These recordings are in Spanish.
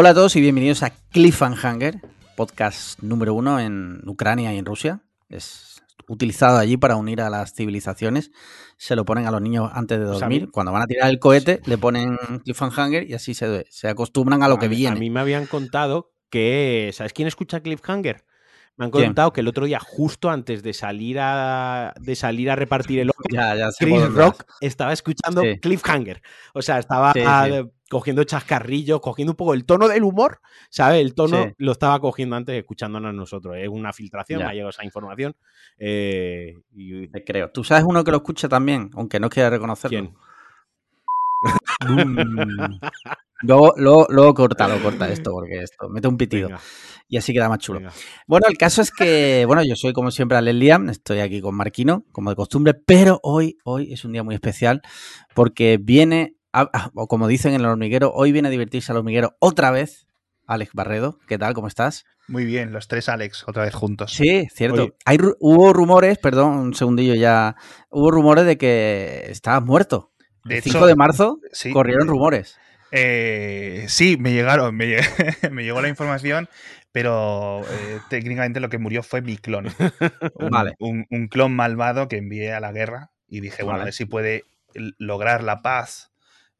Hola a todos y bienvenidos a Cliffhanger, podcast número uno en Ucrania y en Rusia. Es utilizado allí para unir a las civilizaciones. Se lo ponen a los niños antes de O sea, a dormir. Cuando van a tirar el cohete, le ponen Cliffhanger y así se, se acostumbran a lo que mí- viene. A mí me habían contado que. ¿Sabes quién escucha Cliffhanger? Me han ¿Quién? contado que el otro día, justo antes de salir a, de salir a repartir el por Chris Rock estaba escuchando Sí. Cliffhanger. O sea, estaba Sí, sí. Cogiendo chascarrillos, cogiendo un poco el tono del humor, ¿sabes? El tono Sí. lo estaba cogiendo antes escuchándonos nosotros. Es una filtración, Ya. me ha llegado esa información. eh, y, Te creo. ¿Tú sabes uno que lo escucha también? Aunque no quiera reconocerlo. ¿Quién? Mm. luego, luego, luego corta, lo corta esto, porque esto mete un pitido. Venga, Y así queda más chulo. venga. Bueno, el caso es que, bueno, yo soy como siempre Alex Liam, estoy aquí con Marquino, como de costumbre, pero hoy, hoy es un día muy especial porque viene, a- a- o como dicen en el hormiguero, hoy viene a divertirse al hormiguero otra vez. Alex Barredo, ¿qué tal? ¿Cómo estás? Muy bien, los tres Alex otra vez juntos. Sí, cierto. Oye. Hay, ru- hubo rumores, perdón, un segundillo ya, hubo rumores de que estabas muerto. De el 5 hecho, de marzo sí, corrieron rumores. eh, sí, me llegaron, me, lle- me llegó la información, pero eh, técnicamente lo que murió fue mi clon. Un, Vale. un- un clon malvado que envié a la guerra y dije, bueno, Vale. a ver si puede lograr la paz.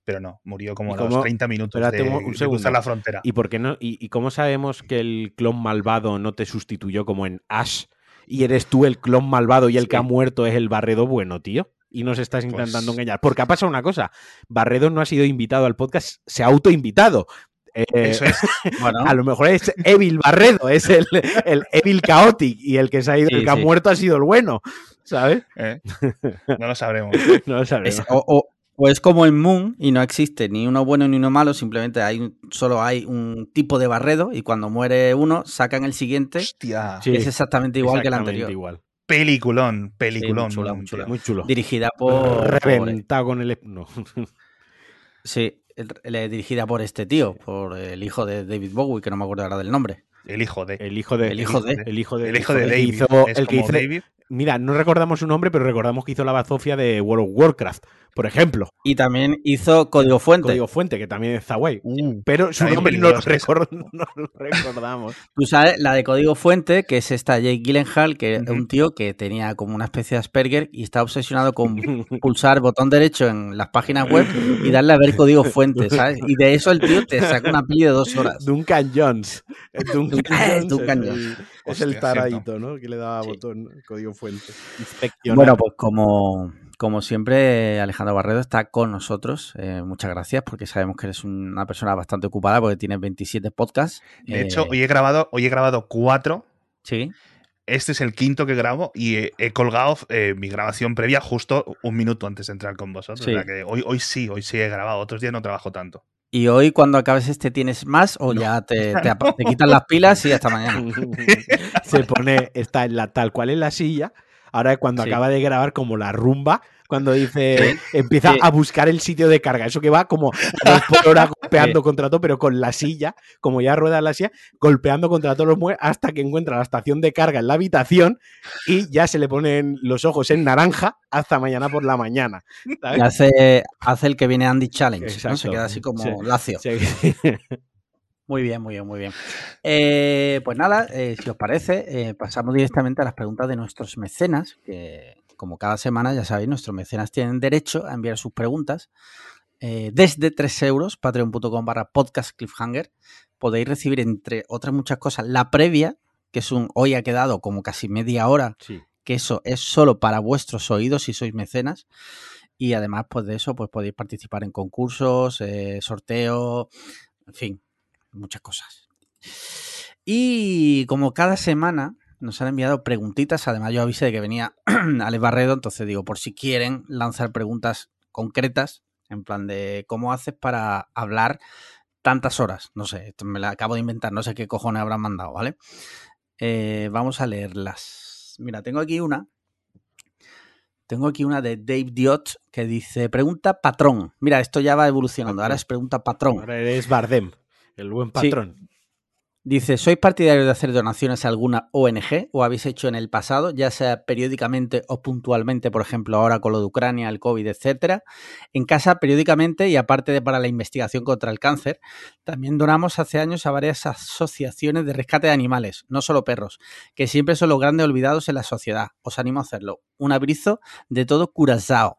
Pero no, murió como ¿Y a los cómo- 30 minutos espérate de, un- de segundo. cruzar la frontera. ¿Y por qué no? ¿Y, y cómo sabemos que el clon malvado no te sustituyó como en Ash? Y eres tú el clon malvado y el que ha muerto es el Barredo bueno, tío. Y nos estás intentando Pues- engañar. Porque ha pasado una cosa. Barredo no ha sido invitado al podcast, se ha autoinvitado. Eh, Eso es. Bueno, A lo mejor es Evil Barredo, es el, el Evil Chaotic y el que se ha ido, Sí, el que ha muerto ha sido el bueno, ¿sabes? ¿eh? No lo sabremos. No lo. Es- o, o- o es como en Moon y no existe ni uno bueno ni uno malo, simplemente hay un- solo hay un tipo de barredo y cuando muere uno sacan el siguiente Hostia. Que es exactamente igual que el anterior. igual. Peliculón, peliculón. Sí, muy chula, muy chula. Muy chulo. Dirigida por, por- Reventado con el... No. sí, el- el- dirigida por este tío, por el hijo de David Bowie, que no me acuerdo ahora del nombre. El hijo de. El hijo de... El hijo de- El hijo de... el hijo de el David. hizo- es el que hizo- David. Mira, no recordamos su nombre, pero recordamos que hizo la bazofia de World of Warcraft, por ejemplo. Y también hizo Código Fuente. Código Fuente, que también es Zaway. Uh, Pero su nombre no lo, no recordamos. Tú sabes, la de Código Fuente, que es esta Jake Gyllenhaal, que es un tío que tenía como una especie de Asperger y está obsesionado con pulsar botón derecho en las páginas web y darle a ver Código Fuente, ¿sabes? Y de eso el tío te saca una peli de dos horas. Duncan Jones. Duncan Ah, es Jones Duncan es el, Jones. es el taradito, ¿no? Que le daba Sí. botón, código fuente. Inspeccionar. Bueno, pues como, como siempre, Alejandro Barredo está con nosotros. Eh, muchas gracias, porque sabemos que eres una persona bastante ocupada, porque tienes 27 podcasts. De Eh, hecho, hoy he grabado, hoy he grabado cuatro. sí. Este es el quinto que grabo y he, he colgado eh, mi grabación previa justo un minuto antes de entrar con vosotros. Sí. O sea que hoy, hoy sí, hoy sí he grabado. Otros días no trabajo tanto. Y hoy, cuando acabes este, ¿tienes más o No. ya te, te, apa- te quitan las pilas y hasta mañana? Se pone, está en la tal cual en la silla. Ahora cuando Sí. acaba de grabar como la rumba, cuando dice, empieza Sí. a buscar el sitio de carga. Eso que va como por hora golpeando contra todo, pero con la silla, como ya rueda la silla, golpeando contra todos los muebles hasta que encuentra la estación de carga en la habitación y ya se le ponen los ojos en naranja hasta mañana por la mañana. ¿sabes? Y hace, hace el que viene Andy Challenge, ¿no? Se queda así como Sí. lacio. Muy bien, muy bien, muy bien. Eh, pues nada, eh, si os parece, eh, pasamos directamente a las preguntas de nuestros mecenas, que como cada semana, ya sabéis, nuestros mecenas tienen derecho a enviar sus preguntas eh, desde 3 euros, patreon.com barra podcast cliffhanger. Podéis recibir, entre otras muchas cosas, la previa, que es un hoy ha quedado como casi media hora, Sí. que eso es solo para vuestros oídos si sois mecenas. Y además, pues de eso, pues podéis participar en concursos, eh, sorteos, en fin, muchas cosas. Y como cada semana nos han enviado preguntitas, además yo avisé de que venía Alex Barredo, entonces digo, por si quieren lanzar preguntas concretas, en plan de cómo haces para hablar tantas horas. No sé, esto me la acabo de inventar, no sé qué cojones habrán mandado, ¿vale? Eh, vamos a leerlas. Mira, tengo aquí una. Tengo aquí una de Dave Diot que dice, pregunta patrón. Mira, esto ya va evolucionando. Ahora es pregunta patrón. Ahora eres Bardem, el buen patrón. Dice, ¿sois partidarios de hacer donaciones a alguna ONG o habéis hecho en el pasado, ya sea periódicamente o puntualmente, por ejemplo, ahora con lo de Ucrania, el COVID, etcétera? En casa, periódicamente y aparte de para la investigación contra el cáncer, también donamos hace años a varias asociaciones de rescate de animales, no solo perros, que siempre son los grandes olvidados en la sociedad. Os animo a hacerlo. Un abrizo de todo Curazao.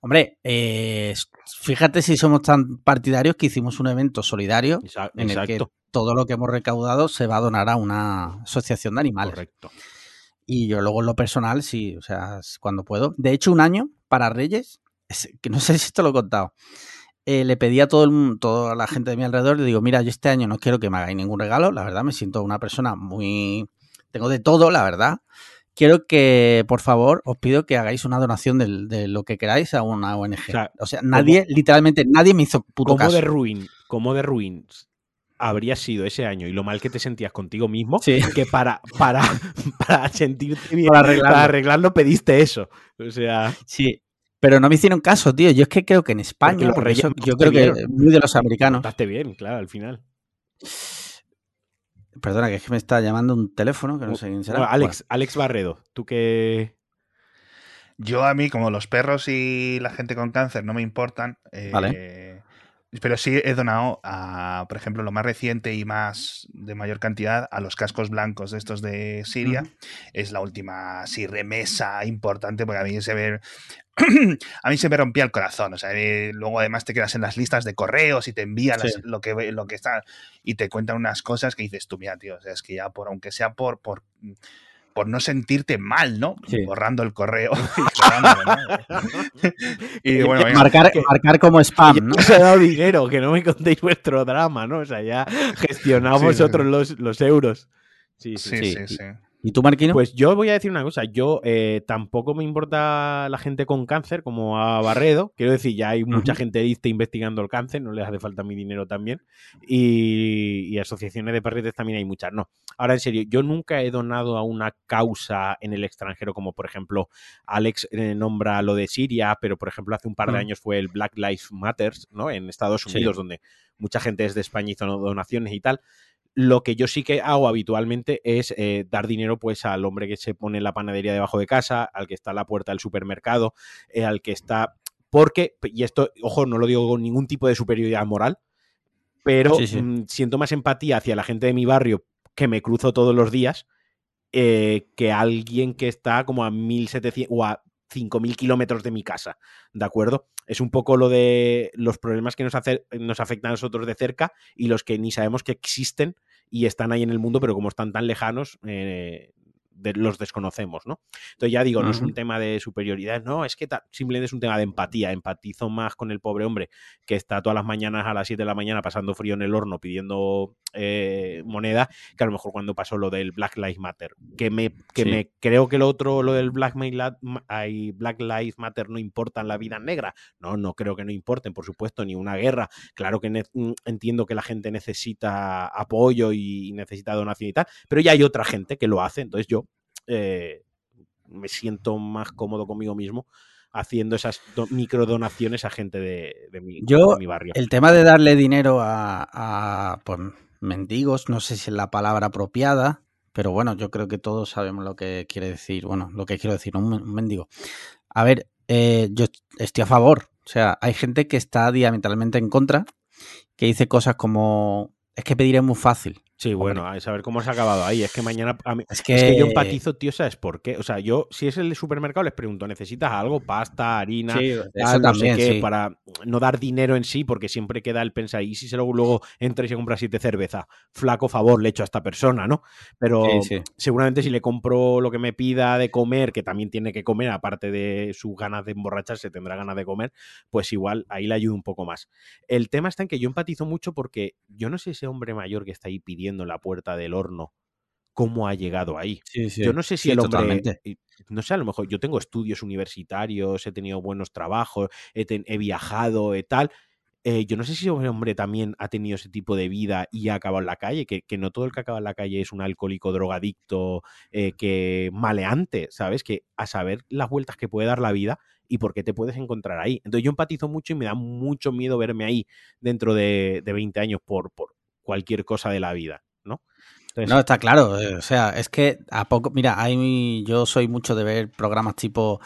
Hombre, eh, fíjate si somos tan partidarios que hicimos un evento solidario Exacto. en el que todo lo que hemos recaudado se va a donar a una asociación de animales. Correcto. Y yo luego en lo personal, sí, o sea, cuando puedo. De hecho, un año para Reyes, que no sé si esto lo he contado, eh, le pedí a todo el, toda la gente de mi alrededor, le digo, mira, yo este año no quiero que me hagáis ningún regalo, la verdad me siento una persona muy... Tengo de todo, la verdad. Quiero que, por favor, os pido que hagáis una donación de, de lo que queráis a una ONG. O sea, o sea nadie, literalmente, nadie me hizo puto ¿Cómo caso. de ruin, cómo de ruin habría sido ese año y lo mal que te sentías contigo mismo Sí. que para, para, para sentirte bien, Para arreglarlo. para arreglarlo pediste eso. O sea, Sí. Pero no me hicieron caso, tío. Yo es que creo que en España, Reyes eso- yo creo que muy de los americanos. contaste bien, claro, al final. Perdona, que es que me está llamando un teléfono, que no sé quién será. Bueno, Alex, Alex Barredo, tú que Yo a mí, como los perros y la gente con cáncer no me importan, eh, Vale. pero sí he donado a, por ejemplo, lo más reciente y más de mayor cantidad a los cascos blancos de estos de Siria. Es la última sí, remesa importante porque a mí se ve... a mí se me rompía el corazón. O sea, eh, luego además te quedas en las listas de correos y te envían las- Sí. lo, que, lo que está y te cuentan unas cosas que dices tú, mira, tío, o sea, es que ya por, aunque sea por, por, por no sentirte mal, ¿no? Sí. Borrando el correo. y y bueno, venga, marcar, que- marcar como spam, ¿no? os he dado dinero, que no me contéis vuestro drama, ¿no? O sea, ya gestionamos Sí, sí. Los, los euros. Sí, sí, sí, sí. sí, sí. ¿Y tú, Marquino? Pues yo voy a decir una cosa, yo eh, tampoco me importa la gente con cáncer como a Barredo, quiero decir, ya hay mucha Ujú. gente lista investigando el cáncer, no les hace falta mi dinero también, y, y asociaciones de perretes también hay muchas, no. Ahora, en serio, yo nunca he donado a una causa en el extranjero, como por ejemplo Alex eh, nombra lo de Siria, pero por ejemplo hace un par de Mm. años fue el Black Lives Matters, ¿no? En Estados Sí. Unidos, donde mucha gente es de España hizo donaciones y tal. Lo que yo sí que hago habitualmente es eh, dar dinero pues al hombre que se pone la panadería debajo de casa, al que está a la puerta del supermercado, eh, al que está... Porque, y esto, ojo, no lo digo con ningún tipo de superioridad moral, pero Sí, sí. mm, siento más empatía hacia la gente de mi barrio que me cruzo todos los días eh, que alguien que está como a 1700 o a 5000 kilómetros de mi casa, ¿de acuerdo? Es un poco lo de los problemas que nos, hace- nos afectan a nosotros de cerca y los que ni sabemos que existen y están ahí en el mundo, pero como están tan lejanos, eh, de- los desconocemos, ¿no? Entonces ya digo, no es un tema de superioridad, no, es que simplemente es un tema de empatía, empatizo más con el pobre hombre que está todas las mañanas a las 7 de la mañana pasando frío en el horno pidiendo eh, moneda, que a lo mejor cuando pasó lo del Black Lives Matter, que me, que Sí. me creo que lo otro, lo del Black, Mi- La- Ma- ay, Black Lives Matter no importa en la vida negra, no, no creo que no importen, por supuesto, ni una guerra, claro que mm, entiendo que la gente necesita apoyo y necesita donación y tal, pero ya hay otra gente que lo hace, entonces yo eh, me siento más cómodo conmigo mismo haciendo esas do- microdonaciones a gente de, de mi, Yo, de mi barrio. El tema de darle dinero a, a, pues, mendigos, no sé si es la palabra apropiada, pero bueno, yo creo que todos sabemos lo que quiere decir, bueno, lo que quiero decir, un mendigo. A ver, eh, yo estoy a favor, o sea, hay gente que está diametralmente en contra, que dice cosas como, es que pedir es muy fácil. Sí, bueno, a saber cómo se ha acabado ahí. Es que mañana. a mí- Es que, Es que yo empatizo, tío, ¿sabes por qué? O sea, yo, si es el supermercado, les pregunto, ¿necesitas algo? Pasta, harina, Sí, tal, eso no sé también, qué, sí. para no dar dinero en sí, porque siempre queda el pensar, y si se luego, luego entra y se compra siete cerveza, flaco favor le echo a esta persona, ¿no? Pero sí. seguramente si le compro lo que me pida de comer, que también tiene que comer, aparte de sus ganas de emborracharse, tendrá ganas de comer, pues igual ahí le ayudo un poco más. El tema está en que yo empatizo mucho porque yo no sé ese hombre mayor que está ahí pidiendo en la puerta del horno cómo ha llegado ahí. Sí, sí. Yo no sé si Sí, el hombre, totalmente. no sé, a lo mejor yo tengo estudios universitarios, he tenido buenos trabajos, he, ten- he viajado y tal. eh, yo no sé si ese hombre también ha tenido ese tipo de vida y ha acabado en la calle, que, que no todo el que acaba en la calle es un alcohólico drogadicto, eh, que maleante, ¿sabes? Que a saber las vueltas que puede dar la vida y por qué te puedes encontrar ahí. Entonces yo empatizo mucho y me da mucho miedo verme ahí dentro de, de 20 años por, por cualquier cosa de la vida, ¿no? Entonces, No, está claro. eh, O sea, es que a poco. Mira, hay, yo soy mucho de ver programas tipo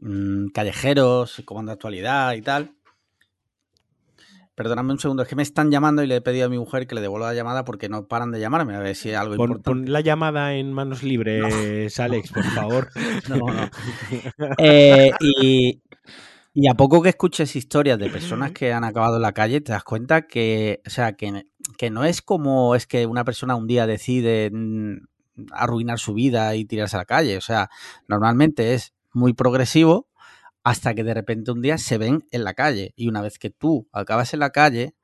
mm, callejeros, comando de actualidad y tal. Perdóname un segundo, es que me están llamando y le he pedido a mi mujer que le devuelva la llamada porque no paran de llamarme a ver si algo pon, importante. pon la llamada en manos libres, Alex, por favor. No, no. Eh, y, y a poco que escuches historias de personas que han acabado en la calle, te das cuenta que, o sea, que, que no es como es que una persona un día decide mm, arruinar su vida y tirarse a la calle. O sea, normalmente es muy progresivo hasta que de repente un día se ven en la calle. Y una vez que tú acabas en la calle,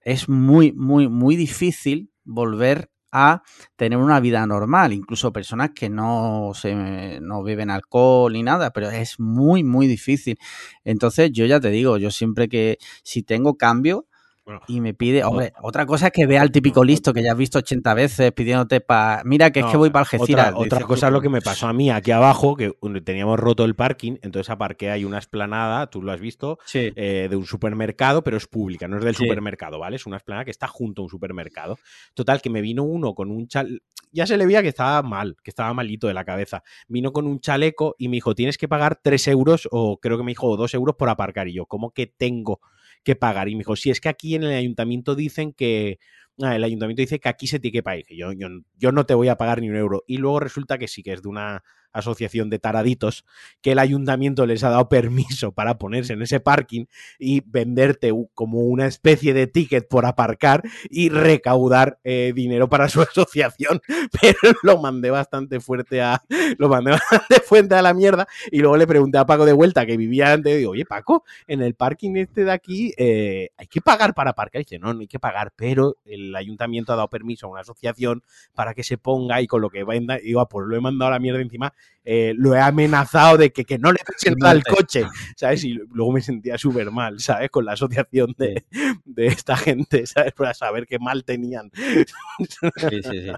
es muy, muy, muy difícil volver a tener una vida normal. Incluso personas que no, se, no beben alcohol ni nada, pero es muy, muy difícil. Entonces, yo ya te digo, yo siempre que si tengo cambio Bueno, y me pide, hombre, otra cosa es que vea al típico listo que ya has visto 80 veces pidiéndote para, mira que es que voy para Algeciras. Otra, otra cosa es lo que me pasó a mí aquí abajo, que teníamos roto el parking, entonces aparqué hay una esplanada, tú lo has visto, Sí, eh, de un supermercado, pero es pública, no es del Sí. supermercado, ¿vale? Es una esplanada que está junto a un supermercado. Total, que me vino uno con un chal... Ya se le veía que estaba mal, que estaba malito de la cabeza. Vino con un chaleco y me dijo, tienes que pagar 3 euros o creo que me dijo 2 euros por aparcar. Y yo, ¿cómo que tengo que pagar? Y me dijo, si es que aquí en el ayuntamiento dicen que... ah, el ayuntamiento dice que aquí se tiene que pagar. Yo, yo, yo no te voy a pagar ni un euro. Y luego resulta que sí, que es de una asociación de taraditos, que el ayuntamiento les ha dado permiso para ponerse en ese parking y venderte como una especie de ticket por aparcar y recaudar eh, dinero para su asociación. Pero lo mandé bastante fuerte a. Lo mandé bastante fuerte a la mierda. Y luego le pregunté a Paco de vuelta, que vivía antes, digo, oye, Paco, en el parking este de aquí eh, hay que pagar para aparcar. Y dice, no, no hay que pagar, pero el ayuntamiento ha dado permiso a una asociación para que se ponga y con lo que venda. Y digo, ah, pues lo he mandado a la mierda encima. Eh, lo he amenazado de que, que no le echen nada al coche, ¿sabes? Y luego me sentía súper mal, ¿sabes? Con la asociación de, de esta gente, ¿sabes? Para saber qué mal tenían. sí, sí, sí.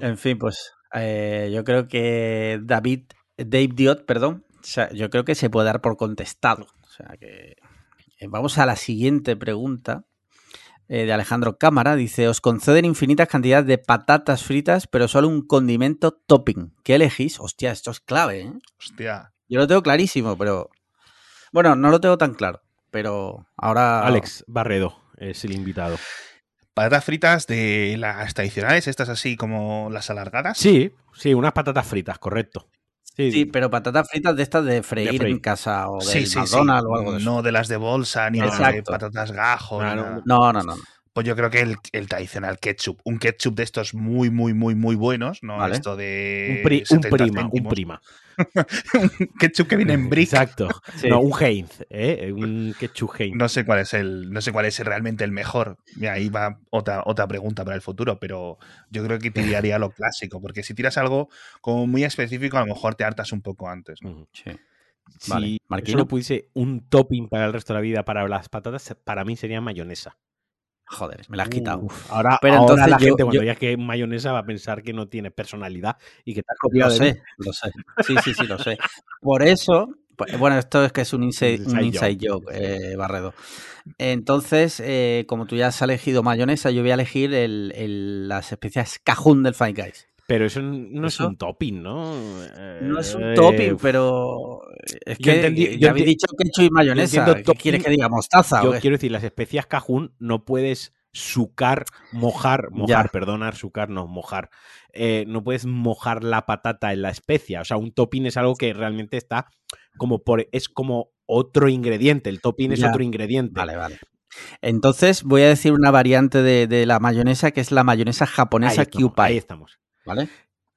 En fin, pues eh, yo creo que David, Dave Diot, perdón, o sea, yo creo que se puede dar por contestado. O sea que eh, vamos a la siguiente pregunta de Alejandro Cámara. Dice, os conceden infinitas cantidades de patatas fritas, pero solo un condimento topping. ¿Qué elegís? Hostia, esto es clave, ¿eh? Hostia. Yo lo tengo clarísimo, pero... Bueno, no lo tengo tan claro, pero ahora... Alex Barredo es el invitado. Patatas fritas de las tradicionales, estas así como las alargadas. Sí, sí, unas patatas fritas, correcto. Sí, Sí, pero patatas fritas de estas de freír freír. en casa o de sí, sí, sí. McDonald's o algo de eso. No de las de bolsa ni de patatas gajo. Claro. No, no, no. no. Pues yo creo que el, el tradicional ketchup. Un ketchup de estos muy, muy, muy, muy buenos. No Vale. esto de. un, pri- un 70 prima, un prima. Un ketchup que viene en brick. Exacto. Sí. No, un Heinz, ¿eh? Un ketchup Heinz. No sé cuál es el, no sé cuál es realmente el mejor. Mira, ahí va otra, otra pregunta para el futuro, pero yo creo que tiraría lo clásico, porque si tiras algo como muy específico, a lo mejor te hartas un poco antes. ¿no? Sí. Si Vale. ¿Marquino? solo pudiese un topping para el resto de la vida para las patatas, para mí sería mayonesa. Joder, me la has quitado. Ahora, Pero ahora entonces la yo- gente cuando yo- digas que es mayonesa va a pensar que no tiene personalidad y que te has Lo copiado de mí. sé, lo sé. Sí, sí, sí, lo sé. Por eso, pues, bueno, esto es que es un inside, un Inside inside joke, eh, Barredo. Entonces, eh, como tú ya has elegido mayonesa, yo voy a elegir el- el- las especias cajún del Five Guys. Pero eso no es un topping, ¿no? No es un Eh, topping, pero es yo que entendí- ya yo habéis dicho ketchup y mayonesa. ¿Qué topping- quieres que diga? ¿Mostaza? Yo quiero decir, las especias cajún no puedes sucar, mojar, mojar, Ya. perdonar, sucar, no, mojar. Eh, no puedes mojar la patata en la especia. O sea, un topping es algo que realmente está como por. es como otro ingrediente. El topping es Ya. otro ingrediente. Vale, vale. Entonces voy a decir una variante de, de la mayonesa que es la mayonesa ahí japonesa estamos, Kewpie, ahí estamos. ¿Vale?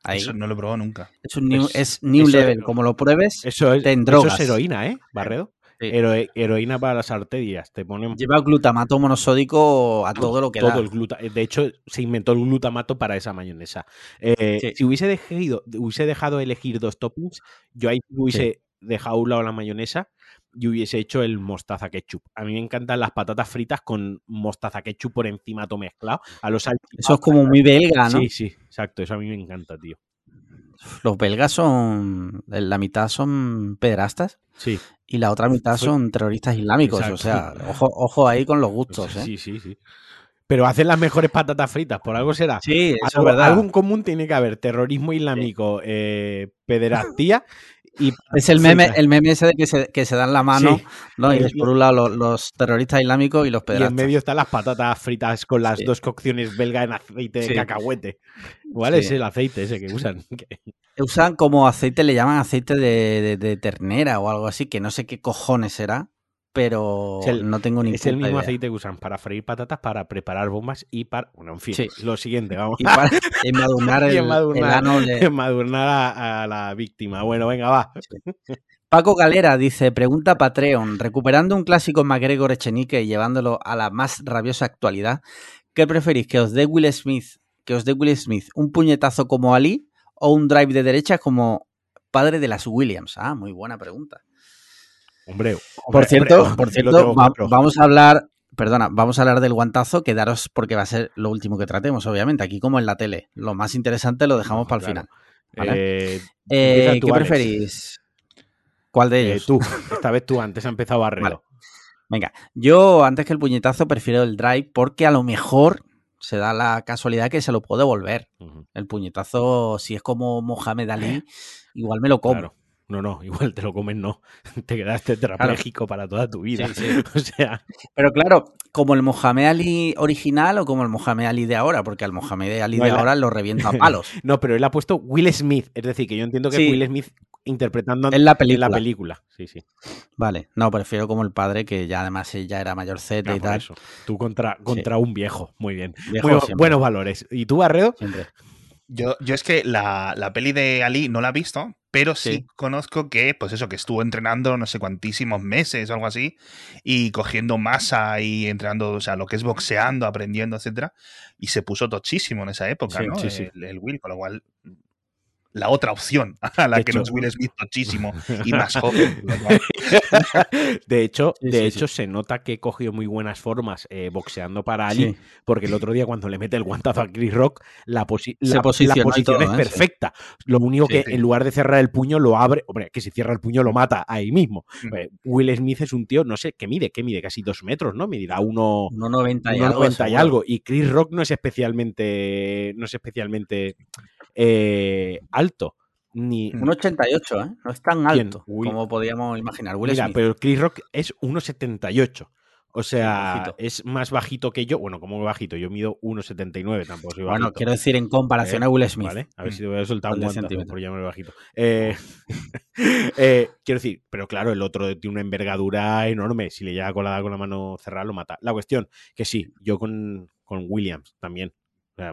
Ahí. Eso no lo he probado nunca. Es un new, Es- es new level. Como lo pruebes, Eso es, te eso es heroína, ¿eh, Barredo? Sí. Hero- heroína para las arterias. Te ponen lleva glutamato monosódico a todo lo que todo da. el gluta De hecho, se inventó el glutamato para esa mayonesa. Eh, Sí. Si hubiese dejado, hubiese dejado elegir dos toppings, yo ahí hubiese dejado a un lado la mayonesa y hubiese hecho el mostaza ketchup. A mí me encantan las patatas fritas con mostaza ketchup por encima todo mezclado. A los Eso es como muy belga, ¿no? Sí, sí, exacto. Eso a mí me encanta, tío. Los belgas son. La mitad son pederastas Sí. y la otra mitad son terroristas islámicos. O sea, ojo, ojo ahí con los gustos, ¿eh? Sí, sí, sí. pero hacen las mejores patatas fritas, por algo será. Sí, eso Algo- es verdad. Algún común tiene que haber, terrorismo islámico, eh, pederastía y Es el meme, el meme ese de que se, que se dan la mano, Sí. ¿no? Y Y es por un lado los, los terroristas islámicos y los Y en pederastas. medio están las patatas fritas con las Sí. dos cocciones belga en aceite de cacahuete. ¿Cuál es el aceite ese que usan? Usan como aceite, le llaman aceite de, de- de ternera o algo así, que no sé qué cojones será, pero Es el- no tengo ni Es el mismo idea. aceite que usan para freír patatas, para preparar bombas y para. Bueno, en fin, Sí. lo siguiente, vamos. Y para el, el a, a la víctima. Bueno, venga, va. Paco Galera dice, pregunta Patreon, recuperando un clásico McGregor Echenique y llevándolo a la más rabiosa actualidad, ¿qué preferís? ¿Que os dé Will Smith, que os dé Will Smith un puñetazo como Ali o un drive de derecha como padre de las Williams? Ah, muy buena pregunta. Hombre, Por cierto, hombre, por cierto, va- vamos a hablar, perdona, vamos a hablar del guantazo, quedaros porque va a ser lo último que tratemos, obviamente, aquí como en la tele. Lo más interesante lo dejamos No, para el final. ¿vale? Eh, Eh, ¿Qué preferís? ¿Cuál de eh, ellos? tú, esta vez tú antes ha empezado Barredo. Vale. Venga, yo antes que el puñetazo prefiero el drive porque a lo mejor se da la casualidad que se lo puedo devolver. El puñetazo, si es como Mohamed Ali, igual me lo como. Claro. No, no, igual te lo comes, no. Te quedaste tetrapléjico para toda tu vida. Sí, sí. O sea, Pero claro, como el Mohamed Ali original o como el Mohamed Ali de ahora, porque al Mohamed Ali No, de ahora lo reviento a palos. no, pero él ha puesto Will Smith. Es decir, que yo entiendo que Sí. es Will Smith interpretando En la película. película. Sí, sí. Vale, no, prefiero como el padre, que ya además él ya era mayorcete Ah, y tal. eso. Tú contra, contra un viejo. Muy bien. Viejo buenos valores. ¿Y tú, Barredo? siempre. Yo, yo es que la, la peli de Ali no la he visto, pero sí, Sí. conozco que, pues eso, que estuvo entrenando no sé cuantísimos meses o algo así, y cogiendo masa y entrenando, o sea, lo que es boxeando, aprendiendo, etcétera, y se puso tochísimo en esa época, Sí, ¿no? sí, sí. El, el Will, con lo cual la otra opción a la De que hecho- no es Will Smith tochísimo y más joven. de hecho, Sí, de sí, hecho se nota que cogió muy buenas formas eh, boxeando para Ali, Sí. porque el otro día cuando le mete el guantazo a Chris Rock, la, posi- la- posición todo, es ¿eh? perfecta. Lo único Sí, que sí. en lugar de cerrar el puño lo abre, hombre, que si cierra el puño lo mata ahí mismo. Mm. Eh, Will Smith es un tío, no sé, ¿qué mide? ¿Qué mide? Casi dos metros, ¿no? Medirá uno... 1,90 y 1,90 algo. y algo. Y Chris Rock no es especialmente. No es especialmente eh, alto. Ni. Mm. 1,88, ¿eh? No es tan alto Will- como podíamos imaginar. Will Mira, Smith. pero Chris Rock es 1,78. O sea, es más bajito que yo. Bueno, como bajito, yo mido 1,79, tampoco soy Bueno, quiero decir en comparación Eh, a Will Smith. Vale, a ver Mm. si te voy a soltar un guantazo por llamarme bajito. Eh, eh, quiero decir, pero claro, el otro tiene una envergadura enorme. Si le llega colada con la mano cerrada, lo mata. La cuestión, que sí, yo con, con Williams también.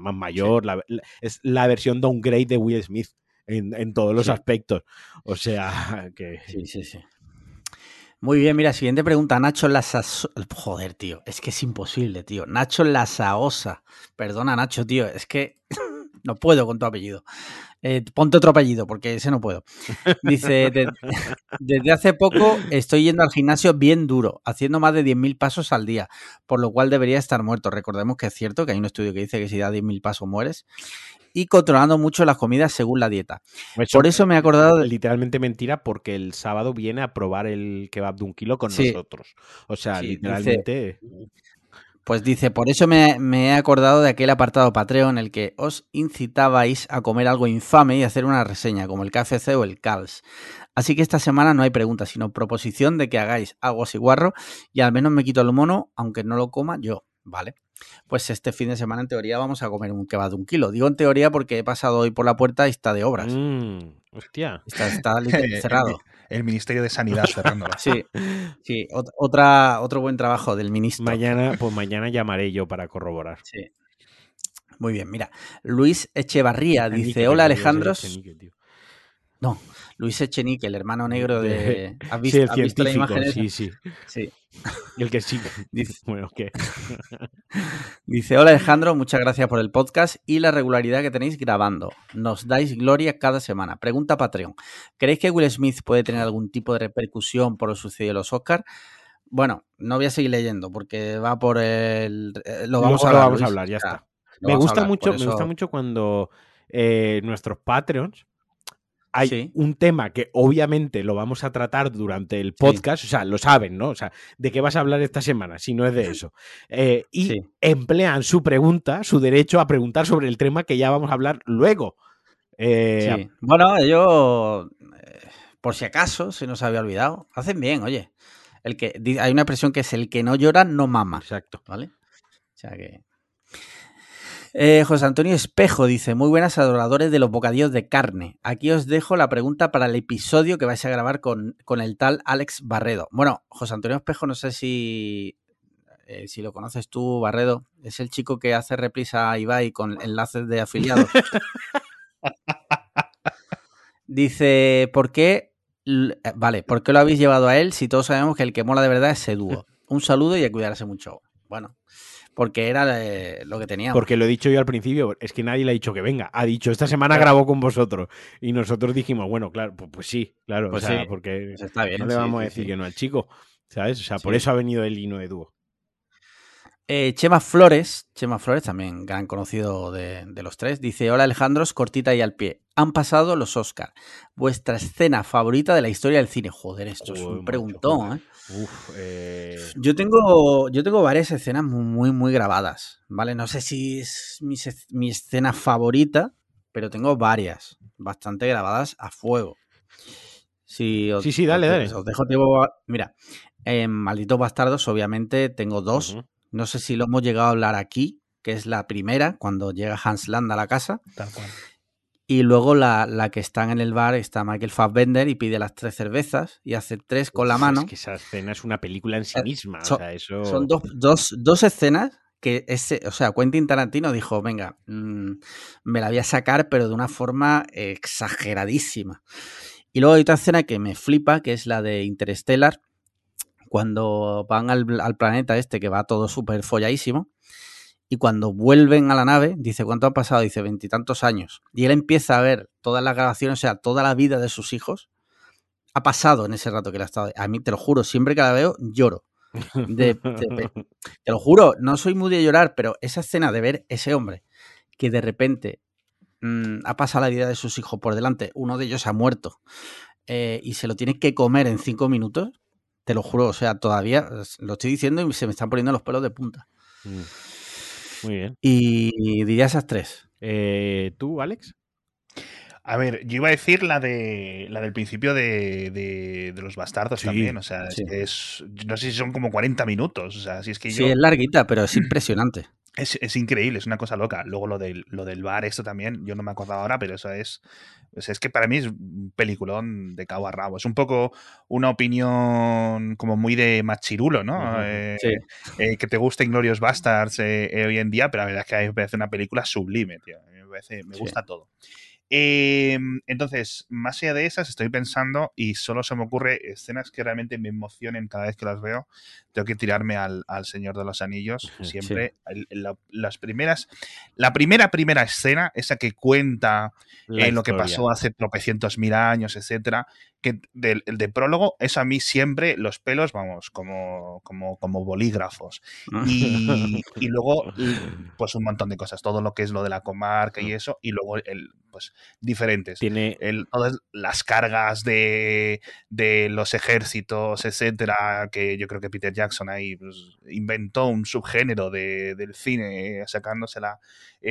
Más mayor, la- la- es la versión downgrade de Will Smith en, en todos los Sí. aspectos. O sea, que. Sí, sí, sí. Muy bien, mira, siguiente pregunta. Nacho Lasaosa. Joder, tío, es que es imposible, tío. Nacho Lasaosa. Perdona, Nacho, tío, es que no puedo con tu apellido. Eh, ponte otro apellido, porque ese no puedo. Dice, "De- desde hace poco estoy yendo al gimnasio bien duro, haciendo más de 10.000 pasos al día, por lo cual debería estar muerto. Recordemos que es cierto que hay un estudio que dice que si das 10.000 pasos mueres. Y controlando mucho las comidas según la dieta. Por eso me he acordado de... Literalmente mentira, porque el sábado viene a probar el kebab de un kilo con Sí. nosotros. O sea, Sí, dice- literalmente. Pues dice, por eso me, he acordado de aquel apartado Patreon en el que os incitabais a comer algo infame y hacer una reseña, como el KFC o el CALS. Así que esta semana no hay preguntas, sino proposición de que hagáis algo así guarro y al menos me quito el mono, aunque no lo coma yo, ¿vale? Pues este fin de semana en teoría vamos a comer un kebab de un kilo. Digo en teoría porque he pasado hoy por la puerta y está de obras. Mm, hostia. Está, cerrado. El Ministerio de Sanidad cerrándola. Sí, sí, ot- otra, otro buen trabajo del ministro. Mañana, pues mañana llamaré yo para corroborar. Sí. Muy bien, mira. Luis Echevarría dice: Hola Alejandros. No, Luis Echenique, el hermano negro de. ¿Has Sí, visto, el has visto la científico, imagen esa? sí, sí. Sí. Y el que sí. Dice- Bueno, ¿qué? Dice: Hola Alejandro, muchas gracias por el podcast y la regularidad que tenéis grabando. Nos dais gloria cada semana. Pregunta Patreon: ¿Creéis que Will Smith puede tener algún tipo de repercusión por lo sucedido en los Oscars? Bueno, no voy a seguir leyendo porque va por el. eh, Lo vamos Luego a lo hablar. a ya está. Me gusta hablar, mucho, me gusta mucho cuando eh, nuestros Patreons hay Sí. un tema que obviamente lo vamos a tratar durante el podcast, o sea, lo saben, ¿no? O sea, ¿de qué vas a hablar esta semana? Si no es de eso. Eh, y Sí. emplean su pregunta, su derecho a preguntar sobre el tema que ya vamos a hablar luego. Eh. Bueno, yo, eh, por si acaso, se nos había olvidado, hacen bien, oye. El que, hay una expresión que es el que no llora no mama, Exacto. ¿vale? O sea que... Eh, José Antonio Espejo dice, muy buenas adoradores de los bocadillos de carne. Aquí os dejo la pregunta para el episodio que vais a grabar con, con el tal Alex Barredo. Bueno, José Antonio Espejo, no sé si, eh, si lo conoces tú, Barredo. Es el chico que hace reprisa a Ibai con enlaces de afiliados. Dice, ¿por qué? eh, Vale, ¿por qué lo habéis llevado a él si todos sabemos que el que mola de verdad es ese dúo? Un saludo y a cuidarse mucho. Bueno, porque era eh, lo que teníamos. Porque lo he dicho yo al principio, es que nadie le ha dicho que venga. Ha dicho, esta semana Claro. grabó con vosotros. Y nosotros dijimos, bueno, claro, pues, pues sí, claro. Pues o sea, sí, porque Pues está bien. no le sí, vamos a decir sí. que no al chico. ¿Sabes? O sea, por eso ha venido el hino de dúo. Eh, Chema Flores, Chema Flores, también gran conocido de, de los tres, dice: Hola Alejandros, cortita y al pie. Han pasado los Oscar. Vuestra escena favorita de la historia del cine. Joder, esto es un preguntón, ¿eh? Uf, eh, Yo tengo, yo tengo varias escenas muy, muy, grabadas, ¿vale? No sé si es mi, escena favorita, pero tengo varias, bastante grabadas a fuego. Si os- Sí, sí, dale, os- dale. Os dejo tiempo. Mira, en Malditos Bastardos, obviamente, tengo dos. No sé si lo hemos llegado a hablar aquí, que es la primera, cuando llega Hans Land a la casa. Tal cual. Y luego la, la que están en el bar, está Michael Fassbender y pide las tres cervezas y hace tres con la mano. Es que esa escena es una película en sí Eh, misma. son- o sea, eso... Son dos, dos, dos escenas que ese, o sea, Quentin Tarantino dijo, venga, mm, me la voy a sacar, pero de una forma exageradísima. Y luego hay otra escena que me flipa, que es la de Interstellar, cuando van al, al planeta este, que va todo súper folladísimo, y cuando vuelven a la nave, dice, ¿cuánto han pasado? Dice, veintitantos años. Y él empieza a ver todas las grabaciones, o sea, toda la vida de sus hijos, ha pasado en ese rato que él ha estado. A mí, te lo juro, siempre que la veo, lloro. De- de- te lo juro, no soy muy de llorar, pero esa escena de ver ese hombre que de repente mm, ha pasado la vida de sus hijos por delante, uno de ellos ha muerto eh, y se lo tiene que comer en cinco minutos, te lo juro, o sea, todavía lo estoy diciendo y se me están poniendo los pelos de punta. Mm. Muy bien. Y diría esas tres. Eh, ¿Tú, Alex? A ver, yo iba a decir la de la del principio de, de- de los bastardos Sí, también. O sea, sí. es. No sé si son como 40 minutos. O sea, si es que Sí, es larguita, pero es impresionante. Es, es increíble, es una cosa loca. Luego lo del, lo del bar, esto también, yo no me acordaba ahora, pero eso es. es que para mí es un peliculón de cabo a rabo. Es un poco una opinión como muy de machirulo, ¿no? Eh, Sí. eh, que te gusten Glorious Bastards eh, hoy en día, pero la verdad es que a mí me parece una película sublime, tío. A mí me, parece- me Sí. gusta todo. Eh, entonces, más allá de esas, estoy pensando y solo se me ocurre escenas que realmente me emocionen cada vez que las veo. Tengo que tirarme al, al Señor de los Anillos. Siempre. La- las primeras. La primera, primera escena, esa que cuenta eh, lo que pasó hace tropecientos mil años, etcétera. Que del el de prólogo, eso a mí siempre los pelos, vamos, como, como, como bolígrafos. Y, y luego, pues un montón de cosas, todo lo que es lo de la comarca y eso, y luego el, pues, diferentes. Tiene, El- todas las cargas de, de los ejércitos, etcétera, que yo creo que Peter Jackson ahí pues, inventó un subgénero de- del cine, sacándosela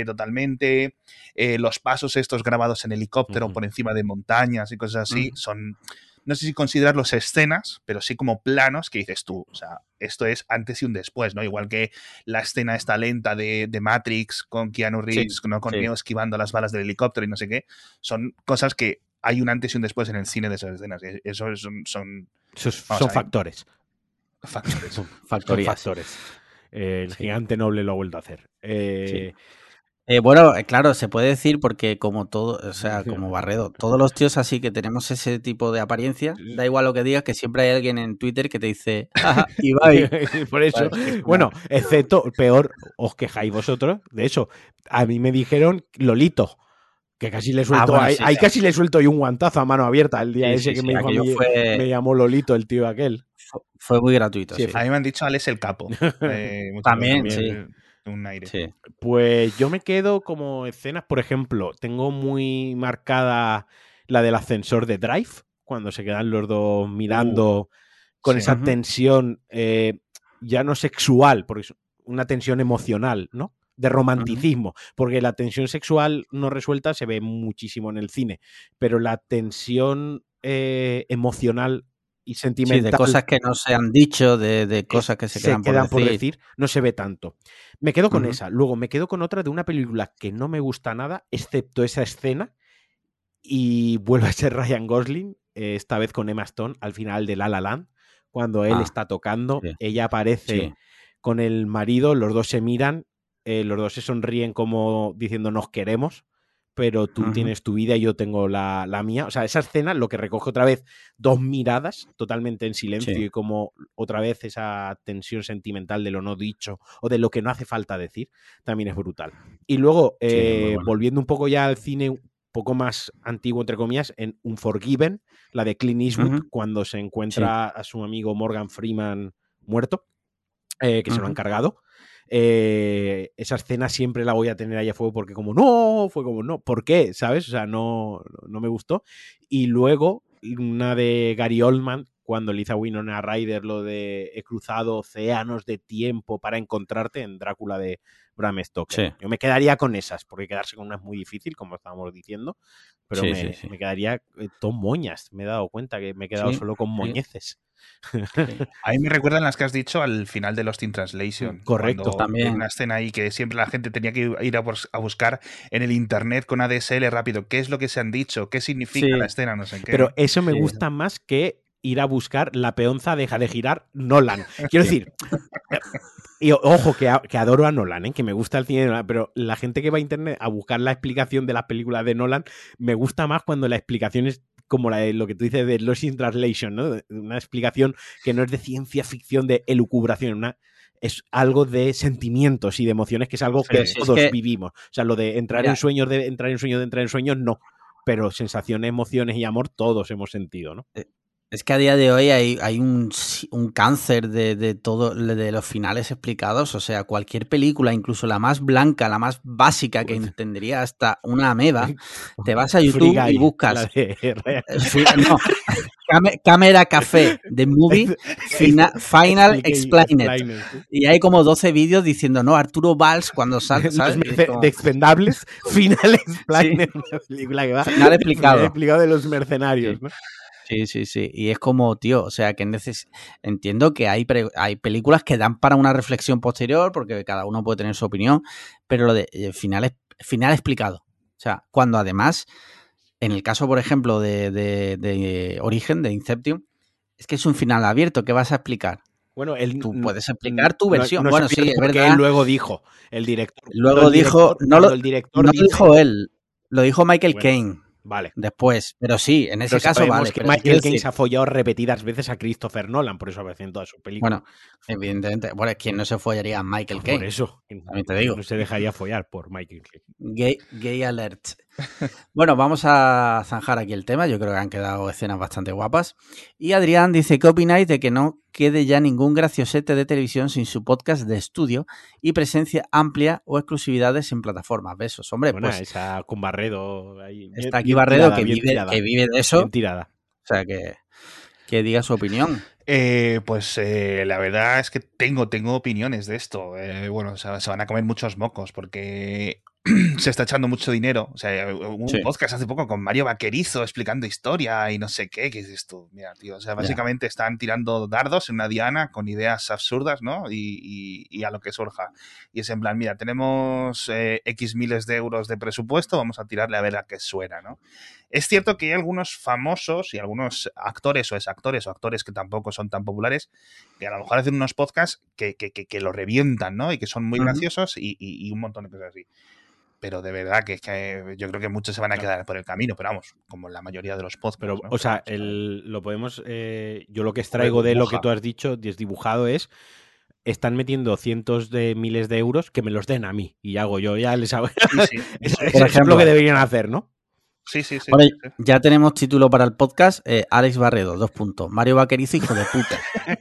eh, totalmente. Eh, los pasos estos grabados en helicóptero por encima de montañas y cosas así, son, no sé si considerarlos escenas, pero sí como planos que dices tú, o sea, esto es antes y un después, ¿no? Igual que la escena esta lenta de, de Matrix con Keanu Reeves, ¿no? con sí. Neo esquivando las balas del helicóptero y no sé qué, son cosas que hay un antes y un después en el cine de esas escenas. y Eso son, son esos Vamos son factores. factores. Son factores. Eh, el Sí. gigante noble lo ha vuelto a hacer. Eh, Eh, bueno, eh, claro, se puede decir porque como todo, o sea, como Barredo, todos los tíos así que tenemos ese tipo de apariencia, da igual lo que digas, que siempre hay alguien en Twitter que te dice, "Jaja, Ibai. Por eso, bueno, excepto, peor, os quejáis vosotros. De hecho, a mí me dijeron Lolito, que casi le suelto, bueno, ahí, sí, ahí sí. casi le suelto yo un guantazo a mano abierta el día Sí, ese que me dijo a aquello mí, fue- me llamó Lolito el tío aquel. Fue- Fue muy gratuito. A mí me han dicho Alex el capo. Eh, También, veces, sí. Un aire. Sí. Pues yo me quedo como escenas, por ejemplo, tengo muy marcada la del ascensor de Drive, cuando se quedan los dos mirando con sí. esa tensión eh, ya no sexual, porque es una tensión emocional, ¿no? De romanticismo, porque la tensión sexual no resuelta se ve muchísimo en el cine, pero la tensión eh, emocional y Sí, sentimental de cosas que no se han dicho, de, de cosas que se, quedan, por, decir. no se ve tanto. Me quedo con esa. Luego me quedo con otra de una película que no me gusta nada, excepto esa escena. Y vuelve a ser Ryan Gosling, eh, esta vez con Emma Stone, al final de La La Land, cuando él Ah, está tocando, sí. ella aparece Sí. con el marido, los dos se miran, eh, los dos se sonríen como diciendo nos queremos, pero tú tienes tu vida y yo tengo la, la mía. O sea, esa escena lo que recoge otra vez dos miradas totalmente en silencio Sí. y como otra vez esa tensión sentimental de lo no dicho o de lo que no hace falta decir, también es brutal. Y luego, Sí, eh, volviendo un poco ya al cine un poco más antiguo, entre comillas, en Unforgiven, la de Clint Eastwood, cuando se encuentra a su amigo Morgan Freeman muerto, eh, que se lo han cargado. Eh, esa escena siempre la voy a tener ahí a fuego porque como no, fue como no, ¿por qué? ¿Sabes? O sea, no, no me gustó. Y luego una de Gary Oldman, cuando le hizo a Winona Ryder lo de he cruzado océanos de tiempo para encontrarte en Drácula de Bram Stoker. Sí. Yo me quedaría con esas, porque quedarse con una es muy difícil, como estábamos diciendo, pero Sí, me, sí, sí. me quedaría eh, todo moñas. Me he dado cuenta que me he quedado Sí, solo con sí. moñeces. A mí me recuerdan las que has dicho al final de Lost in Translation. Correcto. También. una escena ahí que siempre la gente tenía que ir a, bus- a buscar en el internet con ADSL rápido. ¿Qué es lo que se han dicho? ¿Qué significa Sí. la escena? No sé qué. Pero eso me Sí. gusta más que ir a buscar la peonza deja de girar Nolan. Quiero decir, y o- ojo, que, a- que adoro a Nolan, ¿eh? que me gusta el cine de Nolan, pero la gente que va a internet a buscar la explicación de las películas de Nolan, me gusta más cuando la explicación es como la de lo que tú dices de Lost in Translation, ¿no? Una explicación que no es de ciencia ficción, de elucubración, una, es algo de sentimientos y de emociones, que es algo que es todos que- vivimos. O sea, lo de entrar en sueños, de entrar en sueños, de entrar en sueños, no. Pero sensaciones, emociones y amor todos hemos sentido, ¿no? Es que a día de hoy hay, hay un, cáncer de, de todo, de los finales explicados. O sea, cualquier película, incluso la más blanca, la más básica que entendería hasta una ameba, te vas a YouTube y buscas no, Cámara Café de Movie fina- Final Explica- Explained. Sí. Y hay como 12 vídeos diciendo, no, Arturo Valls cuando sale, ¿sabes? Como- de expendables, Final Explained, una película que va Final explicado. final explicado de los mercenarios, Sí. ¿no? Sí, sí, sí. Y es como, tío, o sea, que neces entiendo que hay, pre- hay películas que dan para una reflexión posterior, porque cada uno puede tener su opinión, pero lo de eh, final, es- final explicado. O sea, cuando además, en el caso, por ejemplo, de, de- de Origen, de Inception, es que es un final abierto, ¿qué vas a explicar? Bueno, él Tú puedes explicar tu versión. no bueno, sí, es verdad. él luego dijo, el director. Luego el dijo- director- no lo- el director No lo dice- dijo él, lo dijo Michael Bueno, Caine Vale. después. Pero sí, en ese Pero caso vale. que Michael decir- se ha follado repetidas veces a Christopher Nolan, por eso aparece en todas sus películas. Bueno, evidentemente. Bueno, es quien no se follaría a Michael por Caine. eso. También te digo. No se dejaría follar por Michael Caine. Gay, gay alert. Bueno, vamos a zanjar aquí el tema. Yo creo que han quedado escenas bastante guapas. Y Adrián dice: ¿Qué opináis de que no quede ya ningún graciosete de televisión sin su podcast de estudio y presencia amplia o exclusividades en plataformas? Besos. Hombre, Bueno, pues esa con Barredo. ahí, está aquí Barredo tirada, que, bien vive, tirada, que vive de eso. bien tirada. O sea, que, que diga su opinión. Eh, pues eh, la verdad es que tengo, tengo opiniones de esto. Eh, bueno, se, se van a comer muchos mocos porque se está echando mucho dinero. O sea, hubo un Sí. podcast hace poco con Mario Vaquerizo explicando historia y no sé qué. ¿Qué es esto? Mira, tío. O sea, básicamente están tirando dardos en una diana con ideas absurdas, ¿no? Y, y- y a lo que surja. Y es en plan, mira, tenemos eh, X miles de euros de presupuesto, vamos a tirarle a ver a qué suena, ¿no? Es cierto que hay algunos famosos y algunos actores o exactores o actores que tampoco son tan populares que a lo mejor hacen unos podcasts que, que, que- que lo revientan, ¿no? Y que son muy graciosos y- y un montón de cosas así. Pero de verdad que, es que yo creo que muchos se van a quedar por el camino, pero vamos, como la mayoría de los podcasts. Pero, ¿no? o sea, el, lo podemos. eh, yo lo que extraigo de lo que tú has dicho, desdibujado, es. Están metiendo cientos de miles de euros que me los den a mí. Y hago yo, ya les hago. Sí, sí. es, es- Por es ejemplo. lo que deberían hacer, ¿no? Sí, sí, sí. Vale, sí, sí. ya tenemos título para el podcast. eh, Alex Barredo, dos puntos. Mario Vaquerizo, hijo de puta.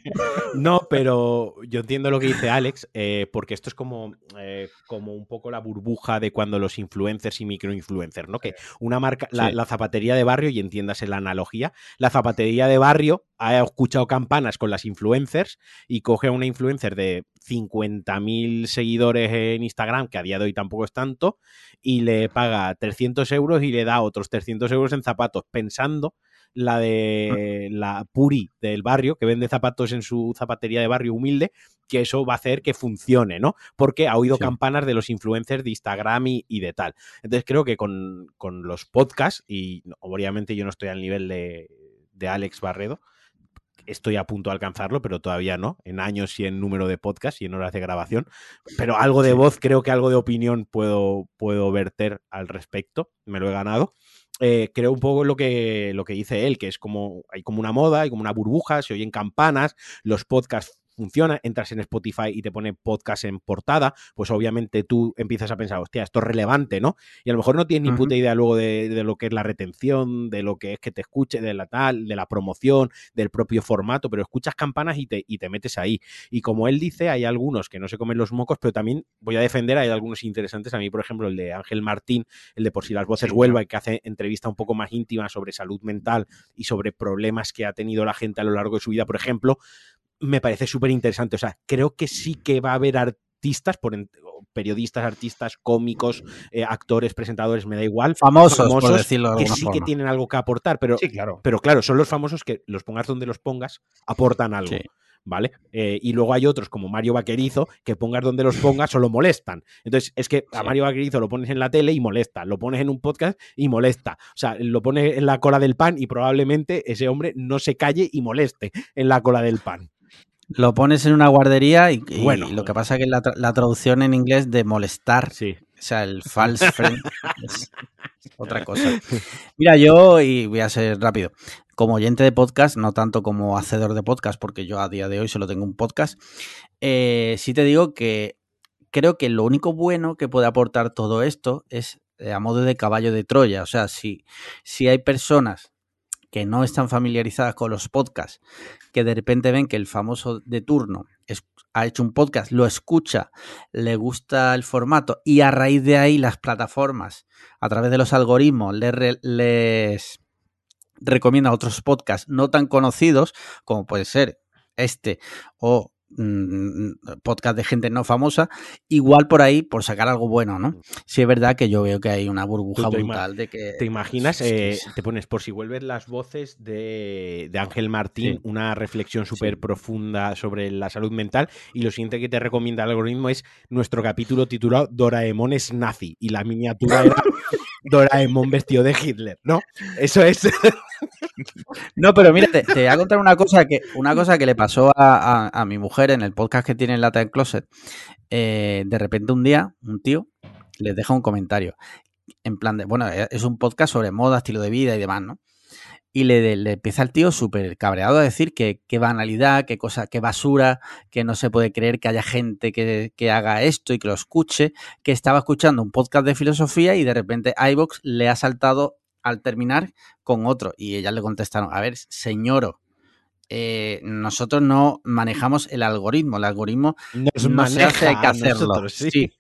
No, pero yo entiendo lo que dice Alex, eh, porque esto es como, eh, como un poco la burbuja de cuando los influencers y microinfluencers, ¿no? Que una marca, la, Sí. la zapatería de barrio, y entiéndase la analogía, la zapatería de barrio ha escuchado campanas con las influencers y coge a una influencer de 50.000 seguidores en Instagram, que a día de hoy tampoco es tanto, y le paga 300 euros y le da otros 300 euros en zapatos, pensando la de la Puri del barrio, que vende zapatos en su zapatería de barrio humilde, que eso va a hacer que funcione, ¿no? Porque ha oído Sí. campanas de los influencers de Instagram y, y de tal. Entonces creo que con, con los podcasts, y obviamente yo no estoy al nivel de, de Alex Barredo, estoy a punto de alcanzarlo, pero todavía no, en años y en número de podcast y en horas de grabación. Pero algo de voz, creo que algo de opinión puedo, puedo verter al respecto, me lo he ganado. Eh, creo un poco lo que, lo que dice él, que es como, hay como una moda, hay como una burbuja, se oyen campanas, los podcasts funcionan, entras en Spotify y te pone podcast en portada, pues obviamente tú empiezas a pensar, hostia, esto es relevante, ¿no? Y a lo mejor no tienes ni puta idea luego de, de lo que es la retención, de lo que es que te escuche, de la tal, de la promoción, del propio formato, pero escuchas campanas y te, y te metes ahí. Y como él dice, hay algunos que no se comen los mocos, pero también voy a defender, hay algunos interesantes. A mí, por ejemplo, el de Ángel Martín, el de Por si las voces Sí, vuelvan, que hace entrevista un poco más íntima sobre salud mental y sobre problemas que ha tenido la gente a lo largo de su vida, por ejemplo, me parece súper interesante. O sea, creo que sí que va a haber artistas, por en- periodistas, artistas, cómicos, eh, actores, presentadores, me da igual. Famosos, por decirlo de que sí que tienen algo que aportar, pero Sí, claro. pero claro, son los famosos que los pongas donde los pongas, aportan algo. Sí. ¿Vale? Eh, y luego hay otros como Mario Vaquerizo, que pongas donde los pongas, solo molestan. Entonces, es que a Sí. Mario Vaquerizo lo pones en la tele y molesta, lo pones en un podcast y molesta. O sea, lo pones en la cola del pan y probablemente ese hombre no se calle y moleste en la cola del pan. Lo pones en una guardería y, y Bueno. lo que pasa es que la, tra- la traducción en inglés de molestar, Sí. o sea, el false friend, es otra cosa. Mira, yo, y voy a ser rápido, como oyente de podcast, no tanto como hacedor de podcast, porque yo a día de hoy solo tengo un podcast, eh, sí te digo que creo que lo único bueno que puede aportar todo esto es eh, a modo de caballo de Troya. O sea, si, si hay personas que no están familiarizadas con los podcasts, que de repente ven que el famoso de turno ha hecho un podcast, lo escucha, le gusta el formato y a raíz de ahí las plataformas, a través de los algoritmos, les, les recomienda otros podcasts no tan conocidos, como puede ser este o podcast de gente no famosa, igual por ahí, por sacar algo bueno, ¿no? Sí es verdad que yo veo que hay una burbuja brutal de que... ¿Te imaginas? eh, te pones por si vuelves las voces de, de Ángel Martín, Sí. una reflexión súper Sí. profunda sobre la salud mental. Y lo siguiente que te recomienda el algoritmo es nuestro capítulo titulado Doraemon es nazi. Y la miniatura era Doraemon vestido de Hitler, ¿no? Eso es. No, pero mira, te, voy a contar una cosa que, una cosa que le pasó a, a- mi mujer en el podcast que tiene en Lata en Closet. Eh, de repente un día, un tío les deja un comentario. En plan de, bueno, es un podcast sobre moda, estilo de vida y demás, ¿no? Y le, le empieza el tío súper cabreado a decir que qué banalidad, qué cosa, qué basura, que no se puede creer que haya gente que, que haga esto y que lo escuche, que estaba escuchando un podcast de filosofía y de repente iVox le ha saltado al terminar con otro. Y ellas le contestaron, a ver, señoro, eh, nosotros no manejamos el algoritmo, el algoritmo Nos no se hace, hay que hacerlo. nosotros, sí. Sí.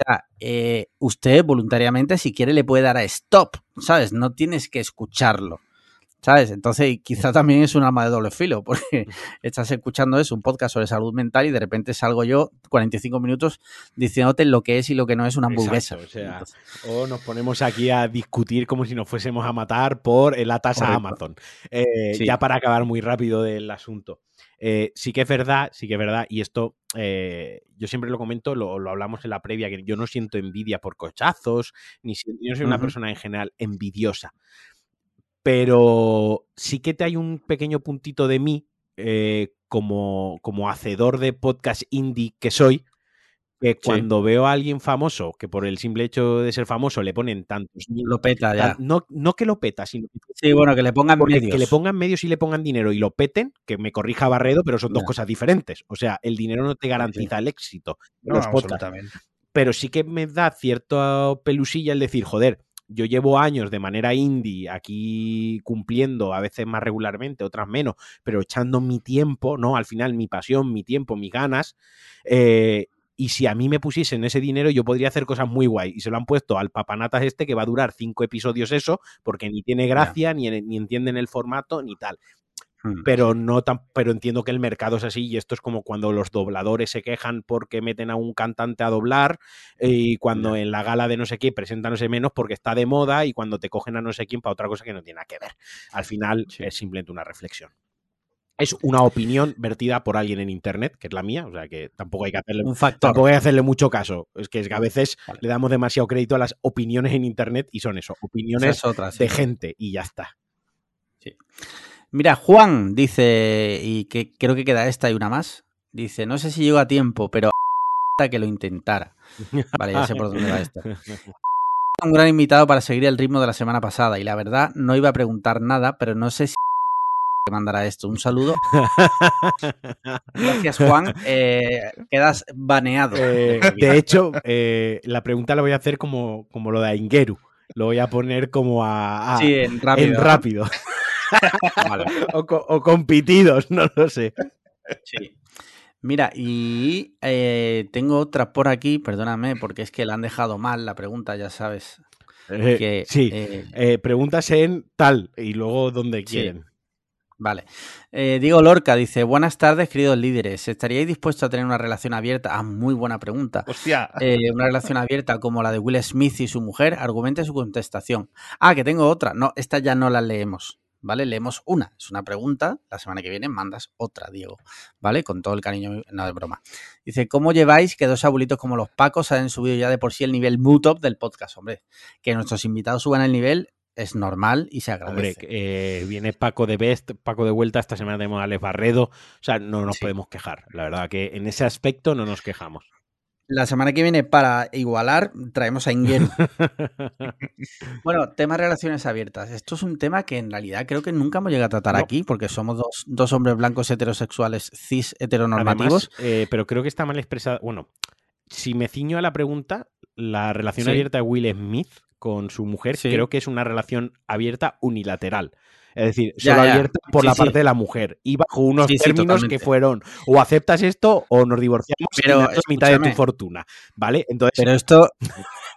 O sea, eh, usted voluntariamente, si quiere, le puede dar a stop, ¿sabes? No tienes que escucharlo, ¿sabes? Entonces, quizá también es un arma de doble filo, porque estás escuchando eso, un podcast sobre salud mental y de repente salgo yo 45 minutos diciéndote lo que es y lo que no es una hamburguesa. Exacto, o sea, Entonces, O nos ponemos aquí a discutir como si nos fuésemos a matar por la tasa Correcto. Amazon. Eh, Sí. Ya para acabar muy rápido del asunto. Eh, sí que es verdad, sí que es verdad, y esto eh, yo siempre lo comento, lo, lo hablamos en la previa, que yo no siento envidia por cochazos, ni si- yo soy una persona en general envidiosa. Pero sí que te hay un pequeño puntito de mí, eh, como, como hacedor de podcast indie que soy, que cuando veo a alguien famoso, que por el simple hecho de ser famoso le ponen tantos mil- lo peta ya. tan- no, no que lo peta, sino que, Sí, bueno, que le pongan medios. que le pongan medios y le pongan dinero y lo peten, que me corrija Barredo, pero son dos cosas diferentes. O sea, el dinero no te garantiza el éxito. No, los podcasts. Pero sí que me da cierta pelusilla el decir, joder, yo llevo años de manera indie aquí cumpliendo, a veces más regularmente, otras menos, pero echando mi tiempo, ¿no? Al final mi pasión, mi tiempo, mis ganas. Eh, y si a mí me pusiesen ese dinero, yo podría hacer cosas muy guay. Y se lo han puesto al papanatas este que va a durar cinco episodios eso, porque ni tiene gracia, ni, ni entienden el formato, ni tal. Hmm. Pero no tan, pero entiendo que el mercado es así y esto es como cuando los dobladores se quejan porque meten a un cantante a doblar y cuando en la gala de no sé qué presentan no sé menos porque está de moda y cuando te cogen a no sé quién para otra cosa que no tiene nada que ver. Al final es simplemente una reflexión. Es una opinión vertida por alguien en internet, que es la mía, o sea que tampoco hay que hacerle, un Tampoco hay que hacerle mucho caso. Es que, es que a veces le damos demasiado crédito a las opiniones en internet y son eso, opiniones de gente y ya está. Sí. Mira, Juan dice, y que creo que queda esta y una más. Dice, no sé si llego a tiempo, pero que lo intentara. Vale, ya sé por dónde va esto. Un gran invitado para seguir el ritmo de la semana pasada y la verdad no iba a preguntar nada, pero no sé si mandará esto. Un saludo. Gracias, Juan. Eh, quedas baneado. Eh, de hecho, eh, la pregunta la voy a hacer como, como lo de Ingeru. Lo voy a poner como a, sí, en rápido. En rápido. O, compitidos, no lo sé. Sí. Mira, y eh, tengo otra por aquí, perdóname, porque es que la han dejado mal la pregunta, ya sabes. Eh, sí, eh, preguntas en tal y luego donde quieren. Vale. Diego Lorca dice: Buenas tardes, queridos líderes. ¿Estaríais dispuestos a tener una relación abierta? Ah, muy buena pregunta. Hostia. una relación abierta como la de Will Smith y su mujer. Argumente su contestación. Ah, que tengo otra. No, esta ya no la leemos. ¿Vale? Leemos una, es una pregunta, la semana que viene mandas otra, Diego, ¿vale? Con todo el cariño, no de broma. Dice, ¿cómo lleváis que dos abuelitos como los Pacos hayan subido ya de por sí el nivel mood top del podcast? Hombre, que nuestros invitados suban el nivel es normal y se agradece. Hombre, eh, viene Paco de Best, Paco de vuelta, esta semana tenemos a Alex Barredo, o sea, no nos podemos quejar, la verdad que en ese aspecto no nos quejamos. La semana que viene, para igualar, traemos a Ingeru. bueno, tema relaciones abiertas. Esto es un tema que en realidad creo que nunca hemos llegado a tratar aquí, porque somos dos, hombres blancos heterosexuales cis heteronormativos. Eh, pero creo que está mal expresado. Bueno, si me ciño a la pregunta, la relación abierta de Will Smith con su mujer creo que es una relación abierta unilateral. Es decir, solo abierta por la parte de la mujer y bajo unos términos que fueron o aceptas esto o nos divorciamos pero, y mitad de tu fortuna, ¿vale? Entonces, pero esto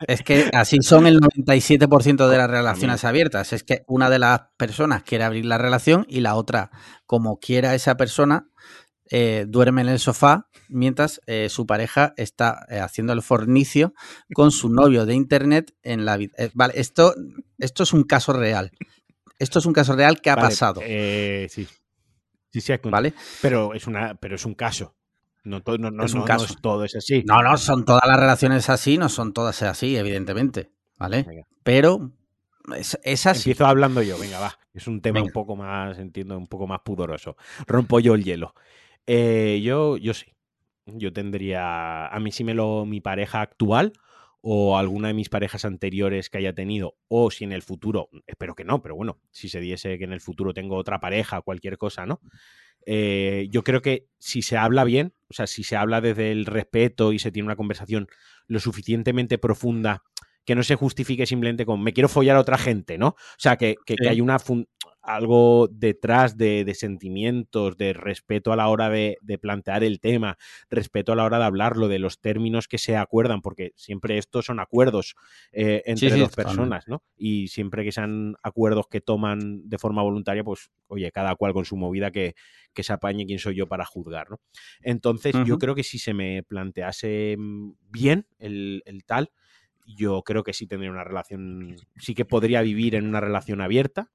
es que así son el 97% de las relaciones abiertas. Es que una de las personas quiere abrir la relación y la otra, como quiera esa persona, eh, duerme en el sofá mientras eh, su pareja está eh, haciendo el fornicio con su novio de internet en la vida. vale, esto, esto es un caso real. Esto es un caso real que ha pasado. Eh, sí. Sí, sí, ¿Vale? Pero es, una, pero es un caso. No, todo, no, no, es un caso. todo es así. No, no, son todas las relaciones así, no son todas así, evidentemente. ¿Vale? Pero es, así. Empiezo hablando yo, venga, va. Es un tema un poco más, entiendo, un poco más pudoroso. Rompo yo el hielo. Eh, yo, yo sí. Yo tendría. A mí sí me lo. Mi pareja actual o alguna de mis parejas anteriores que haya tenido, o si en el futuro, espero que no, pero bueno, si se diese que en el futuro tengo otra pareja, cualquier cosa, ¿no? Eh, yo creo que si se habla bien, o sea, si se habla desde el respeto y se tiene una conversación lo suficientemente profunda que no se justifique simplemente con me quiero follar a otra gente, ¿no? O sea, que, que, hay una algo detrás de, sentimientos, de respeto a la hora de, plantear el tema, respeto a la hora de hablarlo, de los términos que se acuerdan, porque siempre estos son acuerdos eh, entre dos personas, ¿no? Y siempre que sean acuerdos que toman de forma voluntaria, pues, oye, cada cual con su movida que, que se apañe quién soy yo para juzgar, ¿no? Entonces, yo creo que si se me plantease mm, bien el, el tal, yo creo que sí tendría una relación, sí que podría vivir en una relación abierta,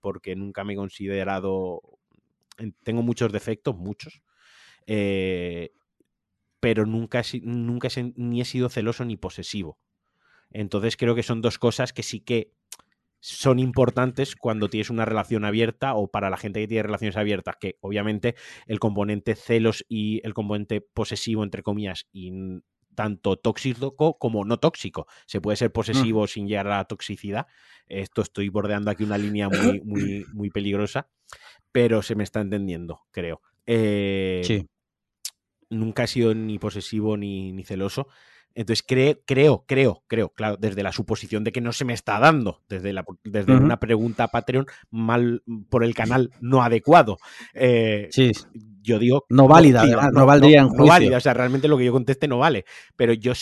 porque nunca me he considerado, tengo muchos defectos, muchos, eh, pero nunca, nunca ni he sido celoso ni posesivo. Entonces creo que son dos cosas que sí que son importantes cuando tienes una relación abierta o para la gente que tiene relaciones abiertas, que obviamente el componente celos y el componente posesivo, entre comillas, y tanto tóxico como no tóxico. Se puede ser posesivo sin llegar a la toxicidad. Esto estoy bordeando aquí una línea muy, muy, muy peligrosa, pero se me está entendiendo, creo. Eh, sí. Nunca he sido ni posesivo ni, ni celoso, Entonces creo, creo, creo, creo, claro, desde la suposición de que no se me está dando, desde, la, desde una pregunta a Patreon mal por el canal no adecuado. Eh, Sí, yo digo. No válida, sí, además, no valdría en no juicio. válida, o sea, realmente lo que yo conteste no vale. Pero yo,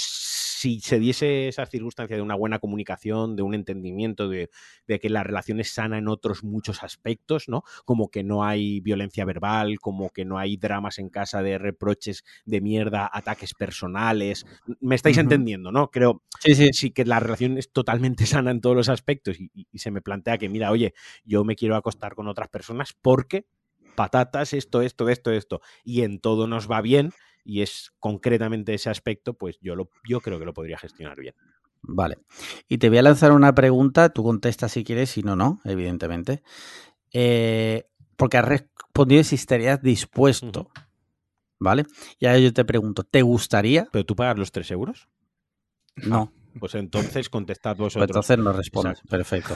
si se diese esa circunstancia de una buena comunicación, de un entendimiento, de, de que la relación es sana en otros muchos aspectos, ¿no? Como que no hay violencia verbal, como que no hay dramas en casa de reproches de mierda, ataques personales. Me estáis entendiendo, ¿no? Creo sí, sí. sí que la relación es totalmente sana en todos los aspectos y, y- y se me plantea que, mira, oye, yo me quiero acostar con otras personas porque patatas, esto, esto, esto, esto, y en todo nos va bien y es concretamente ese aspecto, pues yo, lo, yo creo que lo podría gestionar bien. Vale. Y te voy a lanzar una pregunta, tú contestas si quieres, si no, no, evidentemente. Eh, porque has respondido si estarías dispuesto. ¿Vale? Y ahora yo te pregunto, ¿te gustaría? ¿Pero tú pagas los 3 euros? No. Pues entonces contestad Pues vosotros. entonces no respondes. Perfecto.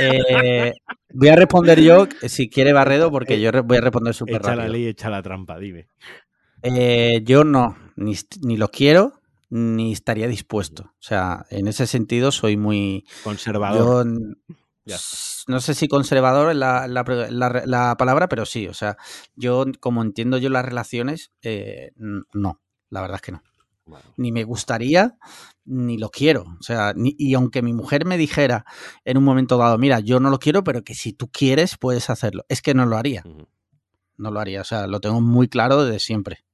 Eh, voy a responder yo, si quiere Barredo, porque yo re- voy a responder súper echa la rápido. ley, echa la trampa, dime. Eh, yo no, ni, ni lo quiero, ni estaría dispuesto. O sea, en ese sentido soy muy... Conservador. Yo Ya. no sé si conservador es la, la la palabra, pero sí. O sea, yo, como entiendo yo las relaciones, eh, no, la verdad es que no. Bueno, Ni me gustaría, ni lo quiero. O sea, ni- y aunque mi mujer me dijera en un momento dado, mira, yo no lo quiero, pero que si tú quieres, puedes hacerlo. Es que no lo haría. No lo haría. O sea, lo tengo muy claro desde siempre.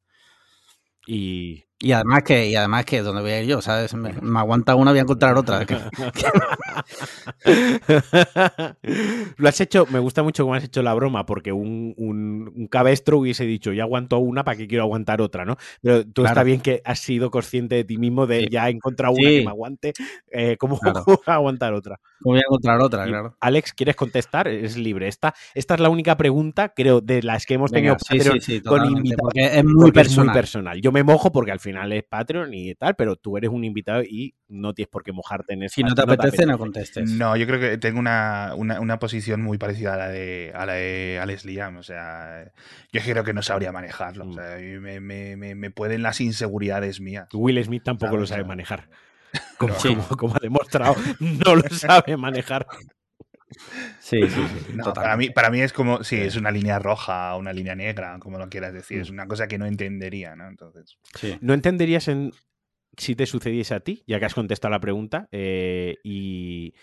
Y Y además que, y además que donde voy a ir yo, ¿sabes? Me, me aguanta una, voy a encontrar otra. Que- Lo has hecho, me gusta mucho cómo has hecho la broma, porque un, un, un cabestro hubiese dicho, ya aguanto una, ¿para qué quiero aguantar otra? ¿no? Pero tú está bien que has sido consciente de ti mismo de Sí. ya he encontrado una Sí. que me aguante, eh, ¿cómo, Claro. cómo aguantar otra? voy a encontrar otra, Y, claro. Alex, ¿quieres contestar? Es libre. Esta, esta es la única pregunta, creo, de las que hemos tenido Venga, sí, con invitados, porque es muy porque es personal. muy personal. Yo me mojo porque al final es Patreon y tal, pero tú eres un invitado y no tienes por qué mojarte en eso. Si no te apetece, no contestes. No, yo creo que tengo una, una, una posición muy parecida a la de, a la de Alex Liam. O sea, yo creo que no sabría manejarlo. O sea, a mí me, me, me, me pueden las inseguridades mías. Will Smith tampoco lo sabe manejar. Como, Sí. como- como ha demostrado, no lo sabe manejar. Sí, sí, sí. No, totalmente. para, mí, para mí es como, sí, es una línea roja, una línea negra, como lo quieras decir. Es Mm. una cosa que no entendería, ¿no? Entonces, Sí. ¿No entenderías en si te sucediese a ti, ya que has contestado la pregunta, eh, y...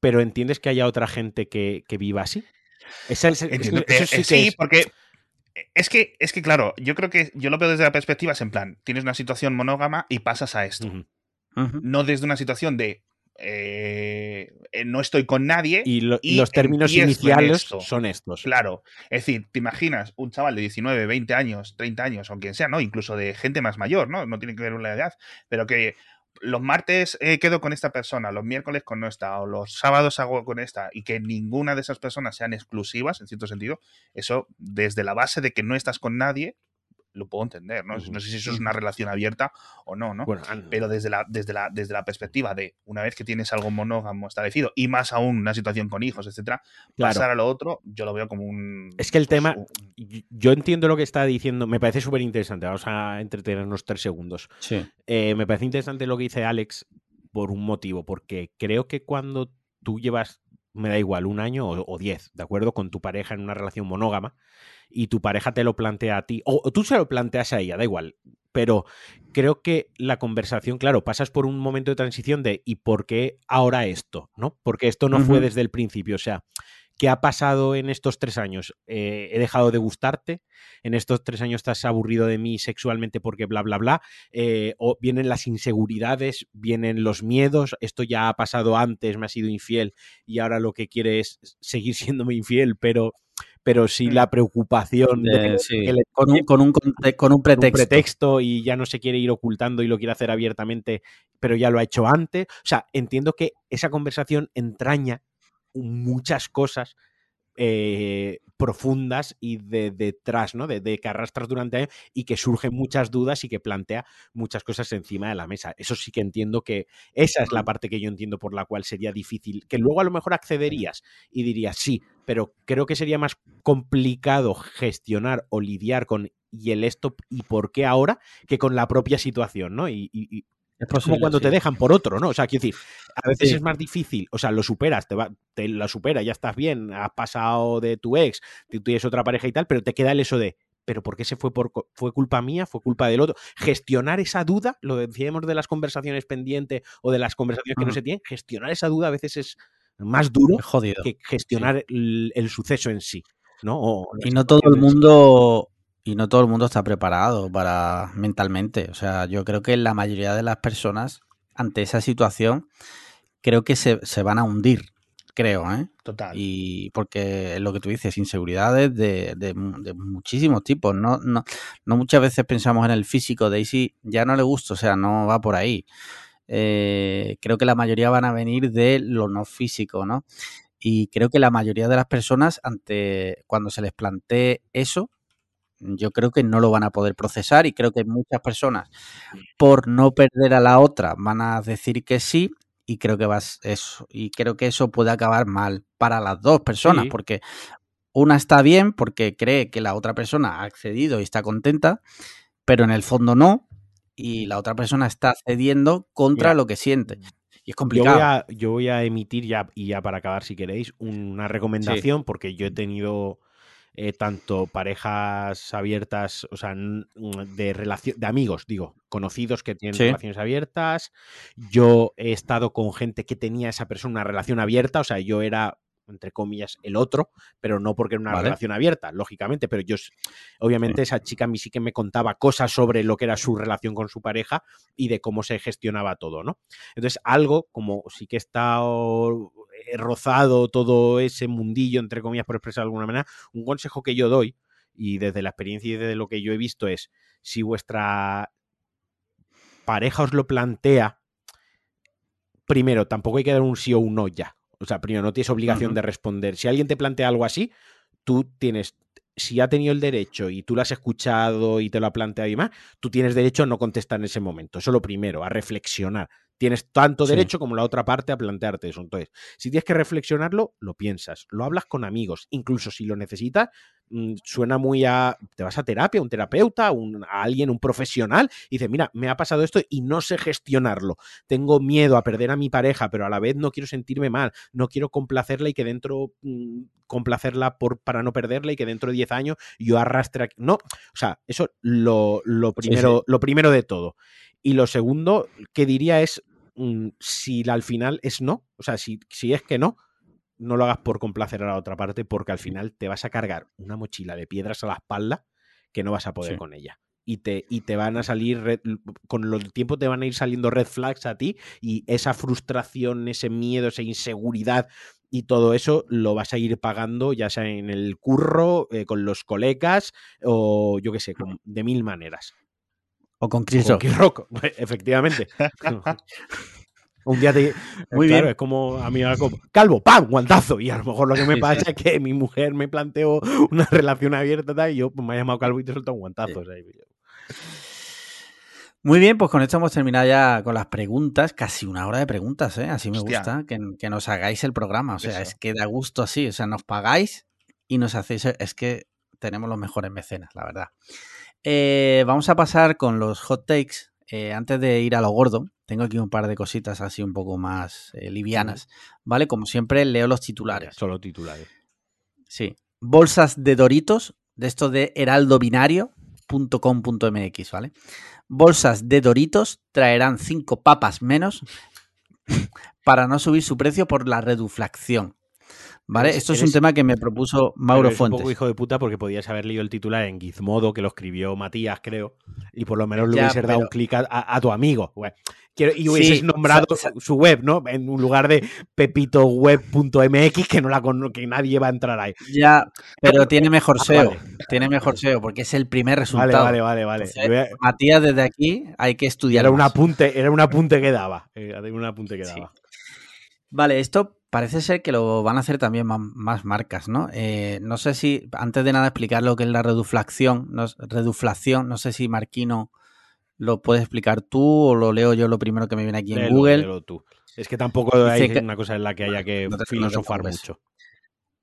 pero entiendes que haya otra gente que, que viva así? Esa es- entiendo eso sí que sí, es- porque es que, es que, claro, yo creo que yo lo veo desde la perspectiva, es en plan, tienes una situación monógama y pasas a esto. No desde una situación de eh, eh, no estoy con nadie. Y, lo- y y los términos iniciales son estos. Claro, es decir, te imaginas un chaval de 19, 20 años, 30 años, o quien sea, ¿no? Incluso de gente más mayor, ¿no? No tiene que ver con la edad, pero que los martes eh, quedo con esta persona, los miércoles con esta, o los sábados hago con esta, y que ninguna de esas personas sean exclusivas, en cierto sentido, eso desde la base de que no estás con nadie, lo puedo entender, ¿no? No sé si eso es una relación abierta o no, ¿no? Bueno, pero desde la, desde, la, desde la perspectiva de una vez que tienes algo monógamo establecido y más aún una situación con hijos, etcétera, claro. pasar a lo otro, yo lo veo como un. Es que el pues, tema- un- Yo entiendo lo que está diciendo, me parece súper interesante. Vamos a entretenernos tres segundos. Sí. Eh, me parece interesante lo que dice Alex por un motivo, porque creo que cuando tú llevas, me da igual, un año o, o diez, ¿de acuerdo? Con tu pareja en una relación monógama y tu pareja te lo plantea a ti, o, tú se lo planteas a ella, da igual, pero creo que la conversación, claro, pasas por un momento de transición de ¿y por qué ahora esto? ¿No? Porque esto no fue desde el principio, o sea, ¿qué ha pasado en estos tres años? Eh, ¿He dejado de gustarte? ¿En estos tres años estás aburrido de mí sexualmente porque bla, bla, bla? Eh, ¿O vienen las inseguridades, vienen los miedos? Esto ya ha pasado antes, me ha sido infiel y ahora lo que quiere es seguir siéndome infiel, pero, pero sí Mm. la preocupación de Eh, que- sí. que le- Con, un, con, un, con un un pretexto. pretexto y ya no se quiere ir ocultando y lo quiere hacer abiertamente, pero ya lo ha hecho antes. O sea, entiendo que esa conversación entraña muchas cosas eh, profundas y de detrás, ¿no? De, de que arrastras durante años y que surgen muchas dudas y que plantea muchas cosas encima de la mesa. Eso sí que entiendo que esa es la parte que yo entiendo por la cual sería difícil, que luego a lo mejor accederías y dirías sí, pero creo que sería más complicado gestionar o lidiar con y el esto y por qué ahora que con la propia situación, ¿no? Y, y- y Es, como cuando te dejan por otro, ¿no? O sea, quiero decir, a veces es más difícil, o sea, lo superas, te, va, te la supera, ya estás bien, has pasado de tu ex, tú tienes otra pareja y tal, pero te queda el eso de, pero ¿por qué se fue por fue culpa mía? ¿Fue culpa del otro? Gestionar esa duda, lo decíamos de las conversaciones pendientes o de las conversaciones que no se tienen, gestionar esa duda a veces es más duro que gestionar el, suceso en sí. ¿no? y no todo el mundo y no todo el mundo está preparado para mentalmente. O sea, yo creo que la mayoría de las personas ante esa situación creo que se, se van a hundir creo, ¿eh? Total. Y porque es lo que tú dices, inseguridades de, de, muchísimos tipos. No, no, no, muchas veces pensamos en el físico de si ya no le gusta, o sea, no va por ahí. Eh, creo que la mayoría van a venir de lo no físico, ¿no? Y creo que la mayoría de las personas, ante cuando se les plantee eso, yo creo que no lo van a poder procesar y creo que muchas personas, por no perder a la otra, van a decir que sí y creo que vas eso y creo que eso puede acabar mal para las dos personas porque una está bien porque cree que la otra persona ha accedido y está contenta, pero en el fondo no y la otra persona está cediendo contra lo que siente. Y es complicado. Yo voy a, emitir ya, y ya para acabar, si queréis, una recomendación, porque yo he tenido eh, tanto parejas abiertas, o sea, de relación, de amigos, digo, conocidos que tienen relaciones abiertas. Yo he estado con gente que tenía esa persona una relación abierta, o sea, yo era entre comillas, el otro, pero no porque era una relación abierta, lógicamente, pero yo, obviamente, esa chica a mí sí que me contaba cosas sobre lo que era su relación con su pareja y de cómo se gestionaba todo, ¿no? Entonces, algo como sí que está rozado todo ese mundillo, entre comillas, por expresar de alguna manera, un consejo que yo doy, y desde la experiencia y desde lo que yo he visto es, si vuestra pareja os lo plantea, primero, tampoco hay que dar un sí o un no ya. O sea, primero, no tienes obligación de responder. Si alguien te plantea algo así, tú tienes, si ha tenido el derecho y tú lo has escuchado y te lo ha planteado y más, tú tienes derecho a no contestar en ese momento. Eso es lo primero, a reflexionar. Tienes tanto derecho como la otra parte a plantearte eso. Entonces, si tienes que reflexionarlo, lo piensas, lo hablas con amigos, incluso si lo necesitas, Mm, suena muy a. Te vas a terapia, un terapeuta, a alguien, un profesional, y dices, mira, me ha pasado esto y no sé gestionarlo. Tengo miedo a perder a mi pareja, pero a la vez no quiero sentirme mal, no quiero complacerla y que dentro. Mm, complacerla por, para no perderla y que dentro de 10 años yo arrastre. No, o sea, eso lo, lo primero, lo primero de todo. Y lo segundo que diría es si al final es no, o sea, si, si es que no, no lo hagas por complacer a la otra parte, porque al final te vas a cargar una mochila de piedras a la espalda que no vas a poder con ella. Y te, y te van a salir, con el tiempo te van a ir saliendo red flags a ti y esa frustración, ese miedo, esa inseguridad y todo eso lo vas a ir pagando ya sea en el curro, eh, con los colegas o yo qué sé, de mil maneras. O con Chris Rock. Efectivamente. Un día te. Muy bien. es como a mí como, calvo, ¡pam! guantazo. Y a lo mejor lo que me pasa es que mi mujer me planteó una relación abierta y yo pues, me ha llamado calvo y te suelto un guantazo. Muy bien, pues con esto hemos terminado ya con las preguntas, casi una hora de preguntas, ¿eh? Así me gusta que, nos hagáis el programa. O sea, es que da gusto así. O sea, nos pagáis y nos hacéis. Es que tenemos los mejores mecenas, la verdad. Eh, vamos a pasar con los hot takes. Eh, antes de ir a lo gordo, tengo aquí un par de cositas así un poco más eh, livianas, ¿vale? Como siempre, leo los titulares. Solo titulares. Sí. Bolsas de Doritos, de esto de heraldobinario.com.mx, ¿vale? Bolsas de Doritos traerán cinco papas menos para no subir su precio por la reduflación. ¿Vale? Esto es un tema que me propuso Mauro Fuentes. un poco hijo de puta porque podías haber leído el titular en Gizmodo, que lo escribió Matías, creo, y por lo menos le hubieses dado un clic a, tu amigo. y hubieses nombrado su web, ¿no? En un lugar de pepitoweb.mx que no la que nadie va a entrar ahí. Ya, pero tiene mejor ah, SEO. Tiene mejor SEO porque es el primer resultado. Vale, vale, vale. Matías, desde aquí hay que estudiar. Era un apunte, era un apunte que daba. Era un apunte que daba. Vale, esto Parece ser que lo van a hacer también más, marcas, ¿no? Eh, no sé si, antes de nada explicar lo que es la reduflación, no, reduflación, no sé si Marquino lo puedes explicar tú o lo leo yo lo primero que me viene aquí en Google. tú. Es que tampoco hay una cosa en la que haya que filosofar mucho.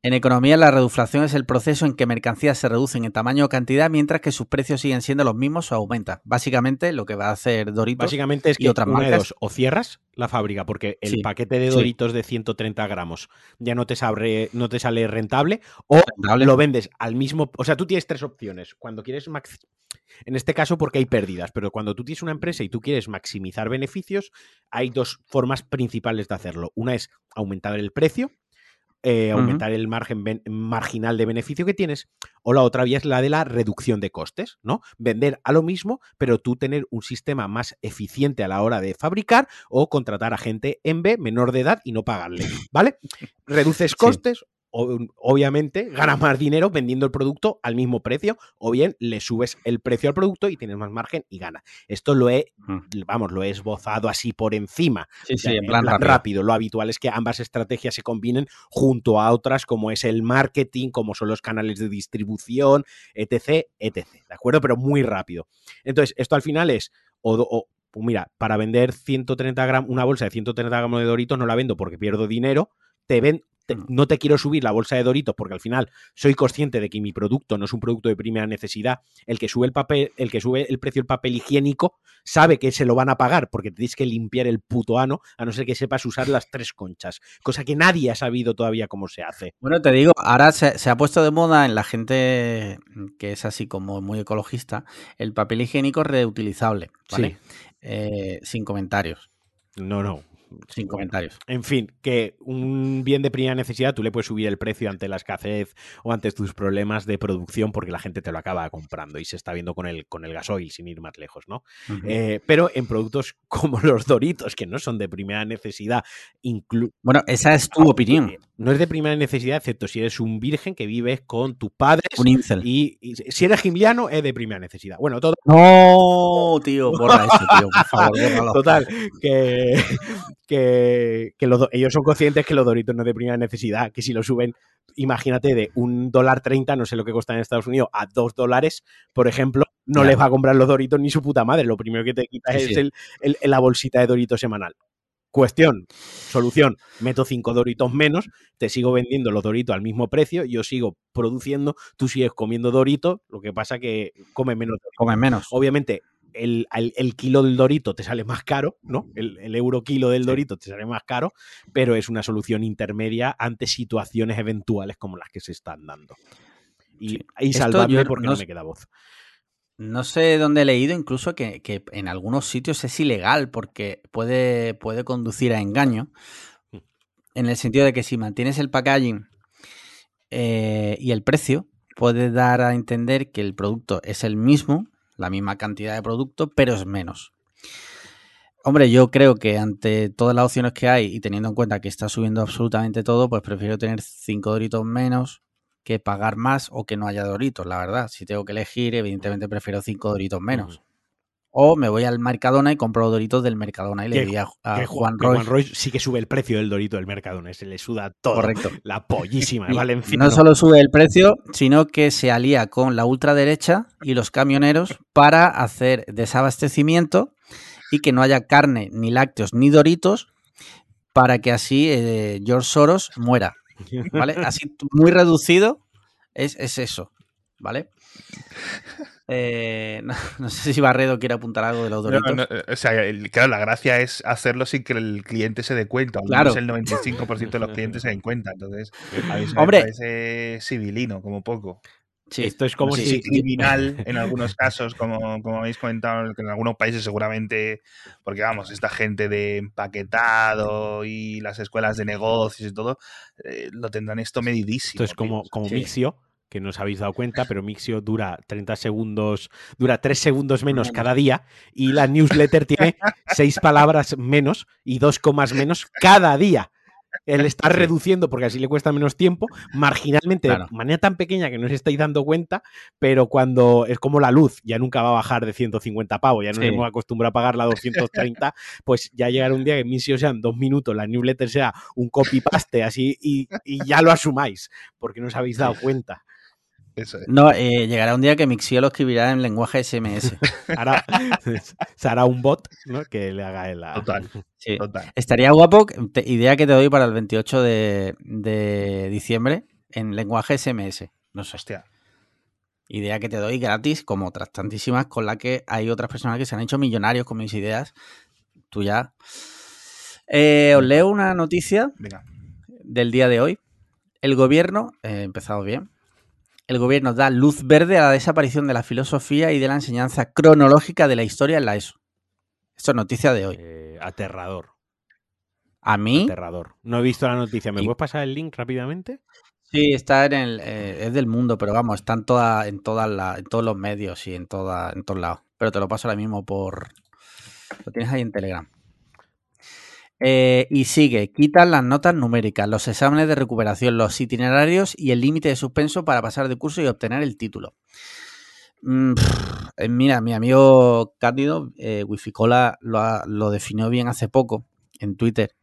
En economía, la reduflación es el proceso en que mercancías se reducen en tamaño o cantidad mientras que sus precios siguen siendo los mismos o aumentan. Básicamente, lo que va a hacer Doritos Básicamente es y que otras una de marcas. dos, o cierras la fábrica porque el Sí, paquete de sí. Doritos de 130 gramos ya no te, sabe- no te sale rentable, o Rentable. lo vendes al mismo... O sea, tú tienes tres opciones. Cuando quieres... max- En este caso porque hay pérdidas, pero cuando tú tienes una empresa y tú quieres maximizar beneficios, hay dos formas principales de hacerlo. Una es aumentar el precio, eh, aumentar el margen marginal de beneficio que tienes, o la otra vía es la de la reducción de costes, ¿no? Vender a lo mismo, pero tú tener un sistema más eficiente a la hora de fabricar o contratar a gente en B menor de edad y no pagarle, ¿vale? Reduces costes, obviamente ganas más dinero vendiendo el producto al mismo precio, o bien le subes el precio al producto y tienes más margen y gana. Esto lo he, Mm. vamos, lo he esbozado así por encima, Sí, sí, en plan rápido. rápido. Lo habitual es que ambas estrategias se combinen junto a otras como es el marketing, como son los canales de distribución, etc, etc. ¿De acuerdo? Pero muy rápido. Entonces, esto al final es, o, o- pues mira, para vender 130 gramos, una bolsa de 130 gramos de Doritos no la vendo porque pierdo dinero, te ven, te- no te quiero subir la bolsa de Doritos porque al final soy consciente de que mi producto no es un producto de primera necesidad. El que sube el papel, el que sube el precio del papel higiénico sabe que se lo van a pagar porque tienes que limpiar el puto ano, a no ser que sepas usar las tres conchas, cosa que nadie ha sabido todavía cómo se hace. Bueno, te digo, ahora se, se ha puesto de moda en la gente que es así como muy ecologista el papel higiénico reutilizable, ¿vale? Eh, sin comentarios, No, no. Sin comentarios. En fin, que un bien de primera necesidad tú le puedes subir el precio ante la escasez o ante tus problemas de producción porque la gente te lo acaba comprando y se está viendo con el, con el gasoil sin ir más lejos, ¿no? Eh, pero en productos como los Doritos, que no son de primera necesidad, inclu- bueno, esa es tu opinión. No es de primera necesidad, excepto si eres un virgen que vives con tus padres. Un incel. Y, y si eres gimliano, es de primera necesidad. Bueno, todo, No, tío, borra eso, tío, por favor, bórralo. total, que, que, que los do- ellos son conscientes que los Doritos no es de primera necesidad, que si lo suben, imagínate, de un dólar treinta, no sé lo que cuesta en Estados Unidos, a dos dólares, por ejemplo, no les va a comprar los Doritos ni su puta madre. Lo primero que te quitas Sí, es sí. el- el- la bolsita de Doritos semanal. Cuestión, solución, meto cinco Doritos menos, te sigo vendiendo los Doritos al mismo precio, yo sigo produciendo, tú sigues comiendo Doritos, lo que pasa que comes menos. Comen menos. Obviamente, el, el- el kilo del Dorito te sale más caro, ¿no? El, el euro kilo del Dorito te sale más caro, pero es una solución intermedia ante situaciones eventuales como las que se están dando. Y, Sí. y salvadme porque no me queda voz. No sé dónde he leído incluso que, en algunos sitios es ilegal porque puede, puede conducir a engaño. En el sentido de que si mantienes el packaging eh, y el precio, puede dar a entender que el producto es el mismo, la misma cantidad de producto, pero es menos. Hombre, yo creo que ante todas las opciones que hay y teniendo en cuenta que está subiendo absolutamente todo, pues prefiero tener 5 doritos menos que pagar más o que no haya doritos, la verdad. Si tengo que elegir, evidentemente prefiero 5 doritos menos. O me voy al Mercadona y compro doritos del Mercadona y le Que- di a, a Que Juan Roy. Roy sí que sube el precio del Dorito del Mercadona, se le suda todo. Correcto. La pollísima, no solo sube el precio, sino que se alía con la ultraderecha y los camioneros para hacer desabastecimiento y que no haya carne, ni lácteos, ni doritos, para que así eh, George Soros muera. ¿Vale? Así muy reducido es, es eso. ¿Vale? Eh, no, no sé si Barredo quiere apuntar algo de los doritos. no, o sea, el- claro, la gracia es hacerlo sin que el cliente se dé cuenta. Al Claro. menos el 95% de los clientes se den cuenta. Entonces, a mí se me Hombre. parece civilino, como poco. Sí. Esto es como si... criminal en algunos casos, como, como habéis comentado, que en algunos países seguramente, porque vamos, esta gente de empaquetado y las escuelas de negocios y todo, eh, lo tendrán esto medidísimo. Esto es como, como Sí. Mixio, que no os habéis dado cuenta, pero Mixio dura 30 segundos, dura 3 segundos menos Menos. cada día y la newsletter tiene 6 palabras menos y 2 comas menos cada día. Él está Sí. reduciendo porque así le cuesta menos tiempo, marginalmente, Claro. de manera tan pequeña que no os estáis dando cuenta, pero cuando es como la luz, ya nunca va a bajar de 150 pavos, ya no Sí. nos hemos acostumbrado a pagarla a 230, pues ya llegará un día que Mixio sean dos minutos, la newsletter sea un copy-paste así y, y ya lo asumáis, porque no os habéis dado cuenta. Eso es. No, eh, llegará un día que Mixio lo escribirá en lenguaje SMS. Hará, se hará un bot ¿no? que le haga el... Total, Sí. total. Estaría guapo, te- idea que te doy para el 28 de, de diciembre, en lenguaje SMS. No sé. Hostia. Idea que te doy gratis, como otras tantísimas, con la que hay otras personas que se han hecho millonarios con mis ideas. Tú ya. Eh, os leo una noticia Venga. del día de hoy. El gobierno, he empezado bien, el gobierno da luz verde a la desaparición de la filosofía y de la enseñanza cronológica de la historia en la ESO. Esto es noticia de hoy. Eh, aterrador. A mí, Aterrador. No he visto la noticia. ¿Me Y- puedes pasar el link rápidamente? sí, está en el, eh, es del mundo, pero vamos, está en, toda, en, todas la- en todos los medios y en, toda, en todos lados. Pero te lo paso ahora mismo por... Lo tienes ahí en Telegram. Eh, y sigue, quitan las notas numéricas, los exámenes de recuperación, los itinerarios y el límite de suspenso para pasar de curso y obtener el título. Mm, eh, mira, mi amigo Cándido, eh, Wificola, lo, ha- lo definió bien hace poco en Twitter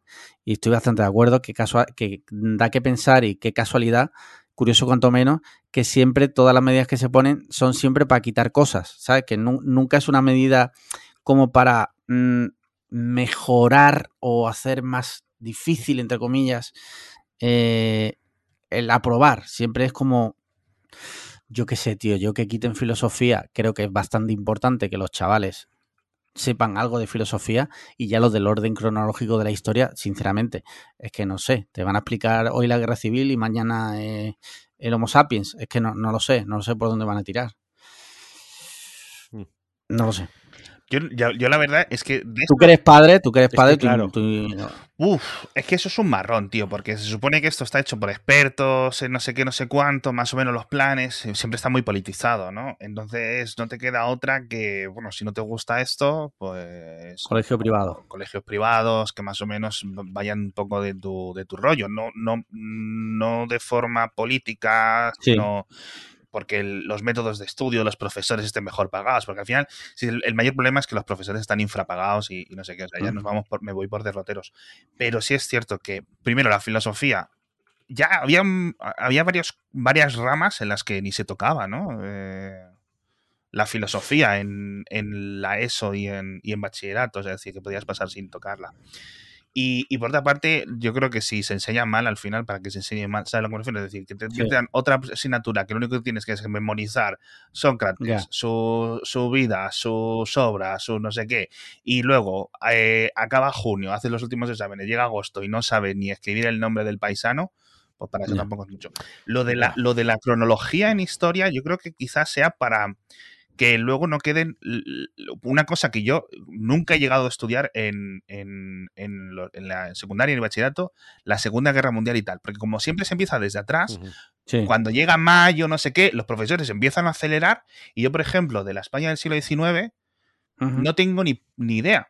y estoy bastante de acuerdo que, casua- que da que pensar y qué casualidad, curioso cuanto menos, que siempre todas las medidas que se ponen son siempre para quitar cosas, ¿sabes? Que nu- nunca es una medida como para mm, mejorar o hacer más difícil, entre comillas, eh, el aprobar. Siempre es como, yo qué sé, tío, yo que quiten filosofía, creo que es bastante importante que los chavales sepan algo de filosofía y ya los del orden cronológico de la historia, sinceramente, es que no sé, te van a explicar hoy la guerra civil y mañana eh, el Homo sapiens, es que no, no lo sé, no lo sé por dónde van a tirar. Mm. No lo sé. Yo, yo- yo la verdad es que de Tú que eres padre, tú que eres Es que padre, tú- claro. tú- Uf, es que eso es un marrón, tío, porque se supone que esto está hecho por expertos, en no sé qué, no sé cuánto, más o menos los planes, eh, siempre está muy politizado, ¿no? Entonces no te queda otra que, bueno, si no te gusta esto, pues... colegio privado. Colegios privados que más o menos vayan un poco de tu, de tu rollo, no, no, no de forma política, Sí. sino porque el- los métodos de estudio los profesores estén mejor pagados, porque al final sí, el, el mayor problema es que los profesores están infrapagados y, y no sé qué, o sea, ya nos Ujú. vamos por, me voy por derroteros. Pero sí es cierto que, primero, la filosofía, ya había, había varios, varias ramas en las que ni se tocaba, ¿no? Eh, la filosofía en, en la ESO y en, y en bachillerato, es decir, que podías pasar sin tocarla. Y, y por otra parte, yo creo que si se enseña mal al final, para que se enseñe mal, ¿sabes lo que me refiero? Es decir, que te, Sí. te dan otra asignatura que lo único que tienes que es memorizar Sócrates, Ya. su, su vida, sus obras, su no sé qué, y luego eh, acaba junio, hace los últimos exámenes, llega agosto y no sabe ni escribir el nombre del paisano, pues para eso tampoco es mucho. Lo de, la, lo de la cronología en historia, yo creo que quizás sea para que luego no queden una cosa que yo nunca he llegado a estudiar en, en, en lo- en la secundaria y en el bachillerato, la Segunda Guerra Mundial y tal. Porque como siempre se empieza desde atrás. Sí. cuando llega mayo, no sé qué, los profesores empiezan a acelerar y yo, por ejemplo, de la España del siglo XIX, no tengo ni, ni idea.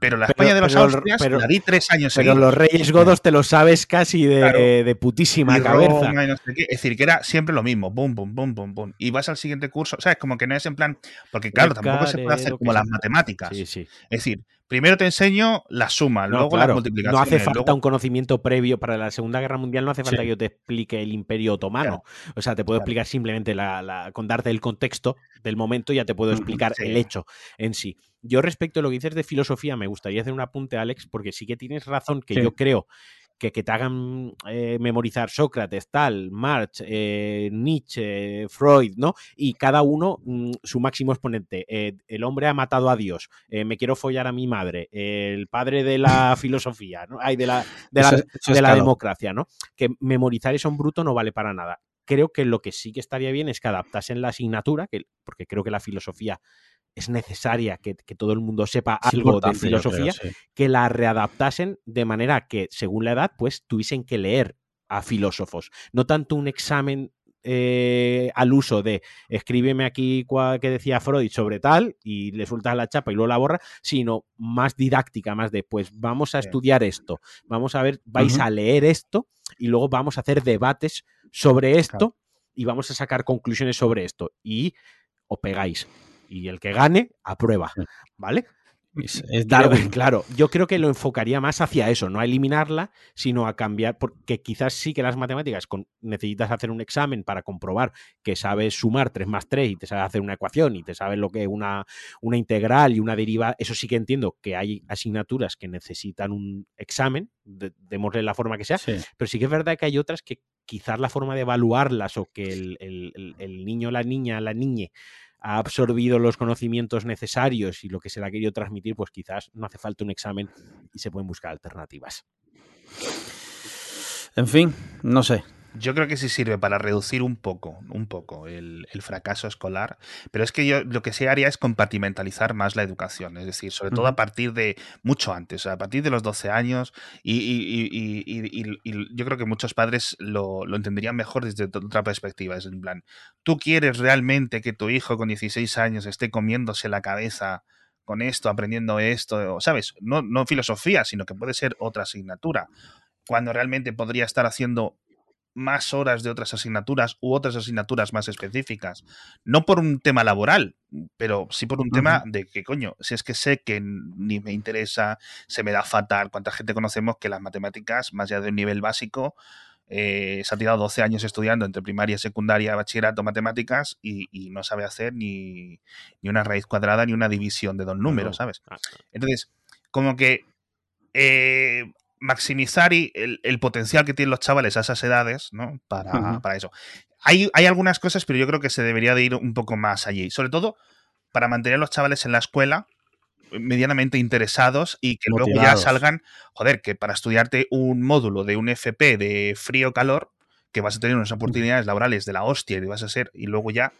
Pero la Pero- España de los pero- Austrias pero- la di tres años Pero seguidos. los Reyes Godos te lo sabes casi de, Claro. de putísima Y cabeza. Roma y no sé qué. Es decir, que era siempre lo mismo. Bum, bum, bum, bum, bum. Y vas al siguiente curso. ¿Sabes? Como que no es en plan. Porque, claro, tampoco se puede hacer como las matemáticas. Sí, sí. Es decir, primero te enseño la suma, No, luego claro, las multiplicaciones. no hace falta luego- un conocimiento previo para la Segunda Guerra Mundial, no hace falta Sí. que yo te explique el Imperio Otomano. O sea, te puedo explicar simplemente la, la- con darte el contexto del momento, ya te puedo explicar el hecho en sí. Yo respecto a lo que dices de filosofía, me gustaría hacer un apunte, Alex, porque sí que tienes razón que Sí. yo creo que, que te hagan eh, memorizar Sócrates, tal, Marx, eh, Nietzsche, Freud, ¿no? Y cada uno mm, su máximo exponente. Eh, el hombre ha matado a Dios, me quiero follar a mi madre, el padre de la filosofía, ¿no? Ay, de la, de la, Eso- eso es de la democracia, ¿no? Que memorizar eso en bruto no vale para nada. Creo que lo que sí que estaría bien es que adaptasen la asignatura, que, porque creo que la filosofía es necesaria que, que todo el mundo sepa Es algo de creo, filosofía, sí. que la readaptasen de manera que, según la edad, pues tuviesen que leer a filósofos. No tanto un examen eh, al uso de escríbeme aquí que decía Freud sobre tal y le sueltas la chapa y luego la borra, sino más didáctica, más de pues vamos a Sí. estudiar esto, vamos a ver, vais a leer esto y luego vamos a hacer debates sobre esto y vamos a sacar conclusiones sobre esto y os pegáis. Y el que gane, aprueba. ¿vale? Es, Darwin. claro, yo creo que lo enfocaría más hacia eso, no a eliminarla, sino a cambiar, porque quizás sí que las matemáticas necesitas hacer un examen para comprobar que sabes sumar 3 más 3 y te sabes hacer una ecuación y te sabes lo que es una, una integral y una deriva. Eso sí que entiendo que hay asignaturas que necesitan un examen, démosle la forma que sea, pero sí que es verdad que hay otras que quizás la forma de evaluarlas o que el, el, el niño, la niña, la niñe ha absorbido los conocimientos necesarios y lo que se le ha querido transmitir, pues quizás no hace falta un examen y se pueden buscar alternativas. En fin, no sé. Yo creo que sí sirve para reducir un poco, un poco el, fracaso escolar, pero es que yo lo que sí haría es compartimentalizar más la educación, es decir, sobre todo a partir de mucho antes, a partir de los 12 años, y, yo creo que muchos padres lo, entenderían mejor desde otra perspectiva, es en plan, ¿tú quieres realmente que tu hijo con 16 años esté comiéndose la cabeza con esto, aprendiendo esto, ¿sabes? No, no filosofía, sino que puede ser otra asignatura cuando realmente podría estar haciendo más horas de otras asignaturas u otras asignaturas más específicas. No por un tema laboral, pero sí por un tema de que, coño, si es que sé que ni me interesa, se me da fatal. ¿Cuánta gente conocemos que las matemáticas, más allá de un nivel básico, eh, se ha tirado 12 años estudiando entre primaria, secundaria, bachillerato, matemáticas y, no sabe hacer ni, ni, una raíz cuadrada ni una división de dos números, ¿sabes? Ah, Entonces, como que eh, maximizar el, el, potencial que tienen los chavales a esas edades, ¿no? Para, para eso. Hay, hay, algunas cosas, pero yo creo que se debería de ir un poco más allí. Sobre todo para mantener a los chavales en la escuela medianamente interesados y que luego ya salgan, joder, que para estudiarte un módulo de un FP de frío-calor, que vas a tener unas oportunidades laborales de la hostia y vas a ser, y luego ya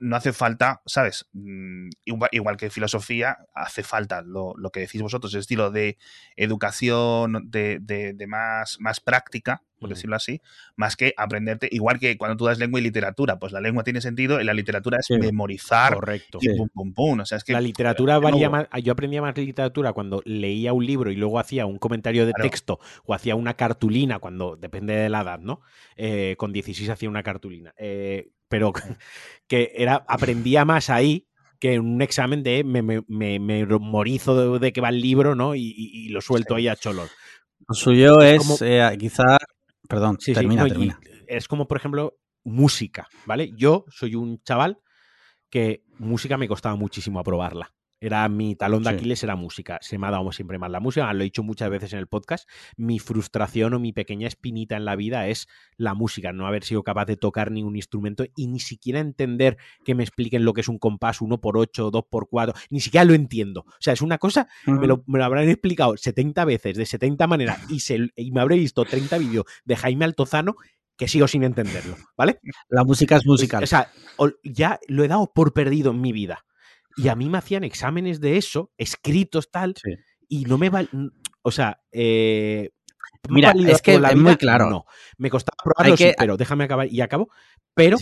no hace falta, ¿sabes? Mm, igual, que filosofía, hace falta lo, que decís vosotros, el estilo de educación de, de, más, más práctica, por decirlo así, más que aprenderte, igual que cuando tú das lengua y literatura, pues la lengua tiene sentido y la literatura es memorizar. Correcto. Y pum, pum, pum. O sea, es que, la literatura varía más, yo aprendía más literatura cuando leía un libro y luego hacía un comentario de texto o hacía una cartulina, cuando, depende de la edad, ¿no? Eh, con 16 hacía una cartulina. Eh, pero que era, aprendía más ahí que en un examen de me, me, me, memorizo de, que va el libro, ¿no? Y, lo suelto ahí a cholor. Lo suyo es, eh, quizá, perdón, termina, termina. Es como, por ejemplo, música, ¿vale? Yo soy un chaval que música me costaba muchísimo aprobarla. Era mi talón de Aquiles, era música. Se me ha dado siempre mal la música, lo he dicho muchas veces en el podcast. Mi frustración o mi pequeña espinita en la vida es la música, no haber sido capaz de tocar ningún instrumento y ni siquiera entender que me expliquen lo que es un compás 1x8, 2x4, ni siquiera lo entiendo. O sea, es una cosa, me, lo, habrán explicado 70 veces, de 70 maneras, y, se, y me habré visto 30 vídeos de Jaime Altozano que sigo sin entenderlo, ¿vale? La música es musical. O sea, ya lo he dado por perdido en mi vida. Y a mí me hacían exámenes de eso, escritos tal, y no me va. O sea, eh, Mira, es que es muy claro. No, me costaba probarlo, pero déjame acabar y acabo. Pero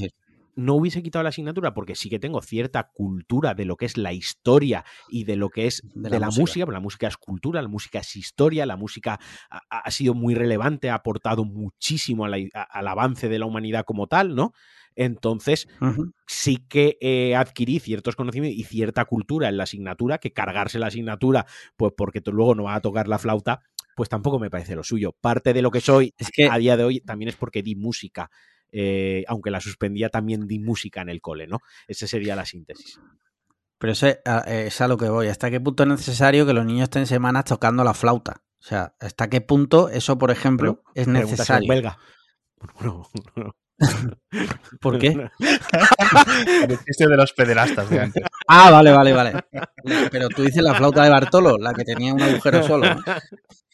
no hubiese quitado la asignatura porque sí que tengo cierta cultura de lo que es la historia y de lo que es de, la, música. la música es cultura, la música es historia, la música ha, sido muy relevante, ha aportado muchísimo al avance de la humanidad como tal, ¿no? Entonces, sí que eh, adquirí ciertos conocimientos y cierta cultura en la asignatura, que cargarse la asignatura, pues porque luego no vas a tocar la flauta, pues tampoco me parece lo suyo. Parte de lo que soy es que a día de hoy también es porque di música. Eh, aunque la suspendía, también di música en el cole, ¿no? Esa sería la síntesis. Pero ese, es a lo que voy. ¿Hasta qué punto es necesario que los niños estén semanas tocando la flauta? O sea, ¿hasta qué punto eso, por ejemplo, es necesario? Belga. ¿Por qué? El chiste de los pederastas de antes. Ah, vale, vale, vale. Pero tú dices la flauta de Bartolo, la que tenía un agujero solo.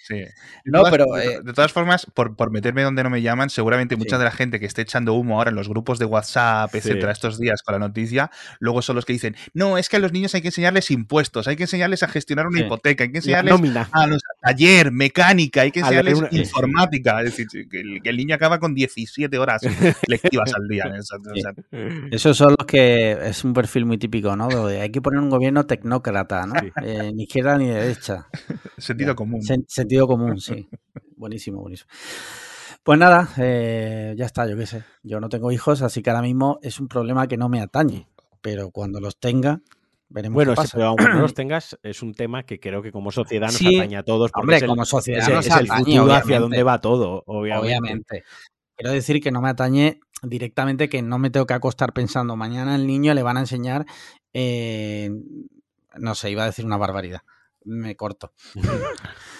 ¿no? Sí. No, pero. Eh, de todas formas, por, por, meterme donde no me llaman, seguramente mucha de la gente que esté echando humo ahora en los grupos de WhatsApp, etcétera, estos días con la noticia, luego son los que dicen: No, es que a los niños hay que enseñarles impuestos, hay que enseñarles a gestionar una hipoteca, hay que enseñarles a los taller, mecánica, hay que enseñarles informática. Es decir, que el, niño acaba con 17 horas lectivas al día. Esos son los que es un perfil muy típico, ¿no? hay que poner un gobierno tecnócrata, ¿no? Eh, ni izquierda ni derecha. Sentido común. sentido común, sí. buenísimo, buenísimo. Pues nada, eh, ya está, yo qué sé. Yo no tengo hijos, así que ahora mismo es un problema que no me atañe. Pero cuando los tenga, veremos Bueno, qué sí, pasa. pero aunque no los tengas, es un tema que creo que como sociedad nos Sí, atañe a todos. Hombre, es el, como sociedad es el- nos es el atañe, futuro hacia dónde va todo, obviamente. Obviamente. Quiero decir que no me atañe directamente, que no me tengo que acostar pensando, mañana al niño le van a enseñar, eh, no sé, iba a decir una barbaridad. Me corto.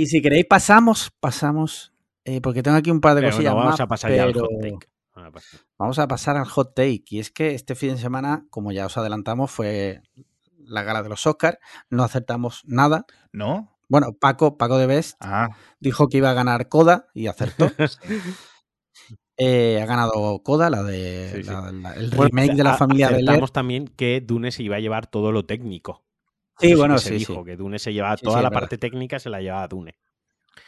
Y si queréis, pasamos, pasamos, eh, porque tengo aquí un par de Pero cosillas no vamos más, a pasar ya al hot take. Vamos a pasar. Vamos a pasar al hot take. Y es que este fin de semana, como ya os adelantamos, fue la gala de los Oscars. No acertamos nada. ¿No? Bueno, Paco, Paco de Best, Ah, dijo que iba a ganar Coda y acertó. Eh, ha ganado Coda, la de Sí, sí. la- la- el Bueno, remake de la familia de acertamos también que Dune se iba a llevar todo lo técnico. Sí, bueno, se sí, dijo, sí. que Dune se llevaba Sí, toda sí, la es verdad. parte técnica, se la llevaba Dune.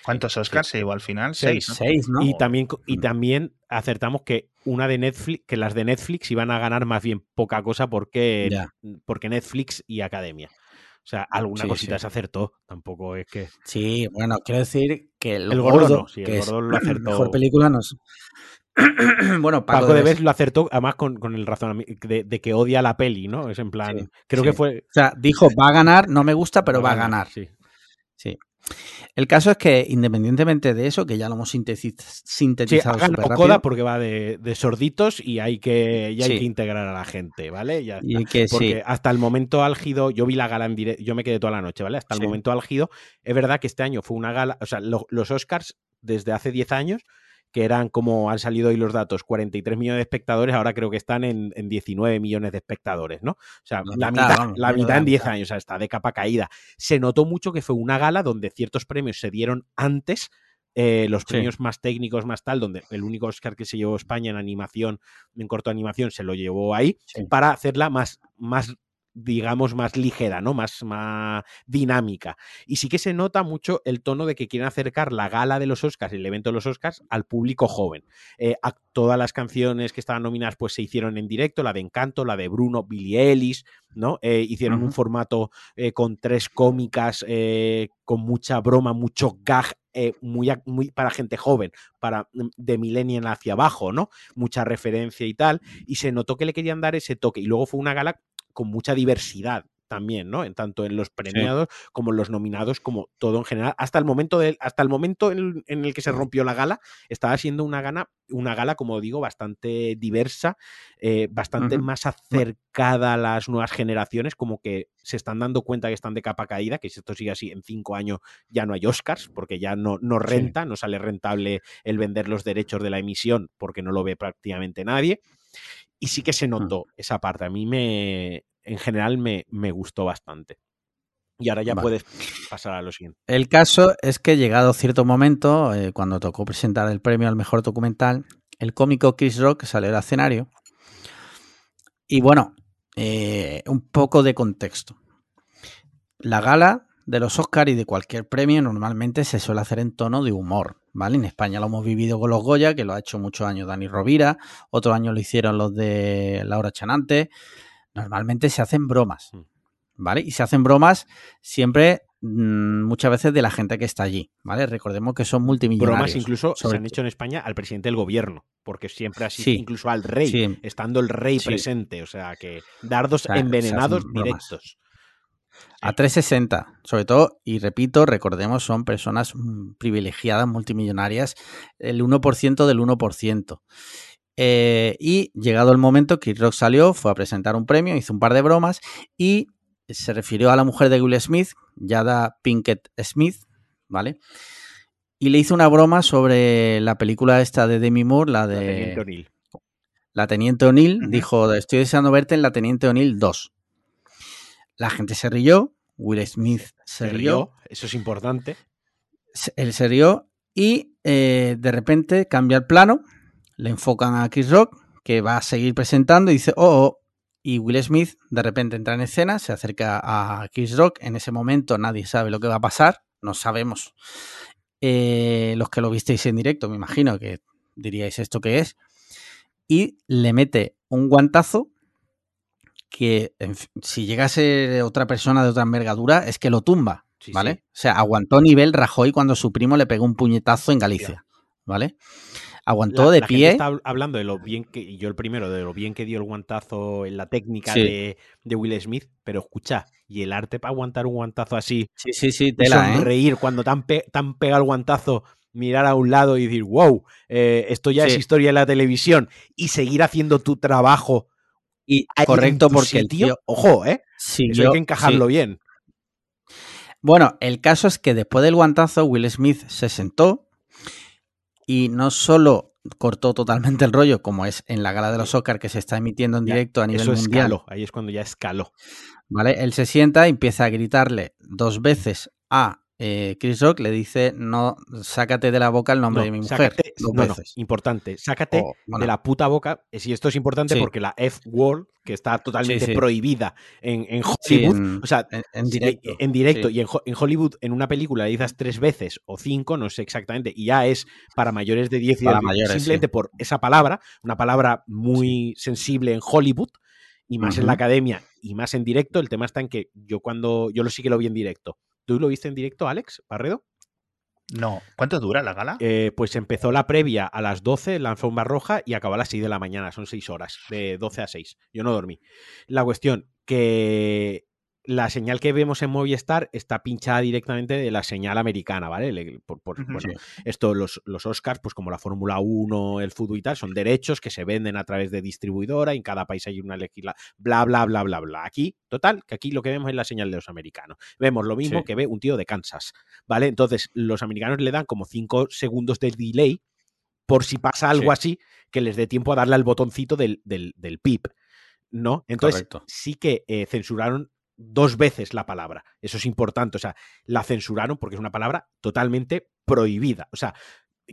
¿Cuántos Oscars se llevó al final? Seis. Seis. ¿no? Seis, ¿no? Y también, y Mm. también acertamos que una de Netflix, que las de Netflix iban a ganar más bien poca cosa porque, Ya. porque Netflix y Academia. O sea, alguna Sí, cosita sí. se acertó. Tampoco es que. Sí, bueno, quiero decir que el, El gordo gordo, no, sí, el que es gordo lo acertó. mejor película, no sé. bueno, Paco, Paco de. Best lo acertó, además con, con el razonamiento de, de que odia la peli, ¿no? Es en plan. Sí, creo sí. que fue. O sea, dijo, va a ganar, no me gusta, pero va a ganar. Sí. Sí. El caso es que, independientemente de eso, que ya lo hemos sintetiz- Sí, sintetizado súper Coda rápido, porque va de, de sorditos y hay que, y hay Sí. que integrar a la gente, ¿vale? Ya y que Porque sí, hasta el momento álgido, yo vi la gala en directo, yo me quedé toda la noche, ¿vale? Hasta el Sí. momento álgido, es verdad que este año fue una gala, o sea, lo- los Oscars desde hace 10 años, que eran como han salido hoy los datos, 43 millones de espectadores, ahora creo que están en, en 19 millones de espectadores, ¿no? O sea, La la, mitad, la mitad en 10 mitad. años, o sea, está de capa caída. Se notó mucho que fue una gala donde ciertos premios se dieron antes eh, los Sí. premios más técnicos, más tal, donde el único Oscar que se llevó España en animación, en corto animación, se lo llevó ahí, Sí. para hacerla más, más digamos, más ligera, ¿no? Más, más dinámica. Y sí que se nota mucho el tono de que quieren acercar la gala de los Oscars, el evento de los Oscars, al público joven. Eh, a- todas las canciones que estaban nominadas pues se hicieron en directo, la de Encanto, la de Bruno, Billie Eilish, ¿no? Eh, hicieron un formato eh, con tres cómicas, con mucha broma, mucho gag, eh, muy, muy para gente joven, para mm, de millennial hacia abajo, ¿no? Mucha referencia y tal, y se notó que le querían dar ese toque. Y luego fue una gala con mucha diversidad también, ¿no? En tanto en los premiados como en los nominados, como todo en general. Hasta el momento del, hasta el momento en, en el que se rompió la gala, estaba siendo una gala, una gala, como digo, bastante diversa, eh, bastante más acercada a las nuevas generaciones, como que se están dando cuenta que están de capa caída, que si esto sigue así, en cinco años ya no hay Oscars, porque ya no, no renta, no sale rentable el vender los derechos de la emisión, porque no lo ve prácticamente nadie. Y sí que se notó esa parte. A mí me, en general, me, me gustó bastante. Y ahora ya Vale. puedes pasar a lo siguiente. El caso es que llegado cierto momento, eh, cuando tocó presentar el premio al mejor documental, el cómico Chris Rock salió al escenario. Y bueno, eh, un poco de contexto. La gala de los Oscars y de cualquier premio normalmente se suele hacer en tono de humor, ¿vale? En España lo hemos vivido con los Goya, que lo ha hecho muchos años Dani Rovira, otro año lo hicieron los de Laura Chanante. Normalmente se hacen bromas, Mm. ¿vale? Y se hacen bromas siempre mm, muchas veces de la gente que está allí, ¿vale? Recordemos que son multimillonarios. Bromas incluso se han hecho en España al presidente del gobierno, porque siempre así, Sí. incluso al rey, Sí. estando el rey Sí. presente. O sea, que dardos sea, envenenados bromas. A 360, sobre todo, y repito, recordemos, son personas mm, privilegiadas, multimillonarias, el 1% del 1%. Eh, y llegado el momento, Chris Rock salió, fue a presentar un premio, hizo un par de bromas y se refirió a la mujer de Will Smith, Yada Pinkett Smith, ¿vale? Y le hizo una broma sobre la película esta de Demi Moore, la La de Teniente O'Neill. la Teniente O'Neill dijo, estoy deseando verte en la Teniente O'Neill 2. La gente se rió, Will Smith se, Se rió, rió, eso es importante. él se rió y eh, de repente cambia el plano, le enfocan a Chris Rock, que va a seguir presentando y dice, oh, oh, y Will Smith de repente entra en escena, se acerca a Chris Rock, en ese momento nadie sabe lo que va a pasar, no sabemos. Eh, los que lo visteis en directo, me imagino que diríais esto que es, y le mete un guantazo que en fin, si llegase otra persona de otra envergadura es que lo tumba, Sí, ¿vale? sí. O sea, aguantó nivel Rajoy cuando su primo le pegó un puñetazo en Galicia, ¿vale? Aguantó La- de la gente pie. está hablando de lo bien que, y yo el primero, de lo bien que dio el guantazo en la técnica Sí. de, de Will Smith, pero escucha, y el arte para aguantar un guantazo así, Sí, sí, sí, tela, ¿eh? sonreír cuando te han, pe- te han pegado el guantazo, mirar a un lado y decir, wow, eh, esto ya es historia de la televisión, y seguir haciendo tu trabajo Y correcto, porque el tío ojo, ¿eh? Eso hay que encajarlo sí. bien. Bueno, el caso es que después del guantazo, Will Smith se sentó y no solo cortó totalmente el rollo, como es en la gala de los Oscars que se está emitiendo en Ya, directo a nivel Eso mundial. escaló, ahí es cuando ya escaló. ¿Vale? Él se sienta y empieza a gritarle dos veces a eh, Chris Rock, le dice, no, sácate de la boca el nombre No, de mi mujer. sácate- dos no, importante, sácate bueno, de la puta boca, eh, si esto es importante Sí. porque la F-word, que está totalmente sí. prohibida en, Hollywood, en, o sea, en- directo. en directo sí. y en, Ho- en Hollywood en una película le dices tres veces o cinco, no sé exactamente, y ya es para mayores de 10 Para años, mayores, simplemente por esa palabra, una palabra muy sensible en Hollywood y más en la academia y más en directo, el tema está en que yo cuando, yo lo sí que lo vi en directo. ¿Tú lo viste en directo, Alex Barredo? No. ¿Cuánto dura la gala? Eh, pues empezó la previa a las 12, la alfombra roja, y acabó a las 6 de la mañana. Son 6 horas, de 12 a 6. Yo no dormí. La cuestión que la señal que vemos en Movistar está pinchada directamente de la señal americana, ¿vale? Le- por- por- Ujú. bueno, Sí. esto, los, los Oscars, pues como la Fórmula 1, el fútbol y tal, son derechos que se venden a través de distribuidora y en cada país hay una legisla, bla, bla, bla, bla, bla. Aquí, total, que aquí lo que vemos es la señal de los americanos. Vemos lo mismo Sí. que ve un tío de Kansas, ¿vale? Entonces, los americanos le dan como 5 segundos de delay por si pasa algo Sí. así, que les dé tiempo a darle al botoncito del, del, del pip, ¿no? Entonces, Correcto. sí que eh, censuraron dos veces la palabra. Eso es importante. O sea, la censuraron porque es una palabra totalmente prohibida. O sea,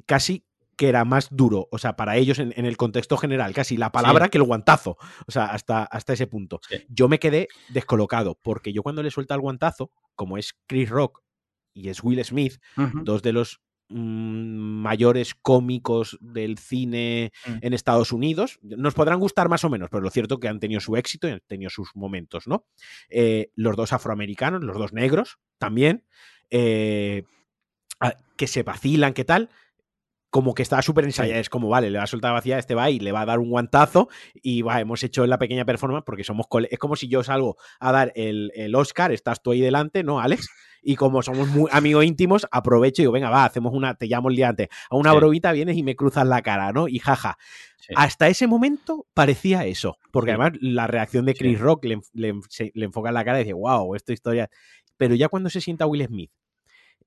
casi que era más duro, o sea, para ellos en, en el contexto general, casi la palabra Sí. que el guantazo. O sea, hasta, hasta ese punto. Sí. Yo me quedé descolocado, porque yo cuando le suelta el guantazo, como es Chris Rock y es Will Smith, dos de los mm, mayores cómicos del cine Mm. en Estados Unidos. Nos podrán gustar más o menos, pero lo cierto es que han tenido su éxito y han tenido sus momentos, ¿no? Eh, los dos afroamericanos, los dos negros también, eh, a- que se vacilan, ¿qué tal? Como que está súper ensayado, es como, vale, le va a soltar vacía, este va y le va a dar un guantazo y va, hemos hecho la pequeña performance porque somos, cole- es como si yo salgo a dar el, el Oscar, estás tú ahí delante, ¿no, Alex? Y como somos muy amigos íntimos, aprovecho y digo, venga, va, hacemos una, te llamo el día antes, a una Sí. bromita vienes y me cruzas la cara, ¿no? Y jaja. Sí. Hasta ese momento parecía eso, porque además la reacción de Chris Sí. Rock le, le, le enfoca en la cara y dice, wow, esta historia. Pero ya cuando se sienta Will Smith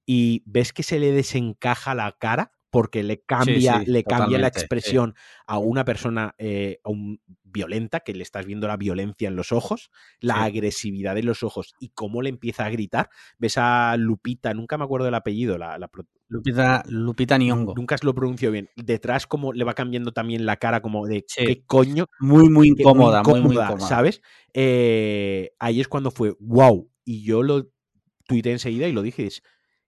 y ves que se le desencaja la cara, porque le cambia, sí, le cambia la sí. expresión a una persona eh, a un- violenta, que le estás viendo la violencia en los ojos, la agresividad en los ojos y cómo le empieza a gritar. Ves a Lupita, nunca me acuerdo del apellido, la, Lupita, Lupita Nyong'o. nunca lo pronuncio bien. Detrás como le va cambiando también la cara como de Sí. qué coño, Muy, muy incómoda, muy, muy incómoda. ¿sabes? Eh, ahí es cuando fue wow. Y yo lo tuiteé enseguida y lo dije, es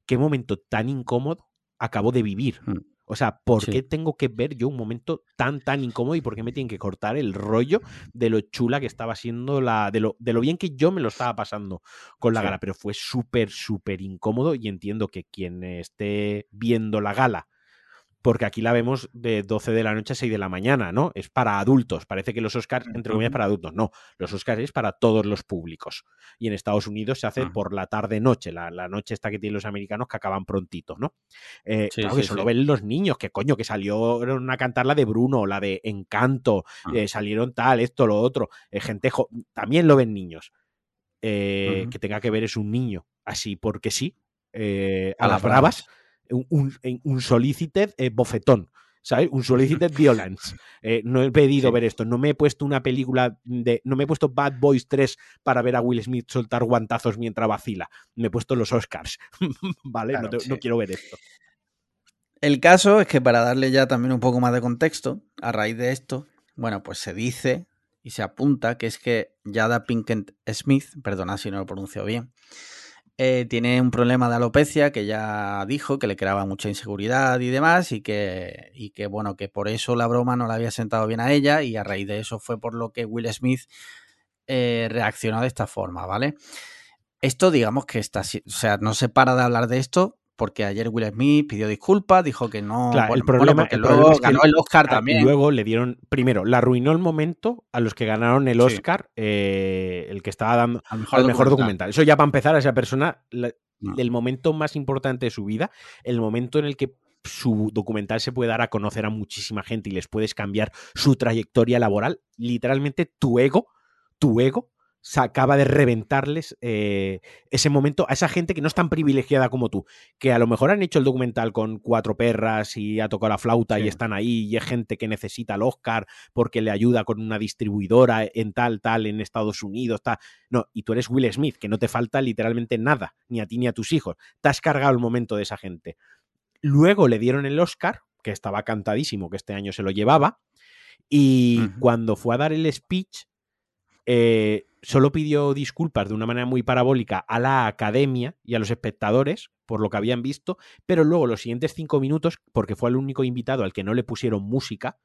qué momento tan incómodo acabo de vivir. Mm. O sea, ¿por Sí. qué tengo que ver yo un momento tan, tan incómodo y por qué me tienen que cortar el rollo de lo chula que estaba siendo la. de lo, de lo bien que yo me lo estaba pasando con la Sí. gala? Pero fue súper, súper incómodo y entiendo que quien esté viendo la gala porque aquí la vemos de 12 de la noche a 6 de la mañana, ¿no? Es para adultos. Parece que los Oscars, entre comillas, para adultos. No, los Oscars es para todos los públicos. Y en Estados Unidos se hace Ujú. por la tarde-noche, la, la noche esta que tienen los americanos que acaban prontitos, ¿no? Eh, Sí, claro sí, que solo sí. ven los niños, que coño, que salieron a cantar la de Bruno, la de Encanto, Ah. eh, salieron tal, esto, lo otro. Eh, gente, también lo ven niños. Eh. Que tenga que ver es un niño, así porque sí, eh, a, A las las bravas, bravas. Un, un, un solicited eh, bofetón. ¿Sabes? Un solicited violence. Eh, no he pedido Sí. ver esto. No me he puesto una película de. No me he puesto Bad Boys 3 para ver a Will Smith soltar guantazos mientras vacila. Me he puesto los Oscars. ¿Vale? no, no quiero ver esto. El caso es que para darle ya también un poco más de contexto, a raíz de esto, bueno, pues se dice y se apunta que es que Jada Pinkett Smith, perdona si no lo pronuncio bien, eh, tiene un problema de alopecia que ya dijo que le creaba mucha inseguridad y demás y que, y que bueno, que por eso la broma no le había sentado bien a ella y a raíz de eso fue por lo que Will Smith eh, reaccionó de esta forma, ¿vale? Esto digamos que está, o sea, no se para de hablar de esto porque ayer Will Smith pidió disculpas, dijo que no. Claro, bueno, el problema, bueno, porque el luego problema es que ganó el Oscar también. Y luego le dieron, primero, le arruinó el momento a los que ganaron el Sí. Oscar, eh, el que estaba dando al mejor, al mejor documental. documental. Eso ya para empezar a esa persona, la- No. el momento más importante de su vida, el momento en el que su documental se puede dar a conocer a muchísima gente y les puedes cambiar su trayectoria laboral, literalmente tu ego, tu ego, se acaba de reventarles eh, ese momento a esa gente que no es tan privilegiada como tú, que a lo mejor han hecho el documental con cuatro perras y ha tocado la flauta y están ahí y es gente que necesita el Oscar porque le ayuda con una distribuidora en tal, tal, en Estados Unidos, tal. No, y tú eres Will Smith, que no te falta literalmente nada, ni a ti ni a tus hijos. Te has cargado el momento de esa gente. Luego le dieron el Oscar, que estaba cantadísimo, que este año se lo llevaba, y cuando fue a dar el speech, eh, solo pidió disculpas de una manera muy parabólica a la academia y a los espectadores por lo que habían visto, pero luego los siguientes cinco minutos, porque fue el único invitado al que no le pusieron música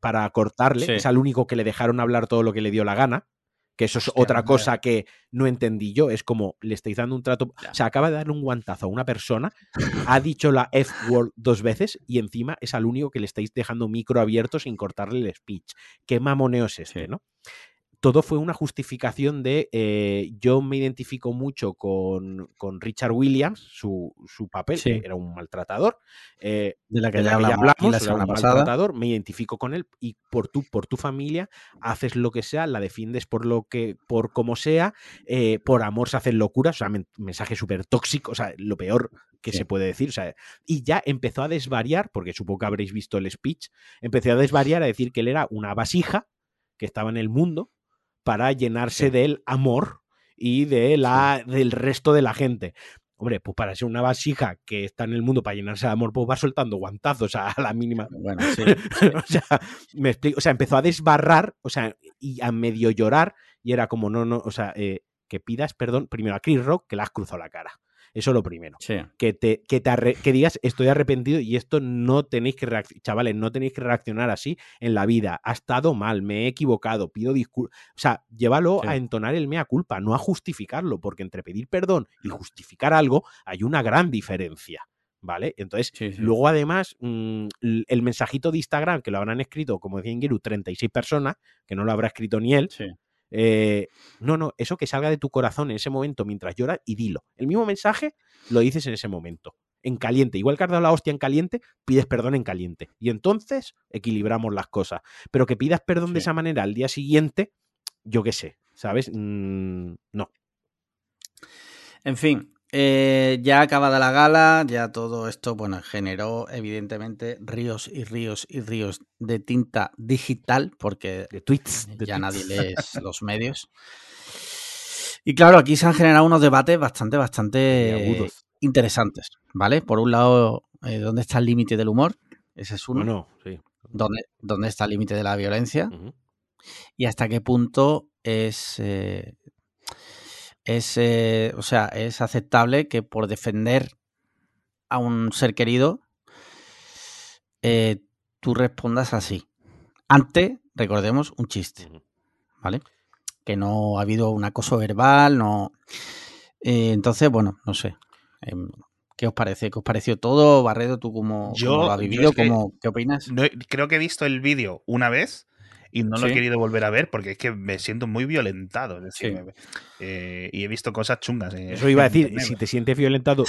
para cortarle, Sí. es al único que le dejaron hablar todo lo que le dio la gana, que eso es Hostia, otra cosa que no entendí yo, es como le estáis dando un trato, o sea, acaba de darle un guantazo a una persona, ha dicho la F-word dos veces y encima es al único que le estáis dejando micro abierto sin cortarle el speech. ¿Qué mamoneo es este, Sí. no? Todo fue una justificación de eh, yo me identifico mucho con, con Richard Williams, su, su papel, Sí. que era un maltratador, eh, de la que de ya la que ya hablamos, era un pasada. maltratador, me identifico con él y por tu, por tu familia haces lo que sea, la defiendes por lo que, por como sea, eh, por amor se hacen locuras, o sea, men- mensaje súper tóxico, o sea, lo peor que Sí. se puede decir, o sea, y ya empezó a desvariar, porque supongo que habréis visto el speech, empezó a desvariar a decir que él era una vasija que estaba en el mundo para llenarse Sí. del amor y de la, del resto de la gente. Hombre, pues para ser una vasija que está en el mundo para llenarse de amor, pues va soltando guantazos a la mínima. Bueno, sí. o sea, me explico. O sea, empezó a desbarrar, o sea, y a medio llorar, y era como, no, no, o sea, eh, que pidas perdón primero a Chris Rock que le has cruzado la cara. Eso lo primero sí. que te, que te arre- que digas estoy arrepentido y esto no tenéis que reaccionar, chavales, no tenéis que reaccionar así en la vida. Ha estado mal, me he equivocado, pido disculpas. O sea, llévalo Sí. a entonar el mea culpa, no a justificarlo, porque entre pedir perdón y justificar algo hay una gran diferencia. ¿Vale? Entonces, Sí, sí. luego además, mm, el mensajito de Instagram que lo habrán escrito, como decía Ingeru, 36 personas, que no lo habrá escrito ni él, Sí. Eh, no, no, eso que salga de tu corazón en ese momento mientras lloras y dilo. El mismo mensaje lo dices en ese momento, en caliente. Igual que has dado la hostia en caliente, pides perdón en caliente. Y entonces equilibramos las cosas. Pero que pidas perdón de esa manera al día siguiente, yo qué sé, ¿sabes? Mm, no. En fin, eh, ya acabada la gala, ya todo esto, bueno, generó evidentemente ríos y ríos y ríos de tinta digital, porque De tweets. de ya tweets. nadie lee los medios. Y claro, aquí se han generado unos debates bastante, bastante agudos. interesantes, ¿vale? Por un lado, eh, ¿dónde está el límite del humor? Ese es uno. Bueno, sí. ¿Dónde, ¿Dónde está el límite de la violencia? Y hasta qué punto es, eh, es eh, o sea, es aceptable que por defender a un ser querido eh, tú respondas así. Ante, recordemos, un chiste. ¿vale? Que no ha habido un acoso verbal, no. Eh, entonces, bueno, no sé. Em, ¿Qué os parece? ¿Qué os pareció todo? Barredo, ¿tú cómo, Yo- cómo lo has yo vivido? es que- ¿Cómo- ¿Qué opinas? No creo que he visto el vídeo una vez y no lo he querido volver a ver porque es que me siento muy violentado. Es decir, Sí. me- eh, y he visto cosas chungas. en- Eso iba a decir, internet. si te sientes violentado. O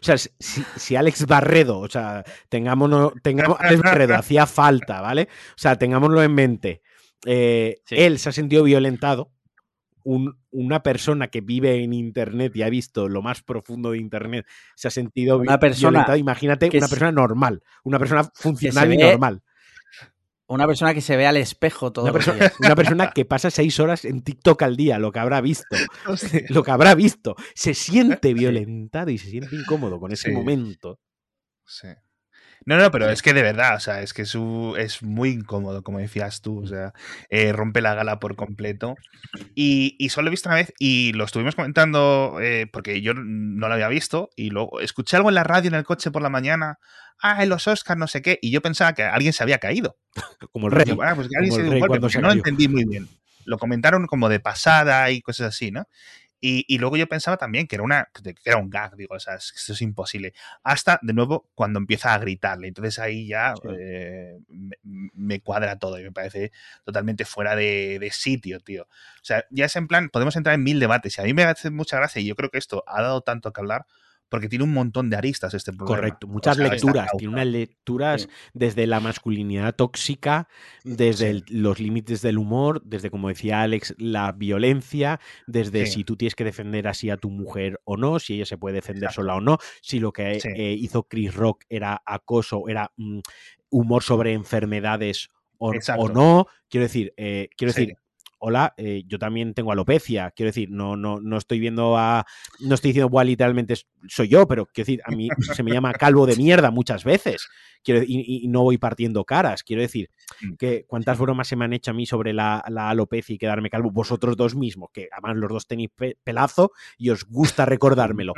sea, si, si Alex Barredo, o sea, tengámonos, tengamos Alex Barredo, hacía falta, ¿vale? O sea, tengámoslo en mente. Eh, Sí. Él se ha sentido violentado. un- una persona que vive en Internet y ha visto lo más profundo de Internet se ha sentido Una persona violentado. Imagínate una persona normal, una persona funcional y ve normal. Una persona que se ve al espejo todo Una persona, una persona que pasa seis horas en TikTok al día, lo que habrá visto. lo que habrá visto, se siente violentado y se siente incómodo con ese Sí. momento. Sí. No, no, pero es que de verdad, o sea, es que es, muy incómodo, como decías tú, o sea, eh, rompe la gala por completo. Y, y solo he visto una vez y lo estuvimos comentando eh, porque yo no lo había visto y luego escuché algo en la radio en el coche por la mañana, ah, en los Oscars, no sé qué, y yo pensaba que alguien se había caído. Como el rey. "Ah, pues que alguien se dio un golpe", se no lo entendí muy bien. Lo comentaron como de pasada y cosas así, ¿no? Y, luego yo pensaba también que era, una, que era un gag, digo, o sea, esto es imposible. Hasta, de nuevo, cuando empieza a gritarle. Entonces ahí ya eh, me, cuadra todo y me parece totalmente fuera de, de, sitio, tío. O sea, ya es en plan, podemos entrar en mil debates y a mí me hace mucha gracia y yo creo que esto ha dado tanto que hablar porque tiene un montón de aristas este problema. Correcto, muchas lecturas, tiene unas lecturas desde la masculinidad tóxica, desde los límites del humor, desde, como decía Alex, la violencia, desde si tú tienes que defender así a tu mujer o no, si ella se puede defender sola o no, si lo que eh, hizo Chris Rock era acoso, era mm, humor sobre enfermedades o, no. Quiero decir, eh, quiero decir, hola, eh, yo también tengo alopecia. Quiero decir, no, no, no estoy viendo a. No estoy diciendo, bueno, literalmente soy yo, pero quiero decir, a mí se me llama calvo de mierda muchas veces. Quiero, y, no voy partiendo caras. Quiero decir, mm. que cuántas bromas se me han hecho a mí sobre la, alopecia y quedarme calvo, vosotros dos mismos, que además los dos tenéis pelazo y os gusta recordármelo.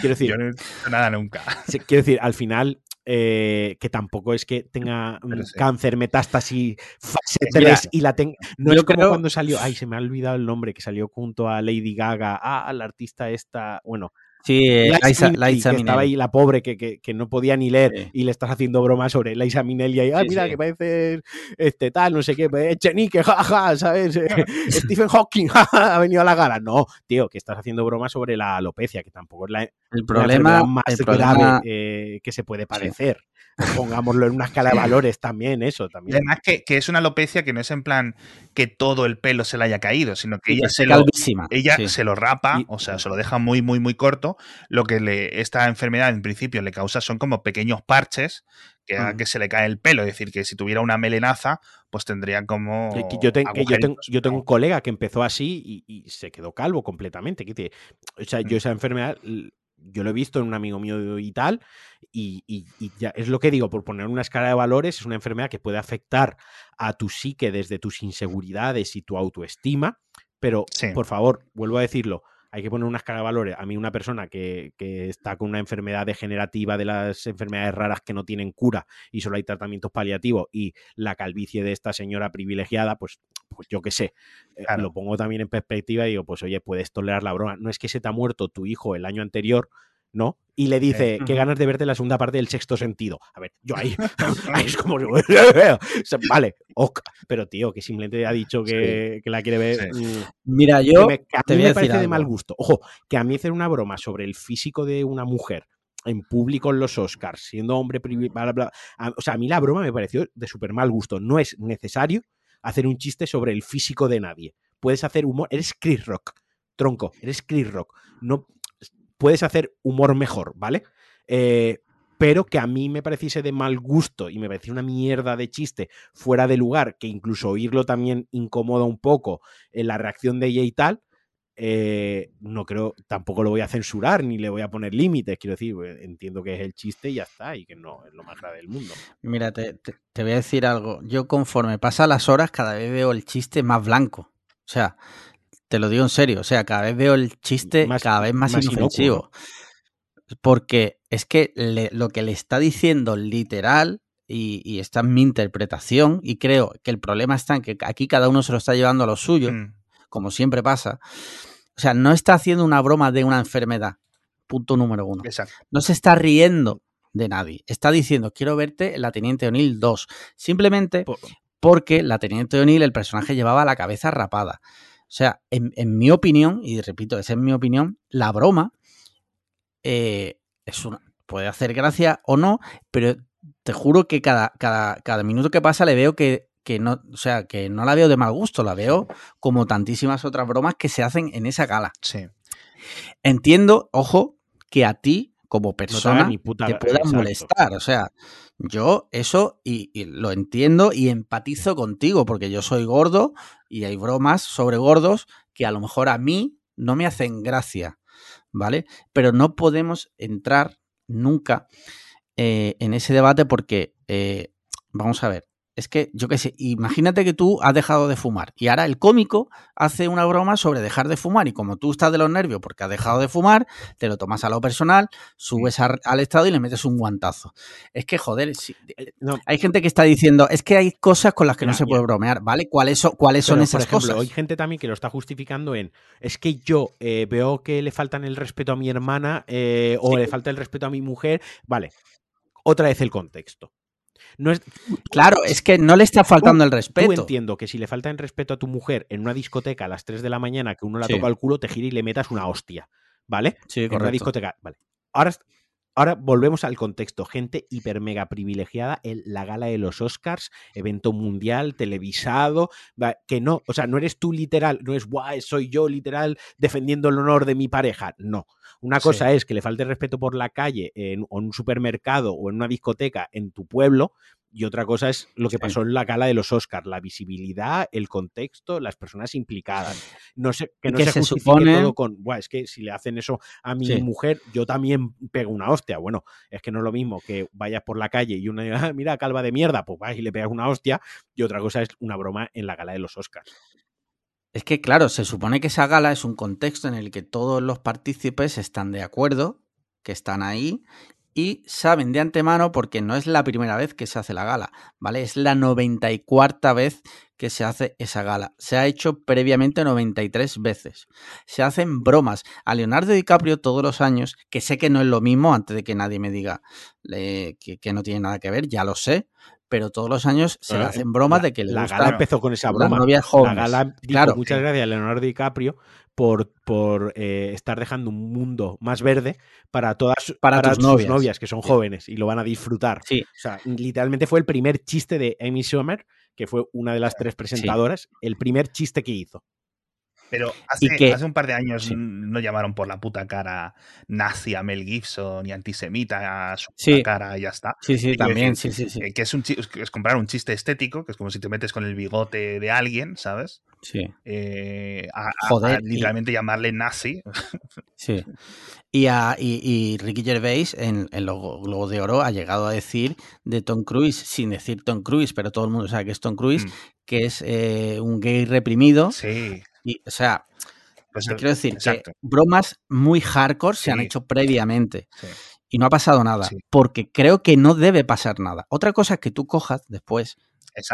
Quiero decir. Yo no nada nunca. Quiero decir, al final, eh, que tampoco es que tenga cáncer, metástasis, fase 3 y la tenga. No es como cuando salió, ay, se me ha olvidado el nombre, que salió junto a Lady Gaga, ah, la artista esta, bueno, Sí, Liza, Liza, que estaba ahí la pobre que, que, que no podía ni leer y le estás haciendo bromas sobre Liza Minnelli y ah, mira, que parece este tal, no sé qué, pues, Chenique, jaja, ¿sabes? Stephen Hawking, ha venido a la gala. No, tío, que estás haciendo bromas sobre la alopecia, que tampoco es la, el problema, más grave eh, que se puede padecer pongámoslo en una escala de valores también, eso también. Además que, que, es una alopecia que no es en plan que todo el pelo se le haya caído, sino que ella, se lo, ella se lo rapa, o sea, se lo deja muy, muy, muy corto. Lo que le, esta enfermedad en principio le causa son como pequeños parches que, que se le cae el pelo. Es decir, que si tuviera una melenaza, pues tendría como. yo, yo, tengo, un colega que empezó así y, se quedó calvo completamente. O sea, yo mm. esa enfermedad yo lo he visto en un amigo mío y tal, y, ya es lo que digo, por poner una escala de valores, es una enfermedad que puede afectar a tu psique desde tus inseguridades y tu autoestima, pero por favor, vuelvo a decirlo, hay que poner una escala de valores. A mí una persona que, está con una enfermedad degenerativa de las enfermedades raras que no tienen cura y solo hay tratamientos paliativos y la calvicie de esta señora privilegiada, pues, pues yo qué sé, eh, lo pongo también en perspectiva y digo, pues oye, puedes tolerar la broma. No es que se te ha muerto tu hijo el año anterior, ¿no? Y le dice, qué ganas de verte la segunda parte del sexto sentido. A ver, yo ahí, es como, vale, ok, pero tío, que simplemente ha dicho que, la quiere ver. Mm, Mira, yo me, a mí me parece de mal gusto. Ojo, que a mí hacer una broma sobre el físico de una mujer en público en los Oscars, siendo hombre, bla, bla, o sea, a mí la broma me pareció de súper mal gusto. No es necesario hacer un chiste sobre el físico de nadie. Puedes hacer humor, eres Chris Rock, tronco, eres Chris Rock. No, puedes hacer humor mejor, ¿vale? Eh, pero que a mí me pareciese de mal gusto y me parecía una mierda de chiste fuera de lugar, que incluso oírlo también incomoda un poco en la reacción de ella y tal, eh, no creo, tampoco lo voy a censurar ni le voy a poner límites, quiero decir, entiendo que es el chiste y ya está, y que no es lo más grave del mundo. Mira, te, te voy a decir algo, yo conforme pasan las horas cada vez veo el chiste más blanco, o sea, te lo digo en serio. O sea, cada vez veo el chiste cada vez más, inofensivo. Porque es que lo que le está diciendo literal, y, y, esta es mi interpretación, y creo que el problema está en que aquí cada uno se lo está llevando a lo suyo, mm. como siempre pasa. O sea, no está haciendo una broma de una enfermedad. Punto número uno. No se está riendo de nadie. Está diciendo, quiero verte en la Teniente O'Neill 2. Simplemente porque la Teniente O'Neill, el personaje, llevaba la cabeza rapada. O sea, en, mi opinión, y repito, esa es mi opinión, la broma eh, es una, puede hacer gracia o no, pero te juro que cada, cada, cada minuto que pasa le veo que, que, no, o sea, que no la veo de mal gusto, la veo como tantísimas otras bromas que se hacen en esa gala. Sí. Entiendo, ojo, que a ti, como persona, te, pueda molestar. O sea, yo eso y, lo entiendo y empatizo contigo porque yo soy gordo y hay bromas sobre gordos que a lo mejor a mí no me hacen gracia, ¿vale? Pero no podemos entrar nunca eh, en ese debate porque, eh, vamos a ver, es que, yo qué sé, imagínate que tú has dejado de fumar y ahora el cómico hace una broma sobre dejar de fumar y como tú estás de los nervios porque has dejado de fumar, te lo tomas a lo personal, subes al estado y le metes un guantazo. Es que, joder, eh, hay gente que está diciendo, es que hay cosas con las que no se puede bromear, ¿vale? ¿Cuáles son, cuáles son esas cosas? Hay gente también que lo está justificando en, es que yo eh, veo que le faltan el respeto a mi hermana eh, o le falta el respeto a mi mujer, vale. Otra vez el contexto claro, es que no le está faltando el respeto. Tú entiendo que si le falta el respeto a tu mujer en una discoteca a las 3 de la mañana que uno la toca al culo, te gira y le metas una hostia. ¿Vale? Sí, En una discoteca. Vale. Ahora, ahora volvemos al contexto. Gente hiper mega privilegiada en la gala de los Oscars, evento mundial, televisado, que no, o sea, no eres tú literal, no es guay, soy yo literal defendiendo el honor de mi pareja. No. Una cosa es que le falte respeto por la calle, en, un supermercado o en una discoteca en tu pueblo, y otra cosa es lo que pasó en la gala de los Oscars, la visibilidad, el contexto, las personas implicadas. No sé, que no se, supone todo con, es que si le hacen eso a mi mujer, yo también pego una hostia. Bueno, es que no es lo mismo que vayas por la calle y una ah, mira, calva de mierda, pues vas y le pegas una hostia, y otra cosa es una broma en la gala de los Oscars. Es que, claro, se supone que esa gala es un contexto en el que todos los partícipes están de acuerdo, que están ahí y saben de antemano, porque no es la primera vez que se hace la gala, ¿vale? Es la 94 vez que se hace esa gala. Se ha hecho previamente 93 veces. Se hacen bromas a Leonardo DiCaprio todos los años, que sé que no es lo mismo, antes de que nadie me diga que, que, no tiene nada que ver, ya lo sé, pero todos los años se le hacen bromas de que la gala empezó con esa broma. La gala claro, muchas gracias a Leonardo DiCaprio por, por eh, estar dejando un mundo más verde para todas para, tus sus novias. que son jóvenes y lo van a disfrutar. Sí. O sea, literalmente fue el primer chiste de Amy Schumer, que fue una de las tres presentadoras, el primer chiste que hizo. Pero hace, hace, un par de años no llamaron por la puta cara nazi a Mel Gibson y antisemita a su cara y ya está. Sí, sí, también, sí, sí, sí. Que es, un, es comprar un chiste estético, que es como si te metes con el bigote de alguien, ¿sabes? Sí. Eh, a, Joder, literalmente llamarle nazi. Sí. Y, a, y, Ricky Gervais en, en los Globos de Oro ha llegado a decir de Tom Cruise, sin decir Tom Cruise, pero todo el mundo sabe que es Tom Cruise, mm. que es eh, un gay reprimido. Sí o sea, pues quiero decir que bromas muy hardcore se han hecho previamente. Y no ha pasado nada. Porque creo que no debe pasar nada. Otra cosa es que tú cojas después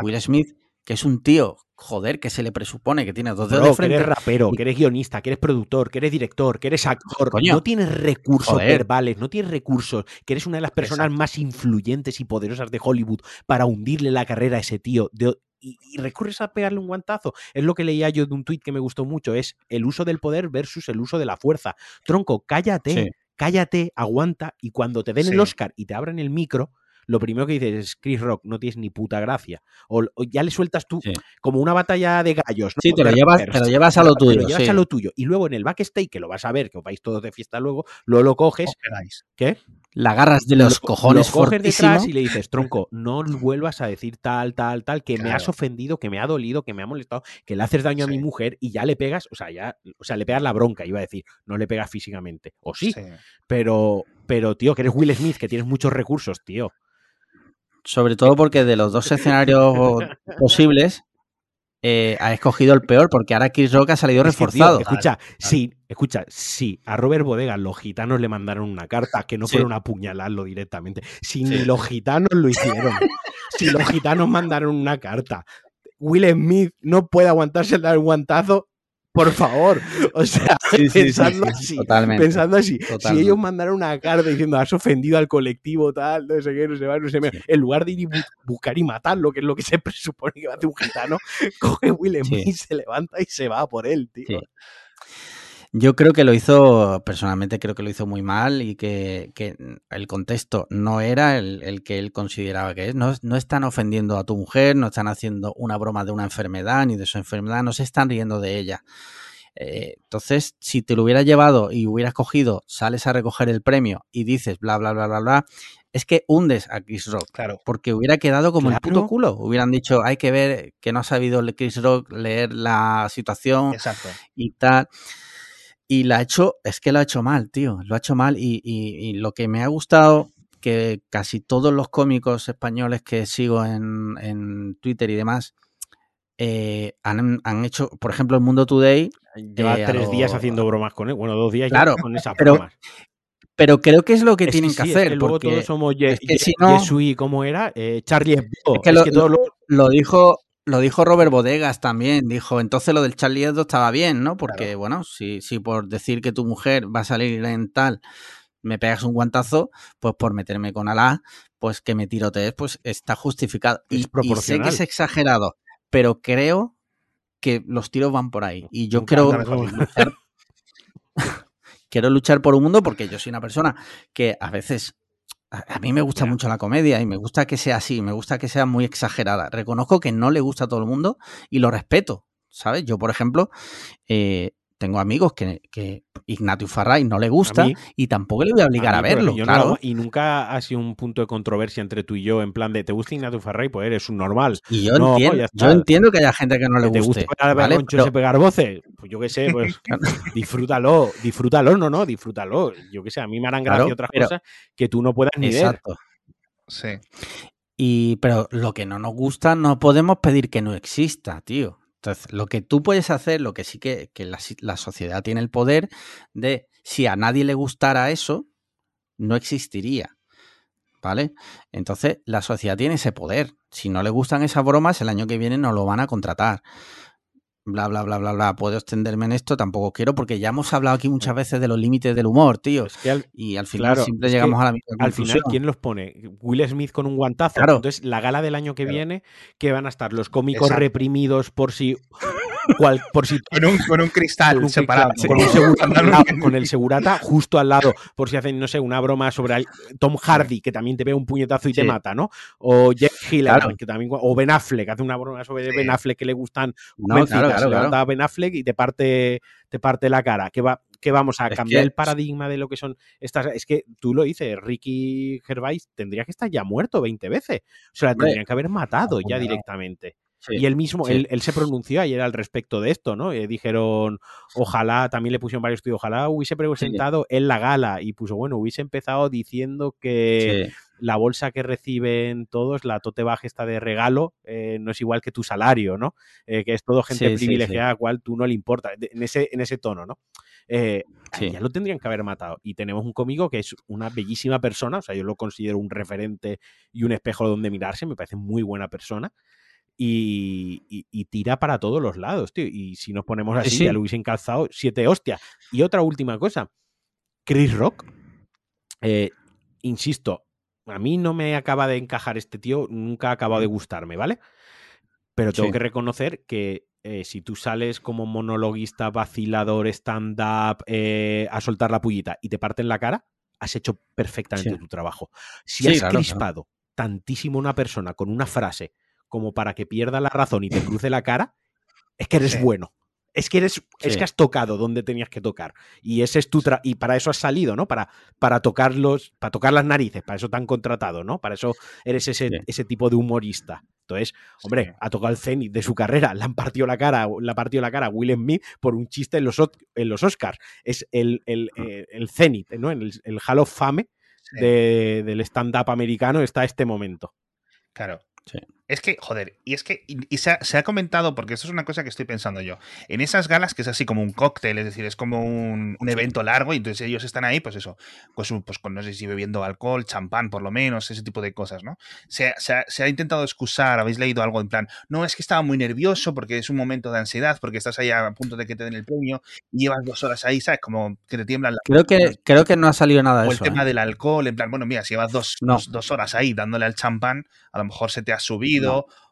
Will Smith, que es un tío, joder, que se le presupone que tiene dos dedos de frente. Que eres rapero, que eres guionista, que eres productor, que eres director, que eres actor. no tienes recursos verbales, no tienes recursos, que eres una de las personas más influyentes y poderosas de Hollywood para hundirle la carrera a ese tío. De, y, recurres a pegarle un guantazo. Es lo que leía yo de un tuit que me gustó mucho, es el uso del poder versus el uso de la fuerza. Tronco, cállate, cállate, aguanta y cuando te den el Oscar y te abran el micro, lo primero que dices es Chris Rock, no tienes ni puta gracia. O, ya le sueltas tú como una batalla de gallos. ¿no? Sí, te lo, llevas, llevas, a lo tuyo. Te lo llevas a lo tuyo. Y luego en el backstage, que lo vas a ver, que os vais todos de fiesta luego, luego lo coges. ¿Qué? la agarras de los cojones lo coges detrás y le dices, tronco, no vuelvas a decir tal, tal, tal, que me has ofendido, que me ha dolido, que me ha molestado, que le haces daño a mi mujer y ya le pegas, o sea, ya, o sea, le pegas la bronca, iba a decir, no le pegas físicamente. O sí, pero, pero, tío, que eres Will Smith, que tienes muchos recursos, tío. Sobre todo porque de los dos escenarios posibles, eh, ha escogido el peor, porque ahora Chris Rock ha salido reforzado. escucha, sí, escucha, sí, a Robert Bodega los gitanos le mandaron una carta, que no fueron a apuñalarlo directamente. Si ni los gitanos lo hicieron, si los gitanos mandaron una carta, Will Smith no puede aguantarse el guantazo por favor. O sea, pensando, así, pensando así. Si ellos mandaron una carta diciendo has ofendido al colectivo, tal, no sé qué, no sé qué, no sé qué, en lugar de ir y buscar y matarlo, que es lo que se presupone que va a hacer un gitano, coge Will Smith, se levanta y se va por él, tío. Yo creo que lo hizo, personalmente creo que lo hizo muy mal y que, el contexto no era el, que él consideraba que es. No, no, están ofendiendo a tu mujer, no están haciendo una broma de una enfermedad ni de su enfermedad, no se están riendo de ella. Eh, entonces, si te lo hubieras llevado y hubieras cogido, sales a recoger el premio y dices bla, bla, bla, bla, bla, es que hundes a Chris Rock. Claro. Porque hubiera quedado como el puto culo. Hubieran dicho, hay que ver que no ha sabido Chris Rock leer la situación y tal. Y la ha hecho, es que lo ha hecho mal, tío. Lo ha hecho mal. Y, lo que me ha gustado, que casi todos los cómicos españoles que sigo en, en Twitter y demás eh, han, han hecho, por ejemplo, el Mundo Today. Lleva eh, tres lo- días haciendo bromas con él. Bueno, dos días Claro, ya con esas pero bromas. Pero creo que es lo que Es tienen sí, que es hacer. luego porque todos somos Ye- es que Ye- si no- Yesui, ¿cómo era? Eh, Charlie Hebdo. Es que Es lo- que todos los- lo dijo, lo dijo Robert Bodegas también. Dijo, entonces lo del Charlie Hebdo estaba bien, ¿no? Porque, Claro. bueno, si, si por decir que tu mujer va a salir en tal me pegas un guantazo, pues por meterme con Alá, pues que me tirotees, pues está justificado. Es Y, y sé que es exagerado, pero creo que los tiros van por ahí. Y yo creo quiero luchar por un mundo porque yo soy una persona que a veces a a mí me gusta mucho la comedia y me gusta que sea así, me gusta que sea muy exagerada. Reconozco que no le gusta a todo el mundo y lo respeto, ¿sabes? Yo, por ejemplo, eh, tengo amigos que, que Ignatius Farray no le gusta mí- y tampoco le voy a obligar a, mí, verlo, yo claro. y nunca ha sido un punto de controversia entre tú y yo, en plan de, ¿te gusta Ignacio Farray? Pues eres un normal. y yo, no, entiendo, ya yo entiendo que haya gente que no le ¿Te guste, gusta ver a ¿vale? Pero- ese pegar voces? Pues yo qué sé, pues disfrútalo, disfrútalo, no, no, disfrútalo. Yo qué sé, a mí me harán gracia Claro, otras pero- cosas que tú no puedas ni ver. Exacto. Sí. Y, pero lo que no nos gusta no podemos pedir que no exista, tío. Entonces, lo que tú puedes hacer, lo que sí que, la, la sociedad tiene el poder de, si a nadie le gustara eso, no existiría. ¿Vale? Entonces, la sociedad tiene ese poder. Si no le gustan esas bromas, el año que viene no lo van a contratar. Bla, bla, bla, bla, bla. Puedo extenderme en esto, tampoco quiero, porque ya hemos hablado aquí muchas veces de los límites del humor, tío. Es que al, Y al final Claro, siempre llegamos a la misma al final. ¿quién los pone? Will Smith con un guantazo. Claro. Entonces, la gala del año que Claro. viene, que van a estar los cómicos Exacto. reprimidos por si. Cual- por si Con un, con un cristal con un separado. cristal, con, un segurata, al lado, con el segurata justo al lado, por si hacen, no sé, una broma sobre Tom Hardy, que también te ve un puñetazo y te mata, ¿no? O Hiller, Claro. que también, o Ben Affleck, hace una broma sobre Sí. Ben Affleck que le gustan No, jovencitas, claro, claro, se levanta claro. a Ben Affleck y te parte, te parte la cara. Que va, que vamos a Es cambiar que- el paradigma de lo que son estas. Es que tú lo dices, Ricky Gervais tendría que estar ya muerto 20 veces. O sea, la tendrían que haber matado ya directamente. Sí. Y él mismo, sí. él, él se pronunció ayer al respecto de esto, ¿no? Eh, dijeron, ojalá, también le pusieron varios estudios, ojalá hubiese presentado en la gala. Y puso, bueno, hubiese empezado diciendo que la bolsa que reciben todos, la tote bag esta de regalo, eh, no es igual que tu salario, ¿no? Eh, que es todo gente privilegiada a la cual tú no le importa, en ese, en ese tono, ¿no? Ya lo tendrían que haber matado. Y tenemos un cómico que es una bellísima persona, o sea, yo lo considero un referente y un espejo donde mirarse, me parece muy buena persona. Y, y- y tira para todos los lados, tío. Y si nos ponemos Sí, así, sí. ya lo hubiesen calzado siete hostias. Y otra última cosa, Chris Rock, eh, insisto, a mí no me acaba de encajar este tío, nunca ha acabado de gustarme, ¿vale? Pero tengo Sí. que reconocer que eh, si tú sales como monologuista, vacilador, stand-up, eh, a soltar la pullita y te parten la cara, has hecho perfectamente Sí. tu trabajo. Si has claro, claro. crispado tantísimo a una persona con una frase como para que pierda la razón y te cruce la cara, es que eres Sí. bueno. Es que eres, es que has tocado donde tenías que tocar. Y ese es tu tra- y para eso has salido, ¿no? Para, para tocarlos, para tocar las narices, para eso te han contratado, ¿no? Para eso eres ese, Sí. ese tipo de humorista. Entonces, hombre, ha tocado el cenit de su carrera, le han partido la cara, le ha partido la cara a Will Smith por un chiste en los, en los Oscars. Es el, el, eh, el cenit, ¿no? En el, el Hall of Fame de- del stand-up americano está este momento. Claro. Sí. Es que, joder, y es que y, y se, ha, se ha comentado, porque esto es una cosa que estoy pensando yo, en esas galas que es así como un cóctel, es decir, es como un, un evento largo y entonces ellos están ahí, pues eso, pues, pues con no sé si bebiendo alcohol, champán por lo menos, ese tipo de cosas, ¿no? Se, ha- se ha, se ha intentado excusar, habéis leído algo en plan, no, es que estaba muy nervioso porque es un momento de ansiedad, porque estás ahí a punto de que te den el premio y llevas dos horas ahí, ¿sabes? Como que te tiemblan las Creo que, creo que no ha salido nada de o el tema ¿eh? del alcohol, en plan, bueno, mira, si llevas dos, No. dos, dos horas ahí dándole al champán, a lo mejor se te ha subido,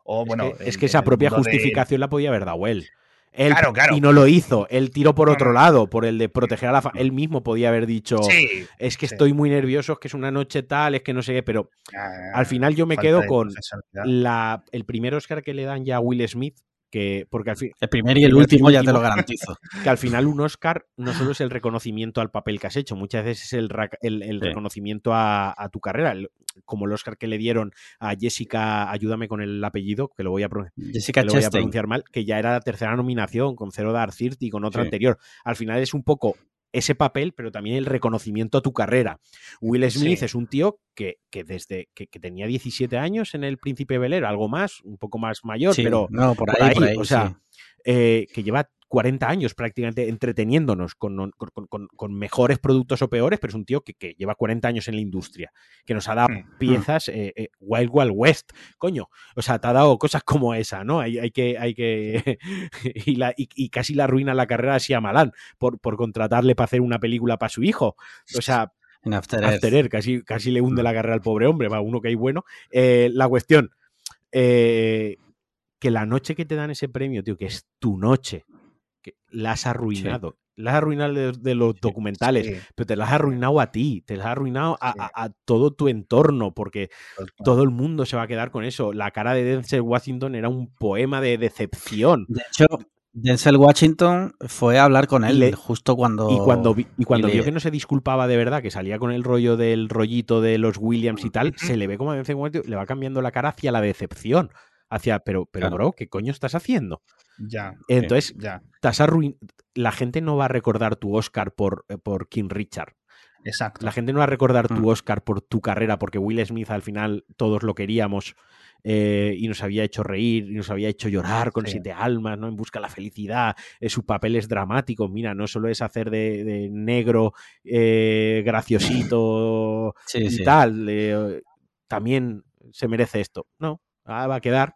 o bueno. es que, es el- que esa propia de- justificación la podía haber dado él. Él- Claro, claro. Y no lo hizo. Él tiró por otro lado, por el de proteger a la fa- Él mismo podía haber dicho, Sí. es que sí. estoy muy nervioso, es que es una noche tal, es que no sé qué, pero Ah, al final yo me quedo con la, el primer Oscar que le dan ya a Will Smith, que, porque al fin, El primer y el último ya te lo garantizo. que al final un Oscar no solo es el reconocimiento al papel que has hecho, muchas veces es el, el- el Sí. reconocimiento a, a tu carrera, como el Oscar que le dieron a Jessica, ayúdame con el apellido, que lo voy a, Jessica lo voy a pronunciar mal, que ya era la tercera nominación con Cero Dark Thirty y con otra Sí. anterior. Al final es un poco ese papel, pero también el reconocimiento a tu carrera. Will Smith Sí. es un tío que, que desde que, que tenía 17 años en El Príncipe Belero, algo más, un poco más mayor, Sí, pero no, por ahí, por ahí, por ahí, o sea, sí. eh, que lleva 40 años prácticamente entreteniéndonos con, con- con- con mejores productos o peores, pero es un tío que, que lleva 40 años en la industria, que nos ha dado Mm. piezas eh, eh, Wild Wild West, coño, o sea, te ha dado cosas como esa, ¿no? Hay, hay que, hay que, y, la- y- y casi la arruina la carrera a Shyamalan por, por contratarle para hacer una película para su hijo, o sea, En After. After Earth, casi, casi le hunde Mm. la carrera al pobre hombre, va uno que hay bueno. Eh, la cuestión, que la noche que te dan ese premio, tío, que es tu noche, la has arruinado. La has arruinado de, de los documentales, Sí, pero te la has arruinado a ti, te la has arruinado a, Sí. a- a todo tu entorno, porque todo el mundo se va a quedar con eso. La cara de Denzel Washington era un poema de decepción. De hecho, Denzel Washington fue a hablar con él le- justo cuando. Y cuando, vi- y cuando y vio le- que no se disculpaba de verdad, que salía con el rollo del rollito de los Williams y tal, se le ve como a Denzel Washington le va cambiando la cara hacia la decepción. Hacia, pero, pero Claro. bro, ¿qué coño estás haciendo? Ya, Entonces, ya, te has arruin- la gente no va a recordar tu Oscar por, eh, por King Richard. exacto. La gente no va a recordar tu Mm. Oscar por tu carrera, porque Will Smith al final todos lo queríamos eh, y nos había hecho reír y nos había hecho llorar con Sí. siete almas, ¿no? En busca de la felicidad. Eh, su papel es dramático. Mira, no solo es hacer de, de negro eh, graciosito Sí, y sí. tal. también se merece esto. No, ahora va a quedar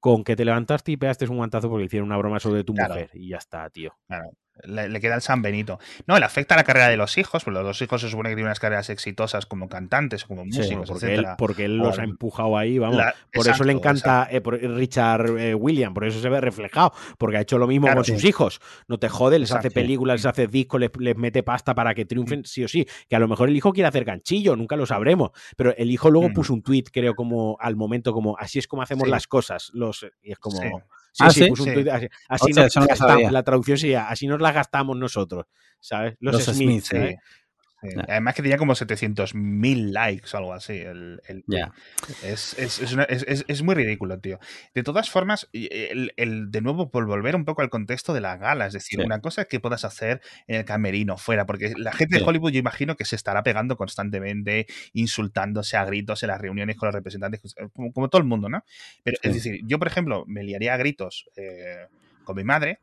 con que te levantaste y pegaste un guantazo porque hicieron una broma sobre tu Claro. mujer. Y ya está, tío. Claro, le, le queda el San Benito. No, le afecta a la carrera de los hijos, porque los dos hijos se supone que tienen unas carreras exitosas como cantantes, como Sí, músicos, porque él, porque él los ha empujado ahí, vamos. La- por eso le encanta eh, por- Richard eh, William, por eso se ve reflejado, porque ha hecho lo mismo Claro, con sí. sus hijos. No te jode, les hace películas, les hace discos, les, les mete pasta para que triunfen, sí o sí. Que a lo mejor el hijo quiere hacer ganchillo, nunca lo sabremos. Pero el hijo luego Mm. puso un tweet, creo, como al momento, como así es como hacemos Sí. las cosas. Los, y es como. Sí. Sí, Ah, sí, ¿sí? puso un Sí. tuit así, así Hostia, nos eso no gastamos- la traducción sería, así nos la gastamos nosotros, ¿sabes? Los, Los Smith, Smith, Sí, ¿sabes? Sí. Además que tenía como 700.000 likes o algo así. El, el-. Es, es- es una- es- muy ridículo, tío. De todas formas, y- el, el- de nuevo, por volver un poco al contexto de la gala, es decir, Sí. una cosa que puedas hacer en el camerino, fuera, porque la gente Sí. de Hollywood yo imagino que se estará pegando constantemente, insultándose a gritos en las reuniones con los representantes, como, como todo el mundo, ¿no? Pero es decir, yo, por ejemplo, me liaría a gritos eh, con mi madre,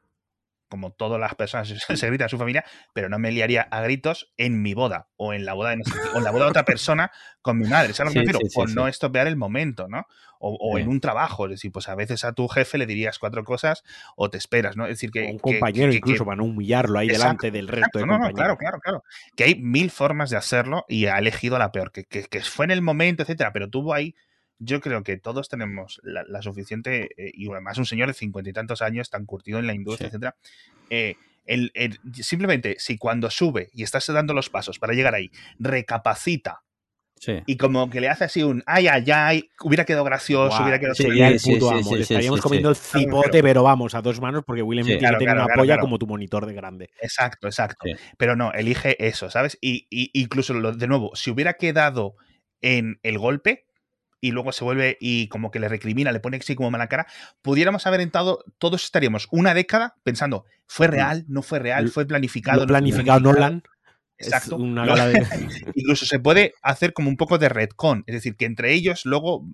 como todas las personas se gritan en su familia, pero no me liaría a gritos en mi boda o en la boda de, o en la boda de otra persona con mi madre. ¿Sabes lo que Sí, sí, sí. no estropear el momento, ¿no? O, o en un trabajo. Es decir, pues a veces a tu jefe le dirías cuatro cosas o te esperas, ¿no? Es decir, que. O un compañero que- que- incluso para no humillarlo ahí Exacto, delante del resto Exacto, de no, no, claro, claro, claro. Que hay mil formas de hacerlo y ha elegido la peor, que, que- que fue en el momento, etcétera, pero tuvo ahí. Yo creo que todos tenemos la, la suficiente, eh, y además un señor de cincuenta y tantos años, tan curtido en la industria, Sí. etcétera. eh, el- el- simplemente, si cuando sube y estás dando los pasos para llegar ahí, recapacita Sí. y como que le hace así un ay, ay, ay, hubiera quedado gracioso, Guau, hubiera quedado sí, sería el puto sí, amo. sí, Le sí, estaríamos sí, comiendo el cipote, pero vamos, a dos manos, porque William Sí, tiene claro, claro, una claro, polla claro. como tu monitor de grande. Exacto, exacto. Sí. Pero no, elige eso, ¿sabes? Y, y- incluso, lo- de nuevo, si hubiera quedado en el golpe y luego se vuelve y como que le recrimina, le pone así como mala cara, pudiéramos haber entrado, todos estaríamos una década pensando, ¿fue real? ¿No fue real? ¿Fue planificado? Lo no fue planificado Nolan. Exacto. Es una Lo- gala de... Incluso se puede hacer como un poco de retcon, es decir, que entre ellos luego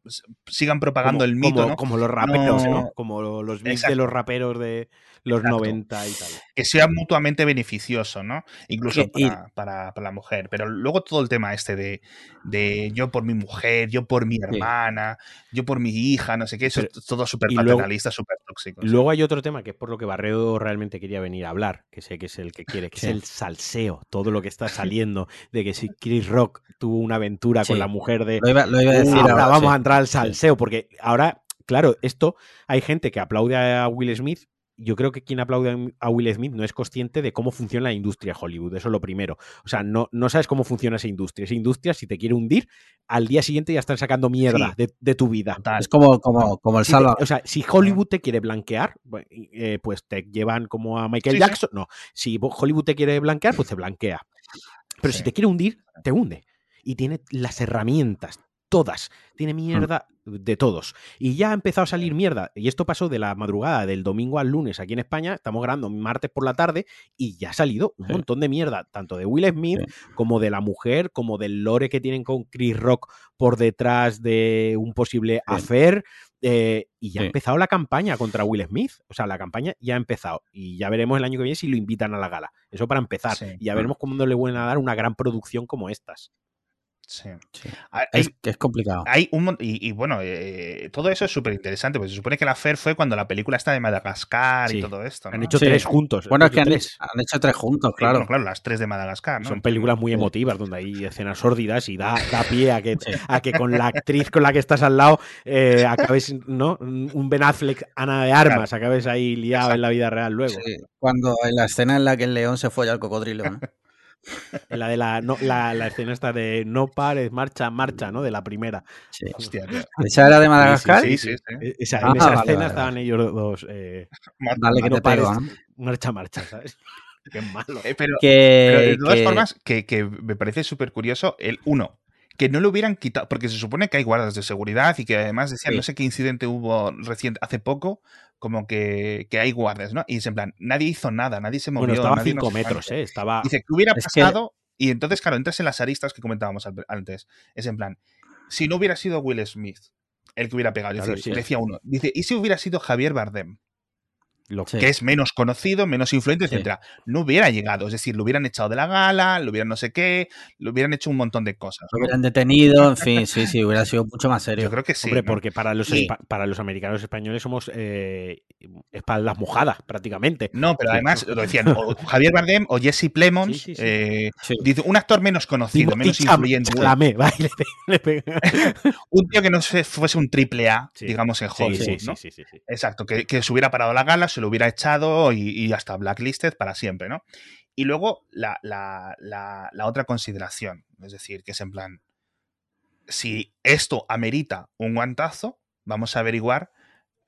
sigan propagando como, el mito, como, ¿no? como los raperos, No. ¿no? Como los beats de los raperos de los Exacto. 90 y tal. que sea mutuamente beneficioso, ¿no? Incluso y- para, para- para la mujer. Pero luego todo el tema este de, de yo por mi mujer, yo por mi hermana, yo por mi hija, no sé qué, eso Pero- es todo súper paternalista, súper tóxico. Luego hay otro tema que es por lo que Barredo realmente quería venir a hablar, que sé que es el que quiere, que Sí. es el salseo, todo lo que está saliendo, de que si Chris Rock tuvo una aventura Sí. con la mujer de... Lo iba, lo iba a decir Uh, ahora ahora. vamos a entrar al salseo, porque ahora, claro, esto hay gente que aplaude a Will Smith. Yo creo que quien aplaude a Will Smith no es consciente de cómo funciona la industria Hollywood. Eso es lo primero. O sea, no, no sabes cómo funciona esa industria. Esa industria, si te quiere hundir, al día siguiente ya están sacando mierda Sí. de, de tu vida. Es como, como, como el Si te- Salva. o sea, si Hollywood te quiere blanquear, eh, pues te llevan como a Michael Sí, sí. Jackson. No, si Hollywood te quiere blanquear, pues te blanquea. Pero si te quiere hundir, te hunde. Y tiene las herramientas todas. Tiene mierda de todos. Y ya ha empezado a salir mierda. Y esto pasó de la madrugada del domingo al lunes aquí en España. Estamos grabando martes por la tarde y ya ha salido un montón de mierda, tanto de Will Smith como de la mujer, como del lore que tienen con Chris Rock por detrás de un posible affair. eh, y ya ha empezado la campaña contra Will Smith. O sea, la campaña ya ha empezado. Y ya veremos el año que viene si lo invitan a la gala. Eso para empezar. Sí. Y ya veremos cómo no le vuelven a dar una gran producción como estas. Sí. Sí. Hay, Es, complicado. hay un y, y bueno, eh, todo eso es súper interesante, porque se supone que la FER fue cuando la película está de Madagascar Sí. y todo esto. ¿no? Han hecho Sí. tres juntos. Bueno, han es que han, hecho tres. han hecho tres juntos, claro. bueno, claro, las tres de Madagascar, ¿no? Son películas muy emotivas donde hay escenas sórdidas y da, da pie a que, a que con la actriz con la que estás al lado eh, acabes, ¿no? Un Ben Affleck, Ana de Armas, acabes ahí liado Exacto. en la vida real luego. Sí, Cuando en la escena en la que el león se folla al cocodrilo, ¿no? En la de la, no, la, la escena esta de no pares, marcha, marcha, ¿no? De la primera. Sí. Hostia. ¿Esa era de Madagascar? Sí, sí, sí. E- Esa, Ah, en esa vale, escena vale, estaban vale. ellos dos. eh, Dale que no te pego, pares. ¿no? marcha, marcha, ¿sabes? Qué malo. Eh, pero, Que, pero de todas que- formas, que, que me parece súper curioso el uno. Que no lo hubieran quitado, porque se supone que hay guardas de seguridad y que además decían, Sí. no sé qué incidente hubo reciente, hace poco, como que, que hay guardas, ¿no? Y es en plan, nadie hizo nada, nadie se movió. Bueno, estaba a nadie no 5 sé metros. ¿eh? Estaba. Dice, ¿qué hubiera que- pasado? Y entonces, claro, entras en las aristas que comentábamos antes. Es en plan, si no hubiera sido Will Smith el que hubiera pegado, Claro, sí. decía uno, dice, ¿y si hubiera sido Javier Bardem? Lo- Sí. que es menos conocido, menos influente, Sí. etcétera, no hubiera llegado. Es decir, lo hubieran echado de la gala, lo hubieran no sé qué, lo hubieran hecho un montón de cosas. lo hubieran detenido, en fin, sí, sí, hubiera sido mucho más serio. Yo creo que sí. Hombre, ¿no? porque para los, Sí. para los americanos españoles somos eh, espaldas mojadas, prácticamente. No, pero además lo decían o Javier Bardem o Jesse Plemons. Eh, dice, un actor menos conocido, menos influyente. Un tío que no se- fuese un triple A, digamos, en Hollywood. ¿no? Exacto, que, que se hubiera parado la gala, se lo hubiera echado y, y hasta blacklisted para siempre, ¿no? Y luego la, la- la- la otra consideración, es decir, que es en plan, si esto amerita un guantazo, vamos a averiguar,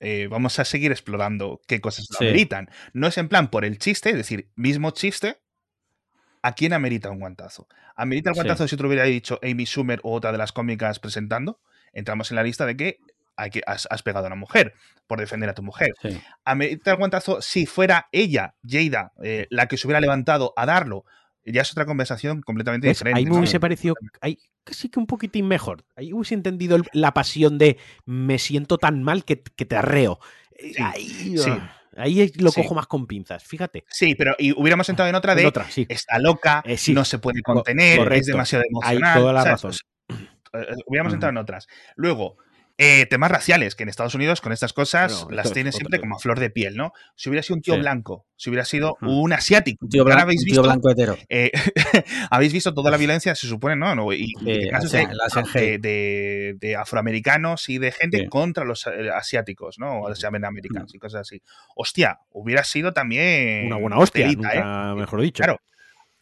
eh, vamos a seguir explorando qué cosas lo Sí. ameritan. No es en plan por el chiste, es decir, mismo chiste, ¿a quién amerita un guantazo? ¿Amerita el Sí. guantazo si te lo hubiera dicho Amy Schumer o otra de las cómicas presentando? Entramos en la lista de que, hay has, has pegado a una mujer por defender a tu mujer. Sí. Amerita el guantazo si fuera ella, Jada, eh, la que se hubiera levantado a darlo. Ya es otra conversación completamente ¿Ves? diferente. Ahí me ¿no? hubiese parecido ahí, casi que un poquitín mejor. Ahí hubiese entendido el- la pasión de me siento tan mal que, que te arreo. Eh, Sí, ahí, sí. ah, ahí lo Sí. cojo más con pinzas, fíjate. Sí, pero y hubiéramos entrado en otra de En otra, está loca, Eh, no se puede contener, es demasiado Hay emocional. toda la ¿sabes? razón. Pues, hubiéramos entrado en otras. Luego, eh, temas raciales, que en Estados Unidos con estas cosas las tiene siempre como a flor de piel, ¿no? Si hubiera sido un tío Sí. blanco, si hubiera sido un asiático, Un tío, habéis visto tío blanco hetero. Eh, habéis visto toda la violencia, se supone, ¿no? No, Y, de casos o sea, de, afroamericanos y de gente Sí. contra los eh, asiáticos, ¿no? O sea, americanos y cosas así. Hostia, hubiera sido también. Una buena hostia, ¿eh? nunca mejor dicho. Claro.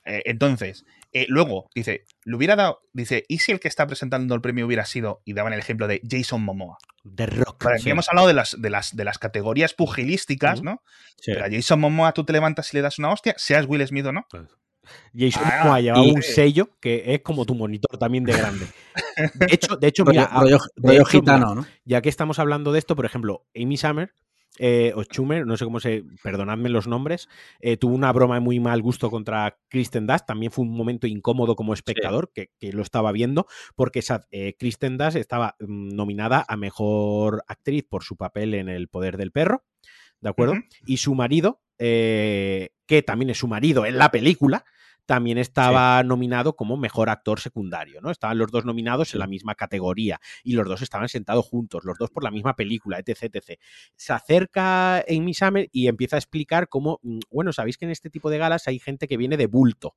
Eh, entonces, eh, luego, dice, le hubiera dado, dice, ¿y si el que está presentando el premio hubiera sido, y daban el ejemplo de Jason Momoa? The Rock. Vale, sí. hemos hablado de las, de las, de las categorías pugilísticas. ¿no? Sí. Pero a Jason Momoa tú te levantas y le das una hostia, seas Will Smith o no. Jason Ah, Momoa llevaba y- un sello que es como tu monitor también de grande. De hecho, de hecho Rollo, mira, rollo- de rollo hecho, gitano, mira, ¿no? ya que estamos hablando de esto, por ejemplo, Amy Summer eh, o Schumer, no sé cómo se, perdonadme los nombres, eh, tuvo una broma de muy mal gusto contra Kristen Dunst. También fue un momento incómodo como espectador, que, que lo estaba viendo, porque esa, eh, Kristen Dunst estaba mm, nominada a mejor actriz por su papel en El Poder del Perro, ¿de acuerdo? Y su marido, eh, que también es su marido en la película, también estaba nominado como mejor actor secundario, ¿no? Estaban los dos nominados en la misma categoría y los dos estaban sentados juntos, los dos por la misma película, etc, etc. Se acerca Amy Summer y empieza a explicar cómo, mm, bueno, sabéis que en este tipo de galas hay gente que viene de bulto,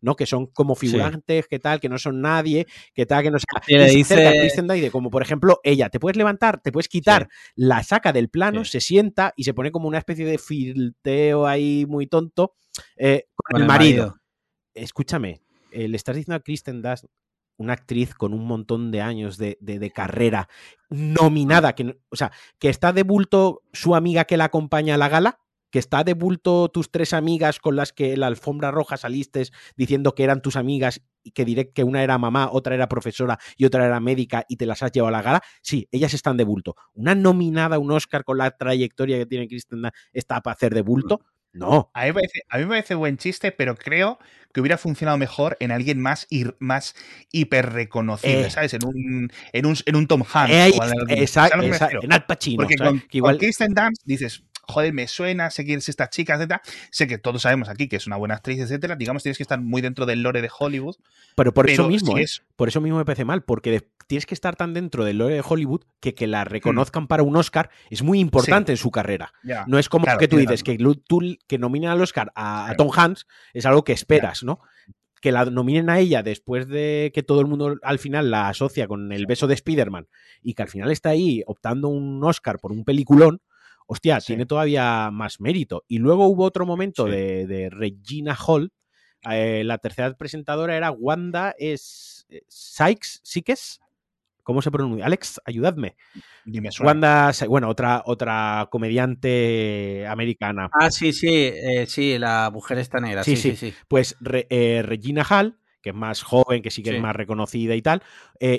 ¿no? Que son como figurantes, que tal, que no son nadie, que tal, que no sé. Y le dice- Kristen Dunst y de como por ejemplo ella, te puedes levantar, te puedes quitar, la saca del plano, Sí. se sienta y se pone como una especie de filteo ahí muy tonto eh, con, Con el marido. Escúchame, eh, le estás diciendo a Kristen Dunst, una actriz con un montón de años de, de- de carrera, nominada, que, o sea, que está de bulto su amiga que la acompaña a la gala, que está de bulto tus tres amigas con las que la alfombra roja saliste diciendo que eran tus amigas que direct que una era mamá, otra era profesora y otra era médica y te las has llevado a la gala, sí, ellas están de bulto. Una nominada un Oscar con la trayectoria que tiene Kristen está para hacer de bulto. No. A mí, me parece, a mí me parece buen chiste, pero creo que hubiera funcionado mejor en alguien más, ir, más hiper reconocible, Eh. ¿sabes? En un, en un, en un Tom Hanks. Eh, o algo- exacto, ¿sabes a lo que me exacto, refiero? en Al Pacino, Porque ¿sabes? con, igual, con Kristen Dunst dices, joder, me suena, sé quién es esta chica, etcétera. Sé que todos sabemos aquí que es una buena actriz, etcétera. Digamos, tienes que estar muy dentro del lore de Hollywood. pero por eso mismo, si ¿eh? es- por eso mismo me parece mal, porque de- tienes que estar tan dentro del lore de Hollywood que que la reconozcan para un Oscar es muy importante en su carrera. No es como Claro, que tú dices que tú que nominen al Oscar a. Tom Hanks es algo que esperas, ¿no? Que la nominen a ella después de que todo el mundo al final la asocia con el beso de Spider-Man y que al final está ahí optando un Oscar por un peliculón, hostia, Sí. tiene todavía más mérito. Y luego hubo otro momento Sí. de, de Regina Hall. eh, la tercera presentadora era Wanda es, eh, Sykes, ¿Sikes? ¿Cómo se pronuncia? Alex, ayudadme. Dime. Wanda, bueno, otra, otra comediante americana. Ah, sí, sí, eh, sí, la mujer está negra. Sí, Sí, sí. Pues Re- eh, Regina Hall, que es más joven, que sí que es más reconocida y tal,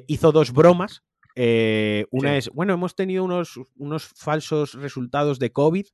hizo dos bromas. Eh, una Sí. es, bueno, hemos tenido unos, unos falsos resultados de COVID.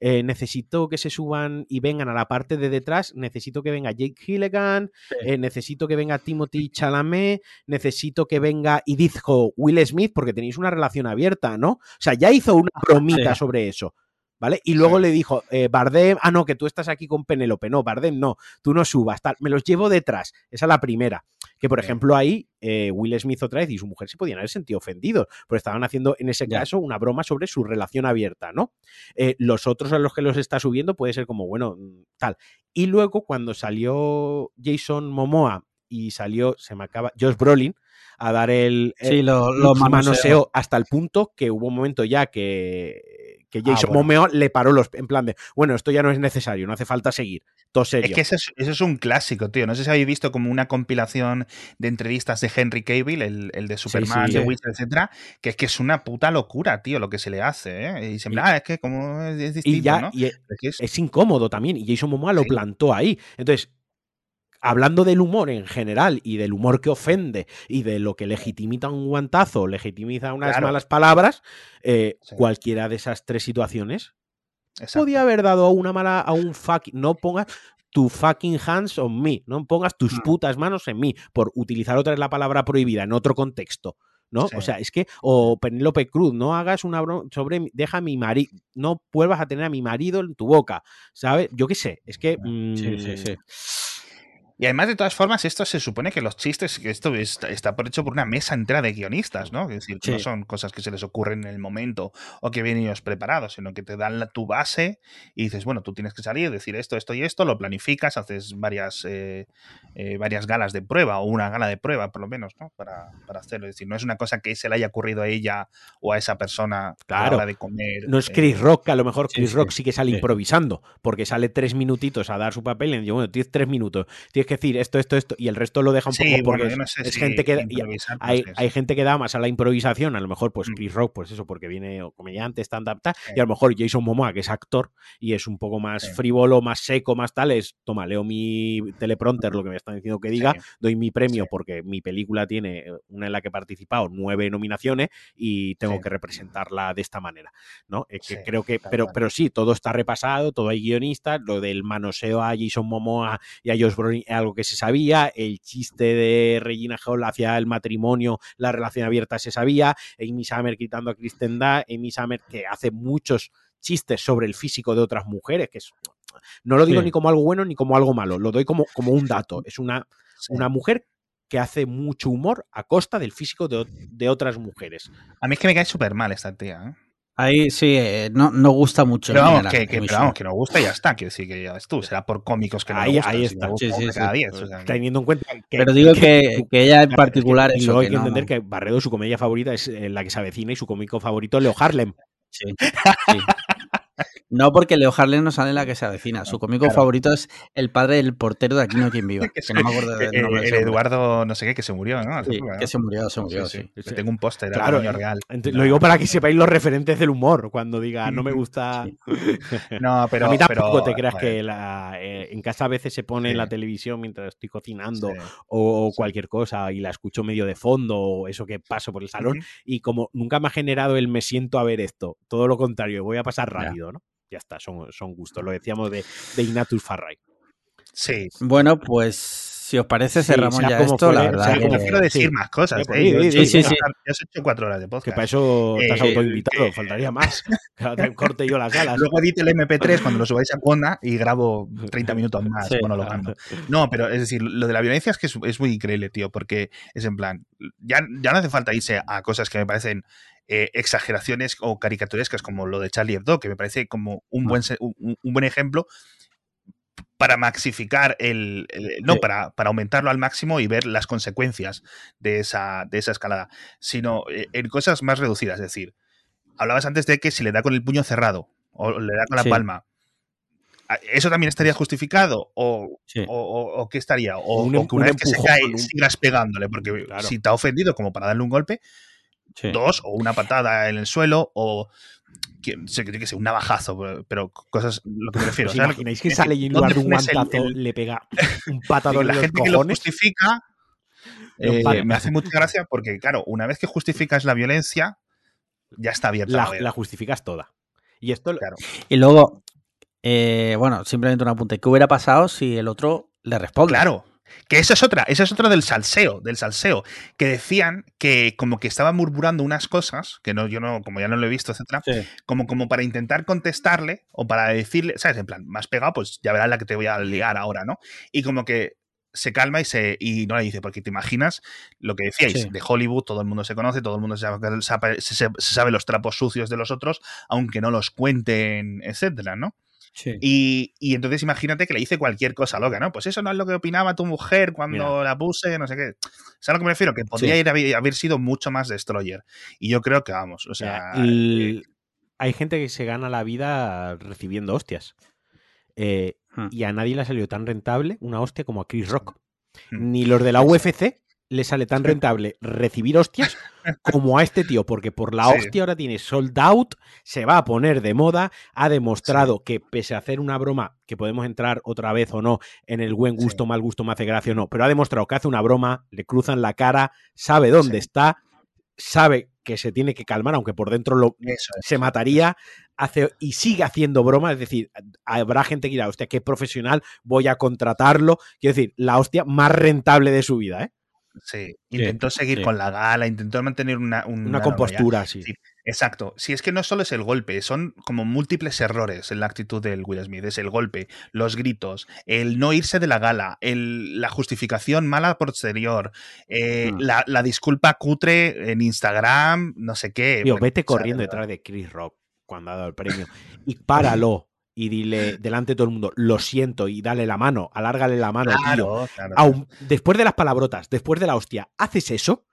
eh, necesito que se suban y vengan a la parte de detrás. Necesito que venga Jake Gilligan. Sí. eh, necesito que venga Timothy Chalamet. Necesito que venga y dijo Will Smith, porque tenéis una relación abierta, ¿no? O sea, ya hizo una bromita Sí. sobre eso. ¿Vale? Y luego Sí. le dijo, eh, Bardem, ah, no, que tú estás aquí con Penélope. No, Bardem, no, tú no subas, tal. Me los llevo detrás. Esa es la primera. Que, por Sí. ejemplo, ahí eh, Will Smith otra vez y su mujer se podían haber sentido ofendidos, porque estaban haciendo, en ese caso, una broma sobre su relación abierta, ¿no? Eh, los otros a los que los está subiendo puede ser como, bueno, mm, tal. Y luego, cuando salió Jason Momoa y salió, se me acaba, Josh Brolin, a dar el, Sí, el lo, lo manoseó manoseó. hasta el punto que hubo un momento ya que, que Jason bueno. Momoa le paró los, en plan de, bueno, esto ya no es necesario, no hace falta seguir, todo serio. Es que ese es, ese es un clásico, tío. No sé si habéis visto como una compilación de entrevistas de Henry Cavill, el, el de Superman, sí. de. Witcher, etcétera, que es que es una puta locura, tío, lo que se le hace, ¿eh? Y siempre, Y- ah, es que como es, es distinto, y ya, ¿no? y Es incómodo también. Y Jason Momoa lo plantó ahí. Entonces, hablando del humor en general y del humor que ofende y de lo que legitimiza un guantazo, legitimiza unas Claro. malas palabras, eh, Sí. cualquiera de esas tres situaciones exacto. podía haber dado a una mala, a un fucking, no pongas tu fucking hands on me, no pongas tus Mm. putas manos en mí, por utilizar otra vez la palabra prohibida en otro contexto. ¿no? Sí. O sea, es que, o Penélope Cruz, no hagas una broma sobre, deja a mi marido, no vuelvas a tener a mi marido en tu boca, ¿sabes? Yo qué sé, es que... Sí, sí, mm, sí. Y además, de todas formas, esto se supone que los chistes, que esto está, está por hecho por una mesa entera de guionistas, ¿no? Es decir, que no Sí. son cosas que se les ocurren en el momento o que vienen ellos preparados, sino que te dan la- tu base y dices, bueno, tú tienes que salir, decir esto, esto y esto, lo planificas, haces varias, eh, eh, varias galas de prueba o una gala de prueba, por lo menos, ¿no? Para, para hacerlo. Es decir, no es una cosa que se le haya ocurrido a ella o a esa persona a Claro. la hora de comer. No es eh, Chris Rock, que a lo mejor sí, Chris sí, Rock sí que sale sí. improvisando, porque sale tres minutitos a dar su papel y dice, bueno, tienes tres minutos, tienes que decir esto, esto, esto, y el resto lo deja un Sí, poco porque bueno, es, no sé es si gente que... hay, sé, hay gente que da más a la improvisación, a lo mejor pues Mm. Chris Rock, pues eso, porque viene o comediante, stand-up, tal, Sí. y a lo mejor Jason Momoa, que es actor y es un poco más Sí. frívolo, más seco, más tal, es, toma, leo mi teleprompter, lo que me están diciendo que diga, doy mi premio porque mi película tiene eh, una en la que he participado, nueve nominaciones y tengo que representarla de esta manera, ¿no? Es que Sí, creo que, pero, pero sí, todo está repasado, todo hay guionistas, lo del manoseo a Jason Momoa y a Josh Brolin algo que se sabía, el chiste de Regina Hall hacia el matrimonio, la relación abierta se sabía, Amy Summer quitando a Kristen Amy Summer que hace muchos chistes sobre el físico de otras mujeres, que es, no lo digo Sí. ni como algo bueno ni como algo malo, lo doy como, como un dato, es una, Sí. una mujer que hace mucho humor a costa del físico de, de otras mujeres. A mí es que me cae súper mal esta tía, ¿eh? Ahí sí, eh, no, no gusta mucho. Pero vamos, general, que, pero vamos, que nos gusta y ya está. Quiero decir que ya ves tú, será por cómicos que no Ahí- le gustan, ahí si está. gusta, Sí, diez, o sea, que- Teniendo en cuenta que... Pero digo que, que ella en particular es que hay que no- entender que Barredo, su comedia favorita es eh, la que se avecina y su cómico favorito, Leo Harlem. Sí, sí. No, porque Leo Harlem no sale en la que se avecina. Su cómico claro. favorito es el padre del portero de Aquí no hay quien viva. Que Que no me acuerdo Eh, del nombre de el ese hombre. Eduardo, no sé qué, que se murió, ¿no? Que se murió, se murió, sí. Sí, sí. Tengo un póster de Claro, tamaño real. Ent- Lo digo para que sepáis los referentes del humor. Cuando diga no me gusta. No, pero. a mí tampoco pero, te creas joder, que la, eh, en casa a veces se pone en Sí. la televisión mientras estoy cocinando sí. o, o cualquier cosa y la escucho medio de fondo o eso que paso por el salón y como nunca me ha generado el me siento a ver esto, todo lo contrario, voy a pasar Ya. rápido, ¿no? Ya está, son, son gustos. Lo decíamos de, de Ignatus Farray. Sí. Bueno, pues si os parece, Sí, cerramos ya como esto. la verdad Sí, como que- no quiero decir sí. más cosas. Eh, pues, eh, sí, ya- sí. Ya has hecho cuatro horas de Que podcast. para eso te has Eh, autoinvitado, que- faltaría más. Que te corte yo las alas. Luego edite el MP3 cuando lo subáis a Conda y grabo 30 minutos más Sí, monologando. No, pero es decir, lo de la violencia es que es, es muy increíble, tío, porque es en plan, ya, ya no hace falta irse a cosas que me parecen eh, exageraciones o caricaturescas como lo de Charlie Hebdo, que me parece como un buen, un, un buen ejemplo para maxificar el, el- no Sí. para, para aumentarlo al máximo y ver las consecuencias de esa, de esa escalada, sino eh, en cosas más reducidas, es decir, hablabas antes de que si le da con el puño cerrado o le da con la Sí. palma, ¿a- ¿eso también estaría justificado? ¿O, Sí. o, qué estaría? O, Un o em- que una un vez que se cae un- sigas pegándole, porque Claro. si te ha ofendido como para darle un golpe, sí. dos, o una patada en el suelo, o que, sé, que, que sé, un navajazo, pero, cosas, lo que me refiero. ¿Os imagináis que sale y en lugar de ¿dónde un el- guantazo el- le pega un patadón en la los gente que lo justifica eh, me hace mucha gracia porque, claro, una vez que justificas la violencia, ya está abierta la, La, la justificas toda. Y esto Claro. Y luego, eh, bueno, simplemente un apunte. ¿Qué hubiera pasado si el otro le responde? Claro. Que esa es otra, esa es otra del salseo, del salseo, que decían que como que estaban murmurando unas cosas, que no, yo no, como ya no lo he visto, etcétera, Sí. como, como para intentar contestarle o para decirle, ¿sabes? En plan, más pegado, pues ya verás la que te voy a liar ahora, ¿no? Y como que se calma y se y no le dice, porque te imaginas lo que decíais, Sí. de Hollywood, todo el mundo se conoce, todo el mundo sabe- se sabe los trapos sucios de los otros, aunque no los cuenten, etcétera, ¿no? Sí. Y, y entonces imagínate que le dice cualquier cosa loca, ¿no? Pues eso no es lo que opinaba tu mujer cuando Mira. la puse, no sé qué. ¿Sabes a lo que me refiero? Que podría Sí. ir a haber, haber sido mucho más destroyer. Y yo creo que vamos, o sea. el- hay gente que se gana la vida recibiendo hostias. Eh, Hmm. y a nadie le ha salido tan rentable una hostia como a Chris Rock. Hmm. Ni los de la UFC le sale tan rentable recibir hostias como a este tío, porque por la Sí. hostia ahora tiene sold out, se va a poner de moda, ha demostrado que pese a hacer una broma, que podemos entrar otra vez o no en el buen gusto, mal gusto, me hace gracia o no, pero ha demostrado que hace una broma, le cruzan la cara, sabe dónde está, sabe que se tiene que calmar, aunque por dentro lo, Eso es. se mataría hace, y sigue haciendo bromas. Es decir, habrá gente que dirá, hostia, qué profesional, voy a contratarlo. Quiero decir, la hostia más rentable de su vida, ¿eh? Sí. Intentó seguir sí. con la gala, intentó mantener una, un- Una una compostura, sí. Sí. Exacto. Si es que no solo es el golpe, son como múltiples errores en la actitud del Will Smith. Es el golpe, los gritos, el no irse de la gala, el- la justificación mala posterior, eh, Mm. la, la disculpa cutre en Instagram, no sé qué. Tío, vete corriendo detrás de Chris Rock cuando ha dado el premio y páralo y dile delante de todo el mundo, lo siento, y dale la mano, alárgale la mano, tío. Claro, claro. Aún- después de las palabrotas, después de la hostia, haces eso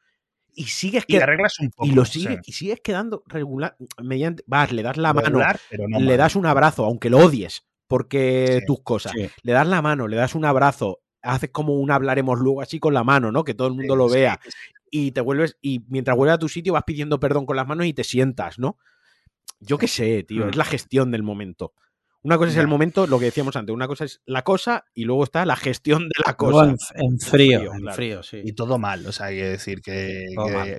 y sigues Y que le arreglas un poco. y lo sigues y sigues quedando regular mediante vas, le das la mano, regular, pero no le mal. das un abrazo, aunque lo odies, porque Sí, tus cosas. Sí. Le das la mano, le das un abrazo, haces como un hablaremos luego así con la mano, ¿no? Que todo el mundo lo vea. Y te vuelves, y mientras vuelves a tu sitio vas pidiendo perdón con las manos y te sientas, ¿no? Yo qué sé, tío, Mm. es la gestión del momento. Una cosa es el momento, lo que decíamos antes, una cosa es la cosa y luego está la gestión de la Luego cosa. en, en frío, frío, en claro. frío, sí. Y todo mal, o sea, hay que decir que,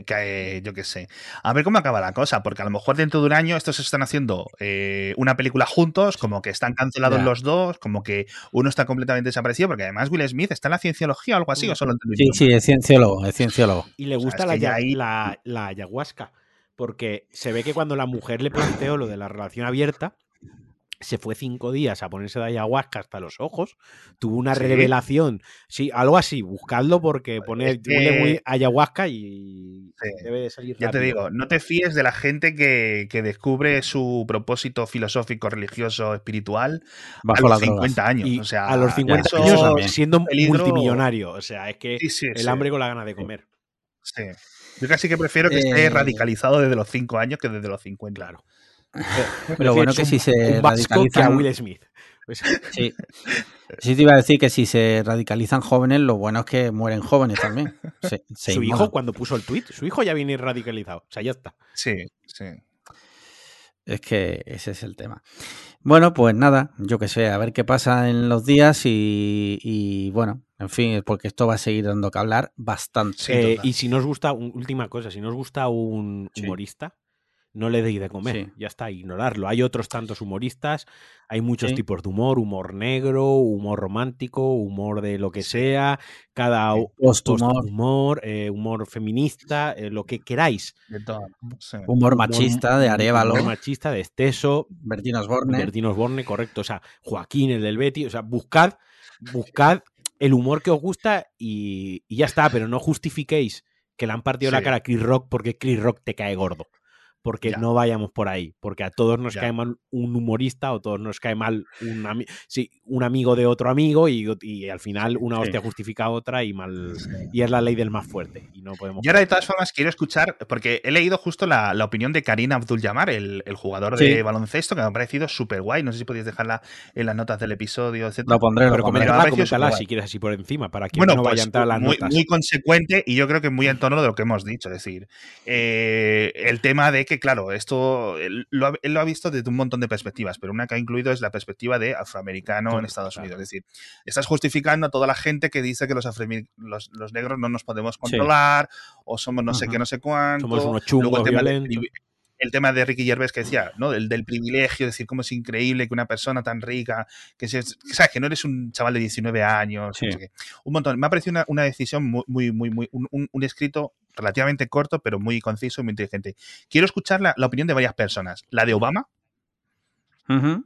que- yo qué sé. A ver cómo acaba la cosa, porque a lo mejor dentro de un año estos están haciendo eh, una película juntos, como que están cancelados Ya. los dos, como que uno está completamente desaparecido, porque además Will Smith está en la cienciología o algo así, o solo en Sí, sí, es cienciólogo, es cienciólogo. Y le gusta la, ahí- la, la ayahuasca, porque se ve que cuando la mujer le planteó lo de la relación abierta, se fue cinco días a ponerse de ayahuasca hasta los ojos, tuvo una ¿Sí? revelación, sí, algo así, buscadlo porque pone es que- huele muy ayahuasca y Sí. debe de salir Ya te digo, no te fíes de la gente que, que descubre su propósito filosófico, religioso, espiritual a los las drogas. 50 años. Y o sea, a los 50 eso- años también. siendo peligro- multimillonario, o sea, es que Sí, sí, el sí. hambre con la gana de comer. Sí. Yo casi que prefiero que esté Eh, radicalizado desde los 5 años que desde los 50. Claro. Lo bueno Prefieres que un- si se un vasco que a radicalizan- Will Smith. Pues, Sí. Sí, te iba a decir que si se radicalizan jóvenes, lo bueno es que mueren jóvenes también. Se- se su hijo, cuando puso el tweet, su hijo ya viene radicalizado. O sea, ya está. Sí, sí. Es que ese es el tema. Bueno, pues nada, yo que sé, a ver qué pasa en los días y, y bueno, en fin, porque esto va a seguir dando que hablar bastante. Eh, y si nos gusta, un- última cosa, si nos gusta un Sí. humorista, no le deis de comer. Sí. Ya está, ignorarlo. Hay otros tantos humoristas, hay muchos Sí. tipos de humor, humor negro, humor romántico, humor de lo que sea, cada humor, eh, humor feminista, eh, lo que queráis. De todo. Sí. Humor machista de Arevalo, Humor machista de Esteso, Bertino Osborne. Bertín Osborne, correcto. O sea, Joaquín, el del Betty. O sea, buscad, buscad el humor que os gusta y, y ya está, pero no justifiquéis que le han partido la cara a Chris Rock porque Chris Rock te cae gordo. Porque Ya. no vayamos por ahí. Porque a todos nos Ya. cae mal un humorista o todos nos cae mal un, ami- sí, un amigo de otro amigo y, y al final una Sí. hostia justifica otra y mal. Sí. Y es la ley del más fuerte. Y no podemos. Yo ahora de todas formas quiero escuchar, porque he leído justo la, la opinión de Karim Abdul-Jabbar, el, el jugador Sí. de baloncesto, que me ha parecido súper guay. No sé si podéis dejarla en las notas del episodio, etc. Lo pondré, lo Pero pondré. coméntala, si quieres así por encima, para que Bueno, no pues vaya a entrar a las muy, notas. muy consecuente y yo creo que muy en tono de lo que hemos dicho. Es decir, eh, el tema de que, claro, esto él lo, ha, él lo ha visto desde un montón de perspectivas, pero una que ha incluido es la perspectiva de afroamericano en Estados claro. Unidos. Es decir, estás justificando a toda la gente que dice que los, los, los negros no nos podemos controlar o somos no sé qué, no sé cuánto. Somos unos Luego chungos el del el tema de Ricky Gervais que decía, ¿no? El del privilegio, decir, cómo es increíble que una persona tan rica, que, se, sabes, que no eres un chaval de 19 años, Sí. no sé qué. un montón. Me ha parecido una, una decisión muy, muy, muy, muy un, un- un escrito relativamente corto, pero muy conciso y muy inteligente. Quiero escuchar la, la opinión de varias personas. La de Obama,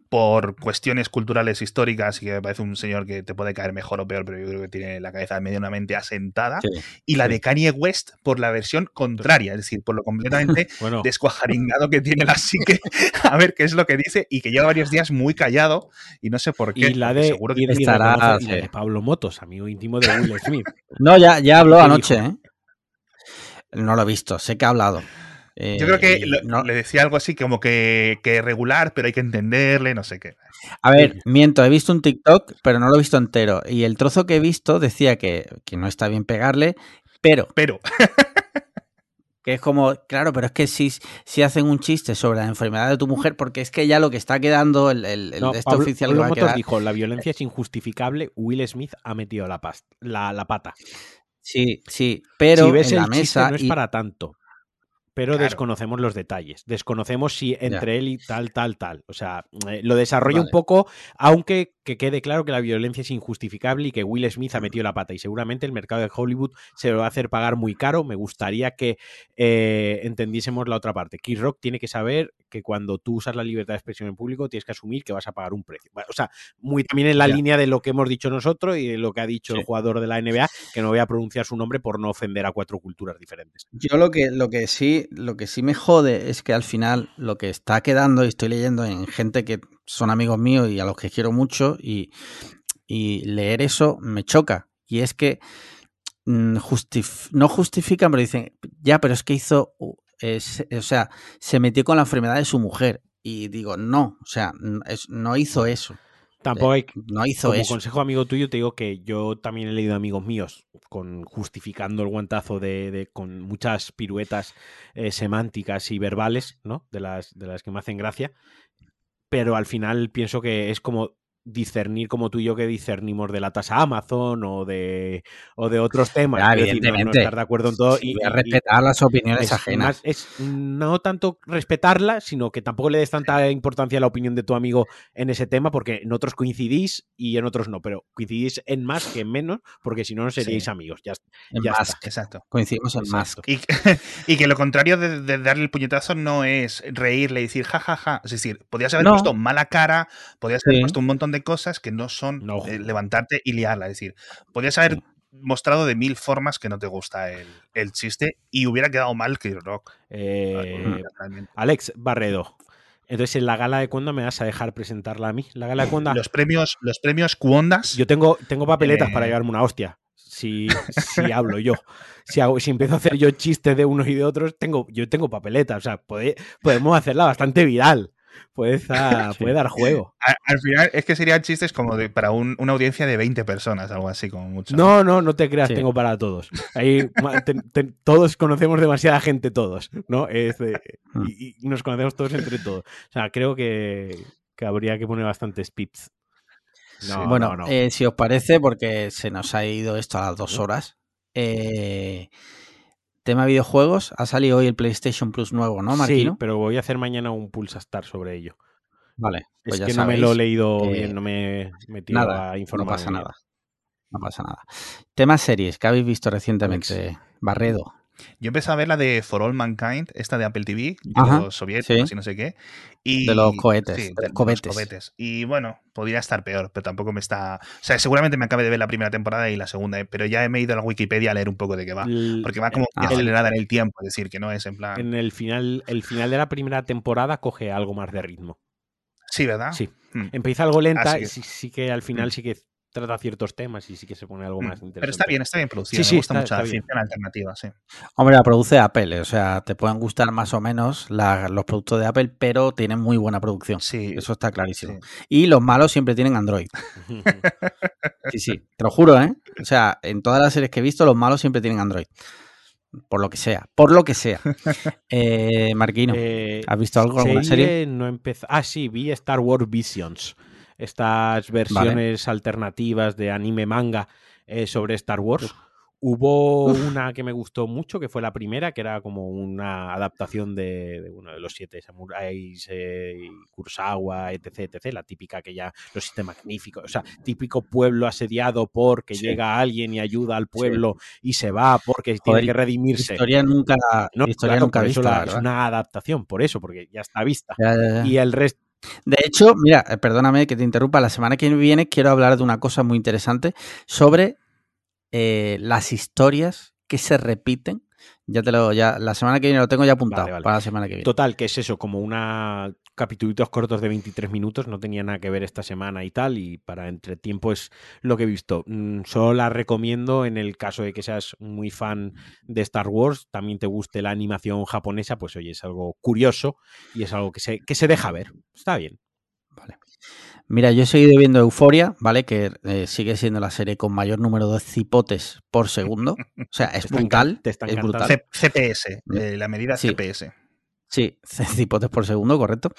Por cuestiones culturales históricas, y que me parece un señor que te puede caer mejor o peor, pero yo creo que tiene la cabeza medianamente asentada. Sí. Y la sí. de Kanye West por la versión contraria, es decir, por lo completamente Bueno, descuajaringado que tiene la psique, a ver qué es lo que dice, y que lleva varios días muy callado, y no sé por qué. y la de, seguro que y de- y de estará, la sí. de Pablo Motos, amigo íntimo de Will Smith. No, ya, ya habló ¿Qué anoche? ¿eh? No lo he visto, sé que ha hablado. Eh, Yo creo que lo- no- le decía algo así como que, que regular, pero hay que entenderle, no sé qué. A ver, miento, he visto un TikTok, pero no lo he visto entero. Y el trozo que he visto decía que, que no está bien pegarle, pero Pero, que es como, claro, pero es que si, si hacen un chiste sobre la enfermedad de tu mujer, porque es que ya lo que está quedando, el, el, el No, este Pablo, oficial que Pablo va a Motos quedar. dijo, la violencia es injustificable, Will Smith ha metido la, la, la pata. Sí, sí, pero si ves en el la chiste mesa. no es y- para tanto. Pero Claro. desconocemos los detalles. Desconocemos si entre él y tal, tal, tal. O sea, eh, lo desarrolla un poco, aunque que quede claro que la violencia es injustificable y que Will Smith ha metido la pata. Y seguramente el mercado de Hollywood se lo va a hacer pagar muy caro. Me gustaría que eh, entendiésemos la otra parte. Chris Rock tiene que saber que cuando tú usas la libertad de expresión en público tienes que asumir que vas a pagar un precio. O sea, muy también en la Ya. línea de lo que hemos dicho nosotros y de lo que ha dicho Sí. el jugador de la NBA, que no voy a pronunciar su nombre por no ofender a cuatro culturas diferentes. Yo lo que, lo que sí, lo que sí me jode es que al final lo que está quedando, y estoy leyendo en gente que son amigos míos y a los que quiero mucho, y, leer eso me choca. Y es que mm, no justifican, pero dicen, ya, pero es que hizo, o sea, se metió con la enfermedad de su mujer. Y digo, no, o sea, no hizo eso. Tampoco hay, No hizo como eso. consejo amigo tuyo, te digo que yo también he leído amigos míos con justificando el guantazo de, de- con muchas piruetas eh, semánticas y verbales, ¿no? De las, de las que me hacen gracia. Pero al final pienso que es como discernir como tú y yo que discernimos de la tasa Amazon o de o de otros temas. Es decir, no- no, evidentemente. estar de acuerdo en todo Sí, y, voy a y- respetar las opiniones es, ajenas. más- es no tanto respetarla, sino que tampoco le des tanta importancia a la opinión de tu amigo en ese tema, porque en otros coincidís y en otros no, pero coincidís en más que en menos, porque si no, no seríais Sí. amigos. Ya, En ya está. exacto. Coincidimos en Exacto. Musk. Y, y que lo contrario de, de darle el puñetazo no es reírle y decir jajaja. Es decir, podías haber No. puesto mala cara, podías haber Sí. puesto un montón de cosas que no son No. eh, levantarte y liarla. Es decir, podías haber mostrado de mil formas que no te gusta el, el chiste y hubiera quedado mal que Rock. Eh. Alex Barredo. Entonces, en la gala de Cuonda me vas a dejar presentarla a mí. La gala de Cuonda. Los premios, los premios Cuondas. Yo tengo, tengo papeletas Eh. para llevarme una hostia. Si, si hablo yo. Si, hago, si empiezo a hacer yo chistes de unos y de otros, tengo, yo tengo papeletas. O sea, pode- podemos hacerla bastante viral. Puede, dar, Sí. puede dar juego. Al final es que serían chistes como de, para un- una audiencia de 20 personas, algo así como mucho. No, no, no te creas, Sí. tengo para todos. Ahí ma- te- te- todos conocemos demasiada gente, todos, ¿no? Es de- Mm. y, y nos conocemos todos entre todos. O sea, creo que, que habría que poner bastantes pits. No, bueno, no, no. eh, si os parece, porque se nos ha ido esto a las dos horas. eh, tema videojuegos, ha salido hoy el PlayStation Plus nuevo, ¿no, sí, Marquino? pero voy a hacer mañana un Pulsa Star sobre ello. Vale, pues es ya que no me lo he leído eh, bien, no me he metido Nada, a no informar. pasa nada. No pasa nada. Tema series que habéis visto recientemente, Barredo. Yo empecé a ver la de For All Mankind, esta de Apple TV, de Ajá, los soviéticos sí. y no sé qué. Y, De los cohetes, sí, de los los cohetes. cohetes. Y bueno, podría estar peor, pero tampoco me está. O sea, seguramente me acabe de ver la primera temporada y la segunda, eh, pero ya me he ido a la Wikipedia a leer un poco de qué va. Porque va como Ah, acelerada en el tiempo, es decir, que no es en plan. en el final, el final de la primera temporada coge algo más de ritmo. Sí, ¿verdad? Sí. Mm. Empieza algo lenta, que- sí, sí que al final Mm. sí que trata ciertos temas y sí que se pone algo Mm. más interesante. Pero está bien, está bien producido. Sí, sí, me gusta está- mucho está la bien. ficción alternativa, sí. Hombre, la produce Apple, o sea, te pueden gustar más o menos la- los productos de Apple, pero tienen muy buena producción. Sí. Eso está clarísimo. sí. Y los malos siempre tienen Android. Sí, sí, te lo juro, ¿eh? O sea, en todas las series que he visto, los malos siempre tienen Android. Por lo que sea, por lo que sea. Eh, Marquino, Eh, ¿has visto algo, alguna serie? No empezó. Ah, sí, vi Star Wars Visions. Estas versiones alternativas de anime manga eh, sobre Star Wars. Hubo una que me gustó mucho, que fue la primera, que era como una adaptación de, de uno de los siete samuráis, eh, Kurosawa, etc, etc. La típica que ya, los siete magníficos, o sea, típico pueblo asediado porque Sí. llega alguien y ayuda al pueblo y se va porque Joder, tiene que redimirse. Historia nunca, No, historia claro, nunca vista, la- es una adaptación, por eso, porque ya está vista. Ya, ya, ya. Y el resto. De hecho, mira, eh, perdóname que te interrumpa, la semana que viene quiero hablar de una cosa muy interesante sobre eh, las historias que se repiten. Ya te lo, ya, la semana que viene lo tengo ya apuntado Vale, vale. para la semana que viene. Total, que es eso, como una capitulitos cortos de 23 minutos, no tenía nada que ver esta semana y tal, y para entretiempo es lo que he visto. Mm, Solo la recomiendo en el caso de que seas muy fan de Star Wars, también te guste la animación japonesa, pues oye, es algo curioso y es algo que se, que se deja ver. Está bien. Mira, yo he seguido viendo Euforia, ¿vale? Que eh, sigue siendo la serie con mayor número de cipotes por segundo. O sea, es brutal. encan- te está es brutal. C- CPS, eh, la medida Sí. CPS. Sí, cipotes por segundo, correcto.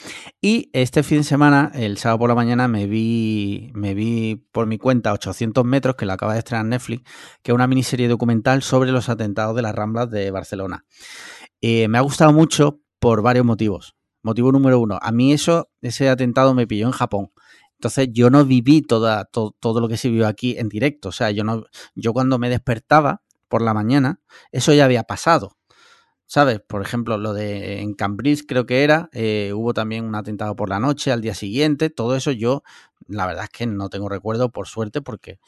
Y este fin de semana, el sábado por la mañana, me vi, me vi por mi cuenta 800 metros, que la acaba de estrenar Netflix, que es una miniserie documental sobre los atentados de las Ramblas de Barcelona. Eh, me ha gustado mucho por varios motivos. Motivo número uno, a mí eso, ese atentado me pilló en Japón. Entonces yo no viví toda, to- todo lo que se vivió aquí en directo. O sea, yo no, yo cuando me despertaba por la mañana, eso ya había pasado. ¿Sabes? Por ejemplo, lo de en Cambridge creo que era, eh, hubo también un atentado por la noche al día siguiente, todo eso yo, la verdad es que no tengo recuerdo, por suerte, porque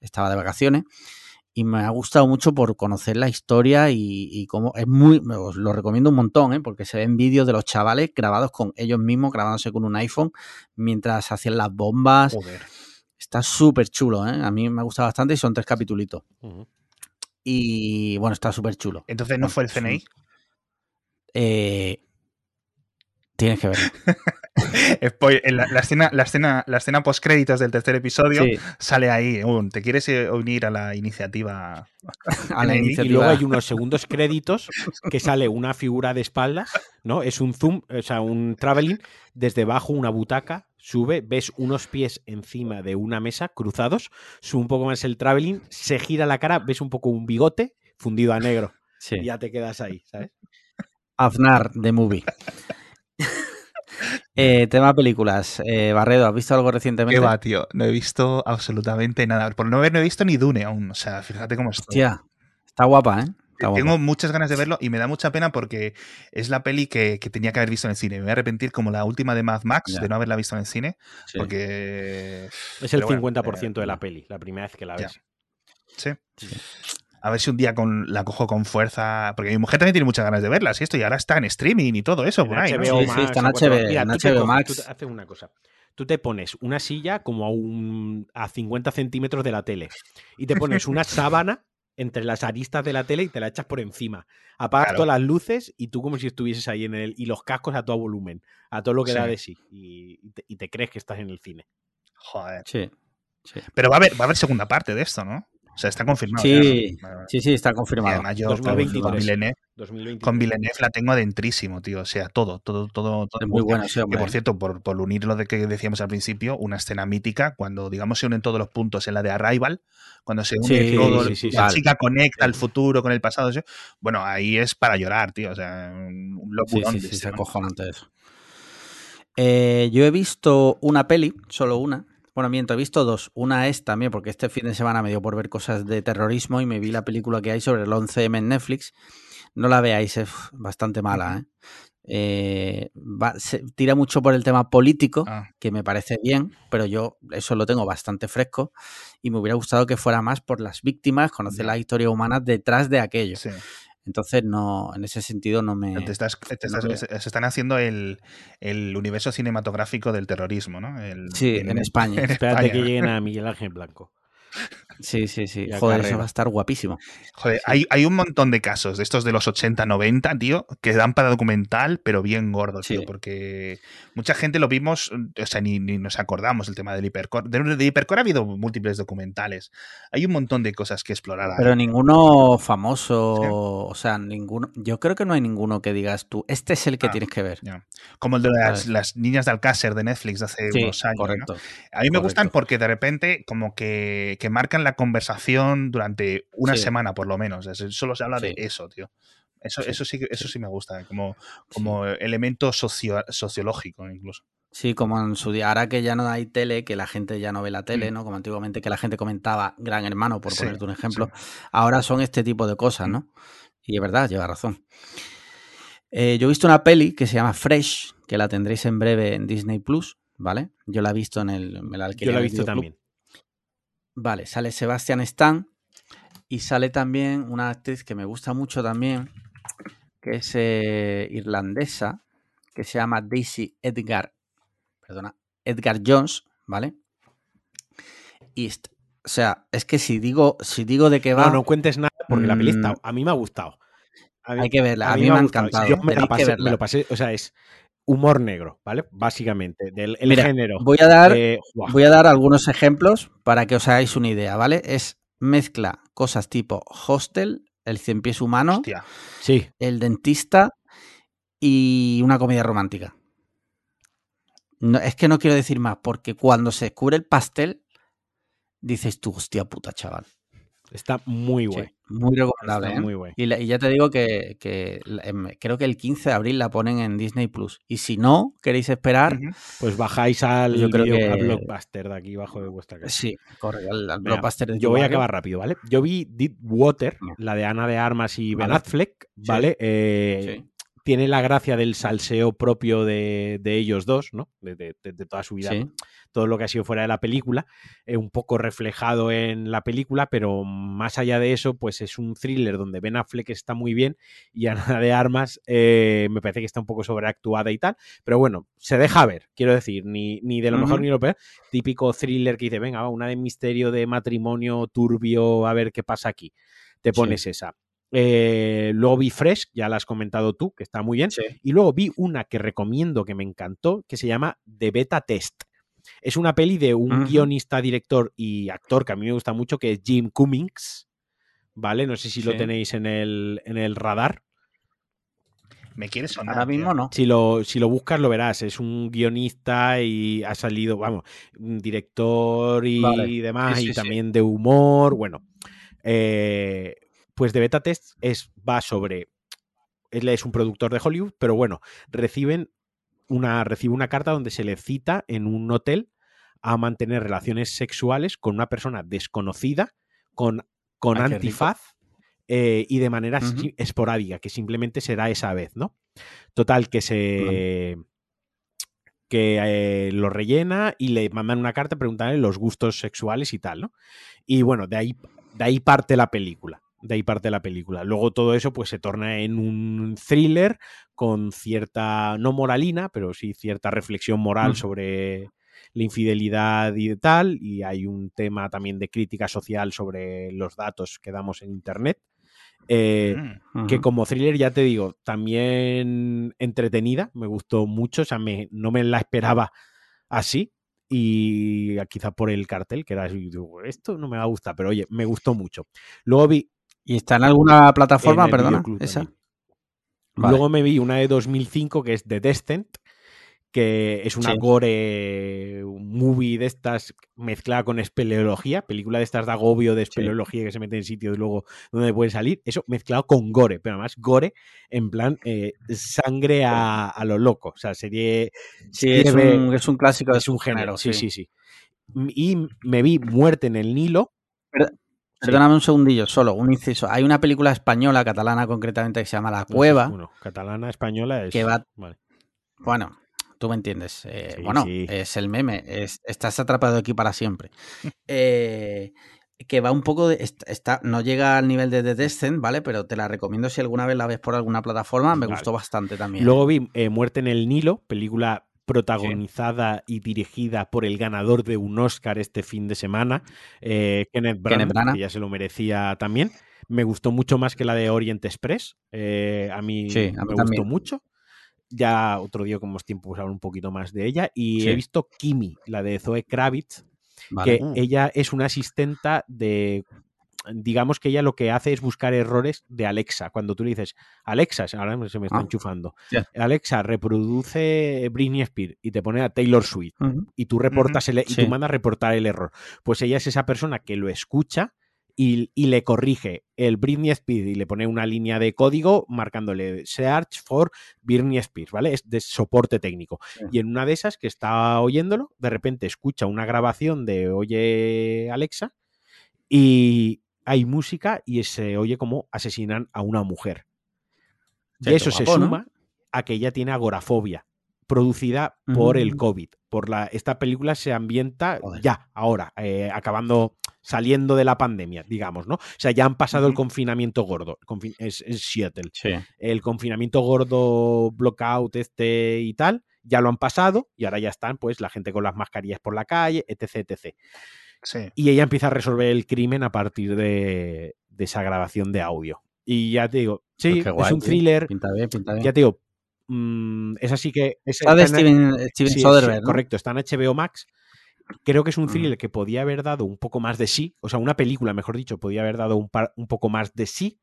estaba de vacaciones y me ha gustado mucho por conocer la historia y, y cómo es muy, os lo recomiendo un montón, ¿eh? porque se ven vídeos de los chavales grabados con ellos mismos, grabándose con un iPhone mientras hacían las bombas. Joder. Está súper chulo, ¿eh? A mí me ha gustado bastante y son tres capitulitos. Y bueno, está súper chulo. Entonces no fue el CNI. Eh, tienes que. Spoil- en la, la escena, la escena, la escena post créditos del tercer episodio Sí, sale ahí. un, ¿Te quieres eh, unir a la iniciativa? a la Y luego hay unos segundos créditos que sale una figura de espaldas, ¿no? Es un zoom, o sea, un traveling, desde abajo una butaca, sube, ves unos pies encima de una mesa cruzados, sube un poco más el traveling, se gira la cara, ves un poco un bigote fundido a negro. Sí. Y ya te quedas ahí, ¿sabes? Aznar de Movie. Eh, tema películas. Eh, Barredo, ¿has visto algo recientemente? ¿Qué va, tío? No he visto absolutamente nada. Por no haber no he visto ni Dune aún. O sea, fíjate cómo estoy. Hostia, está guapa, ¿eh? Está guapa. Tengo muchas ganas de verlo y me da mucha pena porque es la peli que, que tenía que haber visto en el cine. Me voy a arrepentir como la última de Mad Max Ya. de no haberla visto en el cine. Sí. Porque. Es el bueno, 50% de eh, la peli, la primera vez que la ya. ves. Sí. A ver si un día con, la cojo con fuerza. Porque mi mujer también tiene muchas ganas de verla. Si esto y ahora está en streaming y todo eso En por ahí. ¿no? HBO Sí, sí, Max, está en Mira, en HBO coges- Max. haces una cosa. Tú te pones una silla como a, un, a 50 centímetros de la tele y te pones una sábana entre las aristas de la tele y te la echas por encima. Apagas Claro. todas las luces y tú como si estuvieses ahí en el. y los cascos a todo volumen, a todo lo que da Sí. de sí. Y, y te, y te crees que estás en el cine. Joder. Sí. Sí. Pero va a haber, va a haber segunda parte de esto, ¿no? O sea, está confirmado. Sí, ya, ¿no? Sí, sí, está Y confirmado. además yo con, 2023. con Villeneuve, 2023. con Villeneuve la tengo adentrísimo, tío. O sea, todo, todo, todo. todo Es muy bueno ese Que hombre. por cierto, por, por unir lo de que decíamos al principio, una escena mítica, cuando digamos se unen todos los puntos en la de Arrival, cuando se une Sí, todo, sí, sí, la sí. chica conecta el futuro con el pasado, bueno, ahí es para llorar, tío. O sea, un Sí, locurón sí, sí, es escena. acojonante eso. Eh, yo he visto una peli, solo una. Bueno, miento, he visto dos. Una es también, porque este fin de semana me dio por ver cosas de terrorismo y me vi la película que hay sobre el 11M en Netflix. No la veáis, es bastante mala. ¿eh? Eh, va- se tira mucho por el tema político, Ah, que me parece bien, pero yo eso lo tengo bastante fresco y me hubiera gustado que fuera más por las víctimas, conocer Ya. la historia humana detrás de aquello. sí. Entonces, no, en ese sentido no me... Te estás- te estás- no me- se están haciendo el, el universo cinematográfico del terrorismo, ¿no? El- Sí, en España. en Espérate España, que lleguen a Miguel Ángel Blanco. Sí, sí, sí. Joder, eso va a estar guapísimo. Joder, Sí. hay, hay un montón de casos de estos de los 80, 90, tío, que dan para documental, pero bien gordo, tío, Sí. porque mucha gente lo vimos, o sea, ni, ni nos acordamos del tema del hipercore. De, de hipercore ha habido múltiples documentales. Hay un montón de cosas que explorar. ahí. Pero ninguno famoso, o sea, ninguno. Yo creo que no hay ninguno que digas tú, este es el que Ah, tienes que ver. Como el de las, niñas de Alcácer de Netflix de hace unos años. ¿no? correcto. A mí me gustan porque de repente como que, que marcan la conversación durante una Sí. semana por lo menos. Es- Solo se habla de eso, tío. Eso Sí, eso sí, que- eso sí. sí me gusta, como, como elemento socio- sociológico incluso. Sí, como en su día, ahora que ya no hay tele, que la gente ya no ve la tele, Mm. ¿no? Como antiguamente que la gente comentaba Gran Hermano, por Sí, ponerte un ejemplo. sí. Ahora son este tipo de cosas, Mm. ¿no? Y es verdad, lleva razón. Eh, yo he visto una peli que se llama Fresh, que la tendréis en breve en Disney Plus, ¿vale? Yo la he visto en el. Me la Yo la he visto también. Vale, sale Sebastian Stan y sale también una actriz que me gusta mucho también, que es eh, irlandesa, que se llama Daisy Edgar, perdona, Edgar Jones, ¿vale? Y, o sea, es que si digo, si digo de qué va, No, no cuentes nada porque la peli está. Mm. A mí me ha gustado. Mí, hay que verla. A, mí, me me ha encantado. Yo me, la que pasé, verla. me lo pasé, o sea, es humor negro, ¿vale? Básicamente, del el Mira, género. Voy a dar, eh, voy a dar algunos ejemplos para que os hagáis una idea, ¿vale? Es mezcla cosas tipo Hostel, El cien pies humano, Hostia. Sí, El dentista y una comedia romántica. No, es que no quiero decir más, porque cuando se descubre el pastel, dices tú, hostia puta, chaval. está muy Sí, guay. Muy recomendable, ¿eh? muy guay. Y, la- y ya te digo que, em, creo que el 15 de abril la ponen en Disney Plus. Y si no queréis esperar. Pues bajáis al Yo creo vídeo- que- al blockbuster de aquí abajo de vuestra casa. sí, corre al, al Venga, blockbuster de Yo voy a acabar rápido, ¿vale? Yo vi Deep Water, la de Ana de Armas y Ben Vale. Affleck, ¿vale? Eh. Sí, Tiene la gracia del salseo propio de, de ellos dos, ¿no? De, de- de- de toda su vida, sí. todo lo que ha sido fuera de la película, eh, un poco reflejado en la película, pero más allá de eso, pues es un thriller donde Ben Affleck está muy bien y Ana de Armas eh, me parece que está un poco sobreactuada y tal, pero bueno, se deja ver, quiero decir, ni, ni de lo mejor ni lo peor, típico thriller que dice, venga, va, una de misterio de matrimonio turbio, a ver qué pasa aquí, te Sí. pones esa. Eh, luego vi Fresh, ya la has comentado tú, que está muy bien. Sí. Y luego vi una que recomiendo que me encantó, que se llama The Beta Test. Es una peli de un guionista, director y actor que a mí me gusta mucho, que es Jim Cummings. ¿Vale? No sé si lo tenéis en el, en el radar. Me quiere sonar. Ahora mismo no. Si lo, si lo buscas, lo verás. Es un guionista y ha salido, vamos, un director y Vale. demás, Sí, sí, y sí. también de humor. Bueno, eh, pues de Beta Test es, va sobre. Él es un productor de Hollywood, pero bueno, reciben una, recibe una carta donde se le cita en un hotel a mantener relaciones sexuales con una persona desconocida, con, con Ah, antifaz eh, y de manera esporádica, que simplemente será esa vez, ¿no? Total, que se. que eh, lo rellena y le mandan una carta preguntándole los gustos sexuales y tal, ¿no? Y bueno, de ahí, de ahí parte la película. De ahí parte la película. Luego todo eso pues se torna en un thriller con cierta, no moralina, pero sí cierta reflexión moral sobre, la infidelidad y tal, y hay un tema también de crítica social sobre los datos que damos en Internet. Eh, Mm. que como thriller, ya te digo, también entretenida, me gustó mucho, o sea, me- no me la esperaba así, y quizá por el cartel, que era esto no me va a gustar, pero oye, me gustó mucho. Luego vi ¿Y está en alguna plataforma, en perdona? ¿Esa? Vale. Luego me vi una de 2005 que es The Descent, que es una Sí. gore movie de estas mezclada con espeleología, película de estas de agobio de espeleología que se mete en sitios luego donde pueden salir, eso mezclado con gore, pero además gore en plan eh, sangre a, a lo loco, o sea, serie... Sí, es serie un, es un clásico de es un género, sí, sí. sí, sí. Y me vi Muerte en el Nilo. Perdóname un segundillo, solo un inciso. Hay una película española, catalana concretamente, que se llama La No Cueva. bueno, catalana, española es... Que va- vale. Bueno, tú me entiendes. eh, Sí, bueno, sí. es el meme. es- estás atrapado aquí para siempre. Eh, que va un poco de. est- Está, no llega al nivel de The Descent, ¿vale? Pero te la recomiendo si alguna vez la ves por alguna plataforma. Me Vale. gustó bastante también. Luego vi eh, Muerte en el Nilo, película protagonizada y dirigida por el ganador de un Oscar este fin de semana, eh, Kenneth Branagh, Kenneth que ya se lo merecía también. Me gustó mucho más que la de Orient Express. eh, a mí Sí, a mí me gustó mucho. Ya otro día, como es tiempo, pues hablar un poquito más de ella. Y Sí. he visto Kimi, la de Zoe Kravitz, Vale. que ella es una asistenta de digamos que ella lo que hace es buscar errores de Alexa. Cuando tú le dices, Alexa, ahora se me está Ah. enchufando. Alexa, reproduce Britney Spears y te pone a Taylor Swift y tú reportas el, y Sí. tú mandas reportar el error. Pues ella es esa persona que lo escucha y, y le corrige el Britney Spears y le pone una línea de código marcándole search for Britney Spears, ¿vale? Es de soporte técnico. Sí. Y en una de esas que está oyéndolo, de repente escucha una grabación de Oye Alexa y hay música y se oye como asesinan a una mujer. Y eso se suma a que ella tiene agorafobia, producida por el Mm. COVID. Por la, esta película se ambienta Joder. ya, ahora, eh, acabando, saliendo de la pandemia, digamos, ¿no? O sea, ya han pasado el confinamiento gordo. el confi- es, es Seattle. Sí. El confinamiento gordo, blockout este y tal, ya lo han pasado y ahora ya están, pues, la gente con las mascarillas por la calle, etc, etc. Sí. Y ella empieza a resolver el crimen a partir de, de esa grabación de audio. Y ya te digo, sí, Pues es un thriller, Pinta bien, pinta bien. ya te digo, mm, es así que... Es, Está de Steven, Steven sí, Soderbergh. Correcto, está en HBO Max. Creo que es un Ujú. thriller que podía haber dado un poco más de sí, o sea, una película, mejor dicho, podía haber dado un, par- un poco más de sí,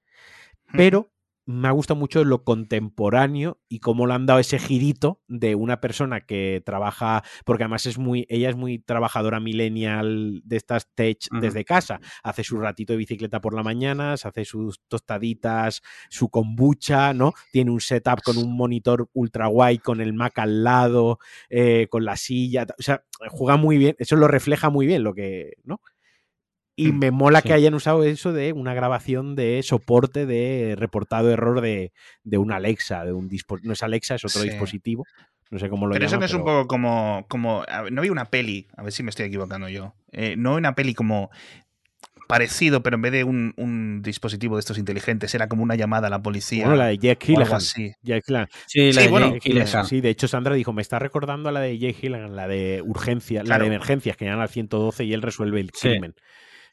pero me ha gustado mucho lo contemporáneo y cómo le han dado ese girito de una persona que trabaja, porque además es muy, ella es muy trabajadora millennial de estas tech desde casa, hace su ratito de bicicleta por la mañana, se hace sus tostaditas, su kombucha, ¿no? Tiene un setup con un monitor ultra guay, con el Mac al lado, eh, con la silla, o sea, juega muy bien, eso lo refleja muy bien lo que, ¿no? Y me mola sí. que hayan usado eso de una grabación de soporte de reportado error de, de una Alexa, de un dispositivo. No es Alexa, es otro Sí. dispositivo. No sé cómo lo Pero eso no es un poco como, como. No había una peli, a ver si me estoy equivocando yo. eh, no hay una peli como parecido, pero en vez de un, un dispositivo de estos inteligentes, era como una llamada a la policía. Bueno, la de. Jake Gyllenhaal. Sí, la Sí, de bueno, Jake. Sí, de hecho Sandra dijo, me está recordando a la de Jake Gyllenhaal, la de urgencia, la de emergencias, que llaman al 112 y él resuelve el Sí. crimen.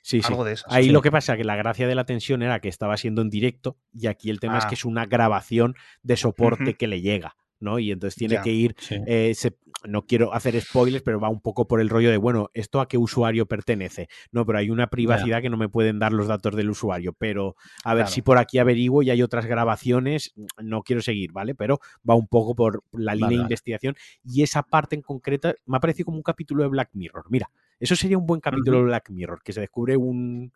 Sí, sí. Algo de eso. Ahí sí. lo que pasa que la gracia de la tensión era que estaba siendo en directo y aquí el tema es Ah. que es una grabación de soporte que le llega, ¿no? Y entonces tiene Ya. que ir Sí. eh, se- no quiero hacer spoilers, pero va un poco por el rollo de, bueno, ¿esto a qué usuario pertenece? No, pero hay una privacidad que no me pueden dar los datos del usuario, pero a ver Claro. si por aquí averiguo y hay otras grabaciones, no quiero seguir, ¿vale? Pero va un poco por la línea Vale, de vale. investigación y esa parte en concreta me ha parecido como un capítulo de Black Mirror. Mira, eso sería un buen capítulo de Black Mirror, que se descubre un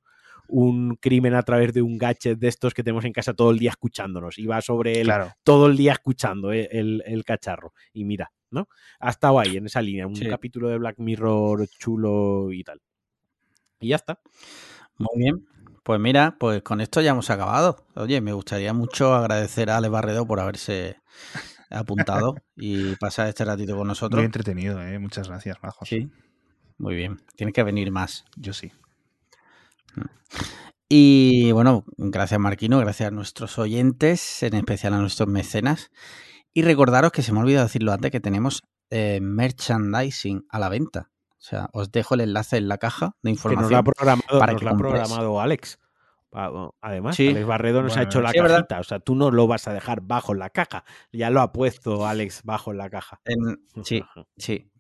un crimen a través de un gadget de estos que tenemos en casa todo el día escuchándonos y va sobre el, Claro. todo el día escuchando eh, el, el cacharro. Y mira, ¿no? Ha estado ahí, en esa línea, un Sí. capítulo de Black Mirror chulo y tal. Y ya está. Muy bien. Pues mira, pues con esto ya hemos acabado. Oye, me gustaría mucho agradecer a Ale Barredo por haberse apuntado y pasar este ratito con Muy nosotros. entretenido, ¿eh? Muchas gracias, Majos. Sí. Muy bien. Tienes que venir más. Yo sí. Y bueno, gracias Marquino, gracias a nuestros oyentes, en especial a nuestros mecenas. Y recordaros que se me ha olvidado decirlo antes, que tenemos eh, merchandising a la venta. O sea, os dejo el enlace en la caja de Que información. nos lo ha programado, para nos que lo ha compres. programado Alex. Ah, Además, Sí. Alex Barredo nos ha hecho la sí, es verdad. cajita. O sea, tú no lo vas a dejar bajo la caja. Ya lo ha puesto Alex bajo la caja. En- sí, sí.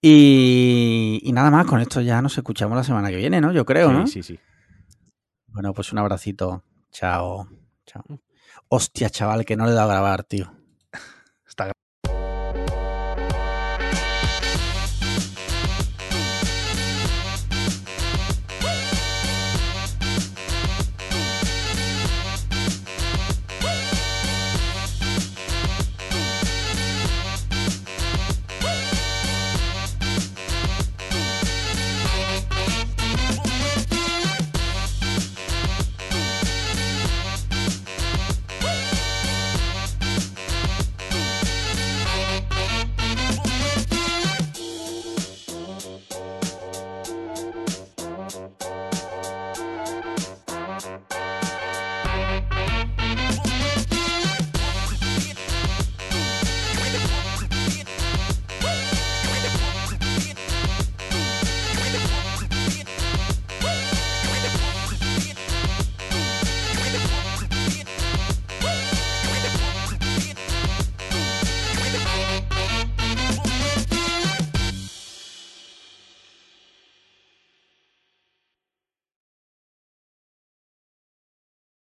Y, y nada más, con esto ya nos escuchamos la semana que viene, ¿no? Yo creo, ¿no? Sí, sí, sí. Bueno, pues un abracito. Chao. Chao. Hostia, chaval, que no le he dado a grabar, tío.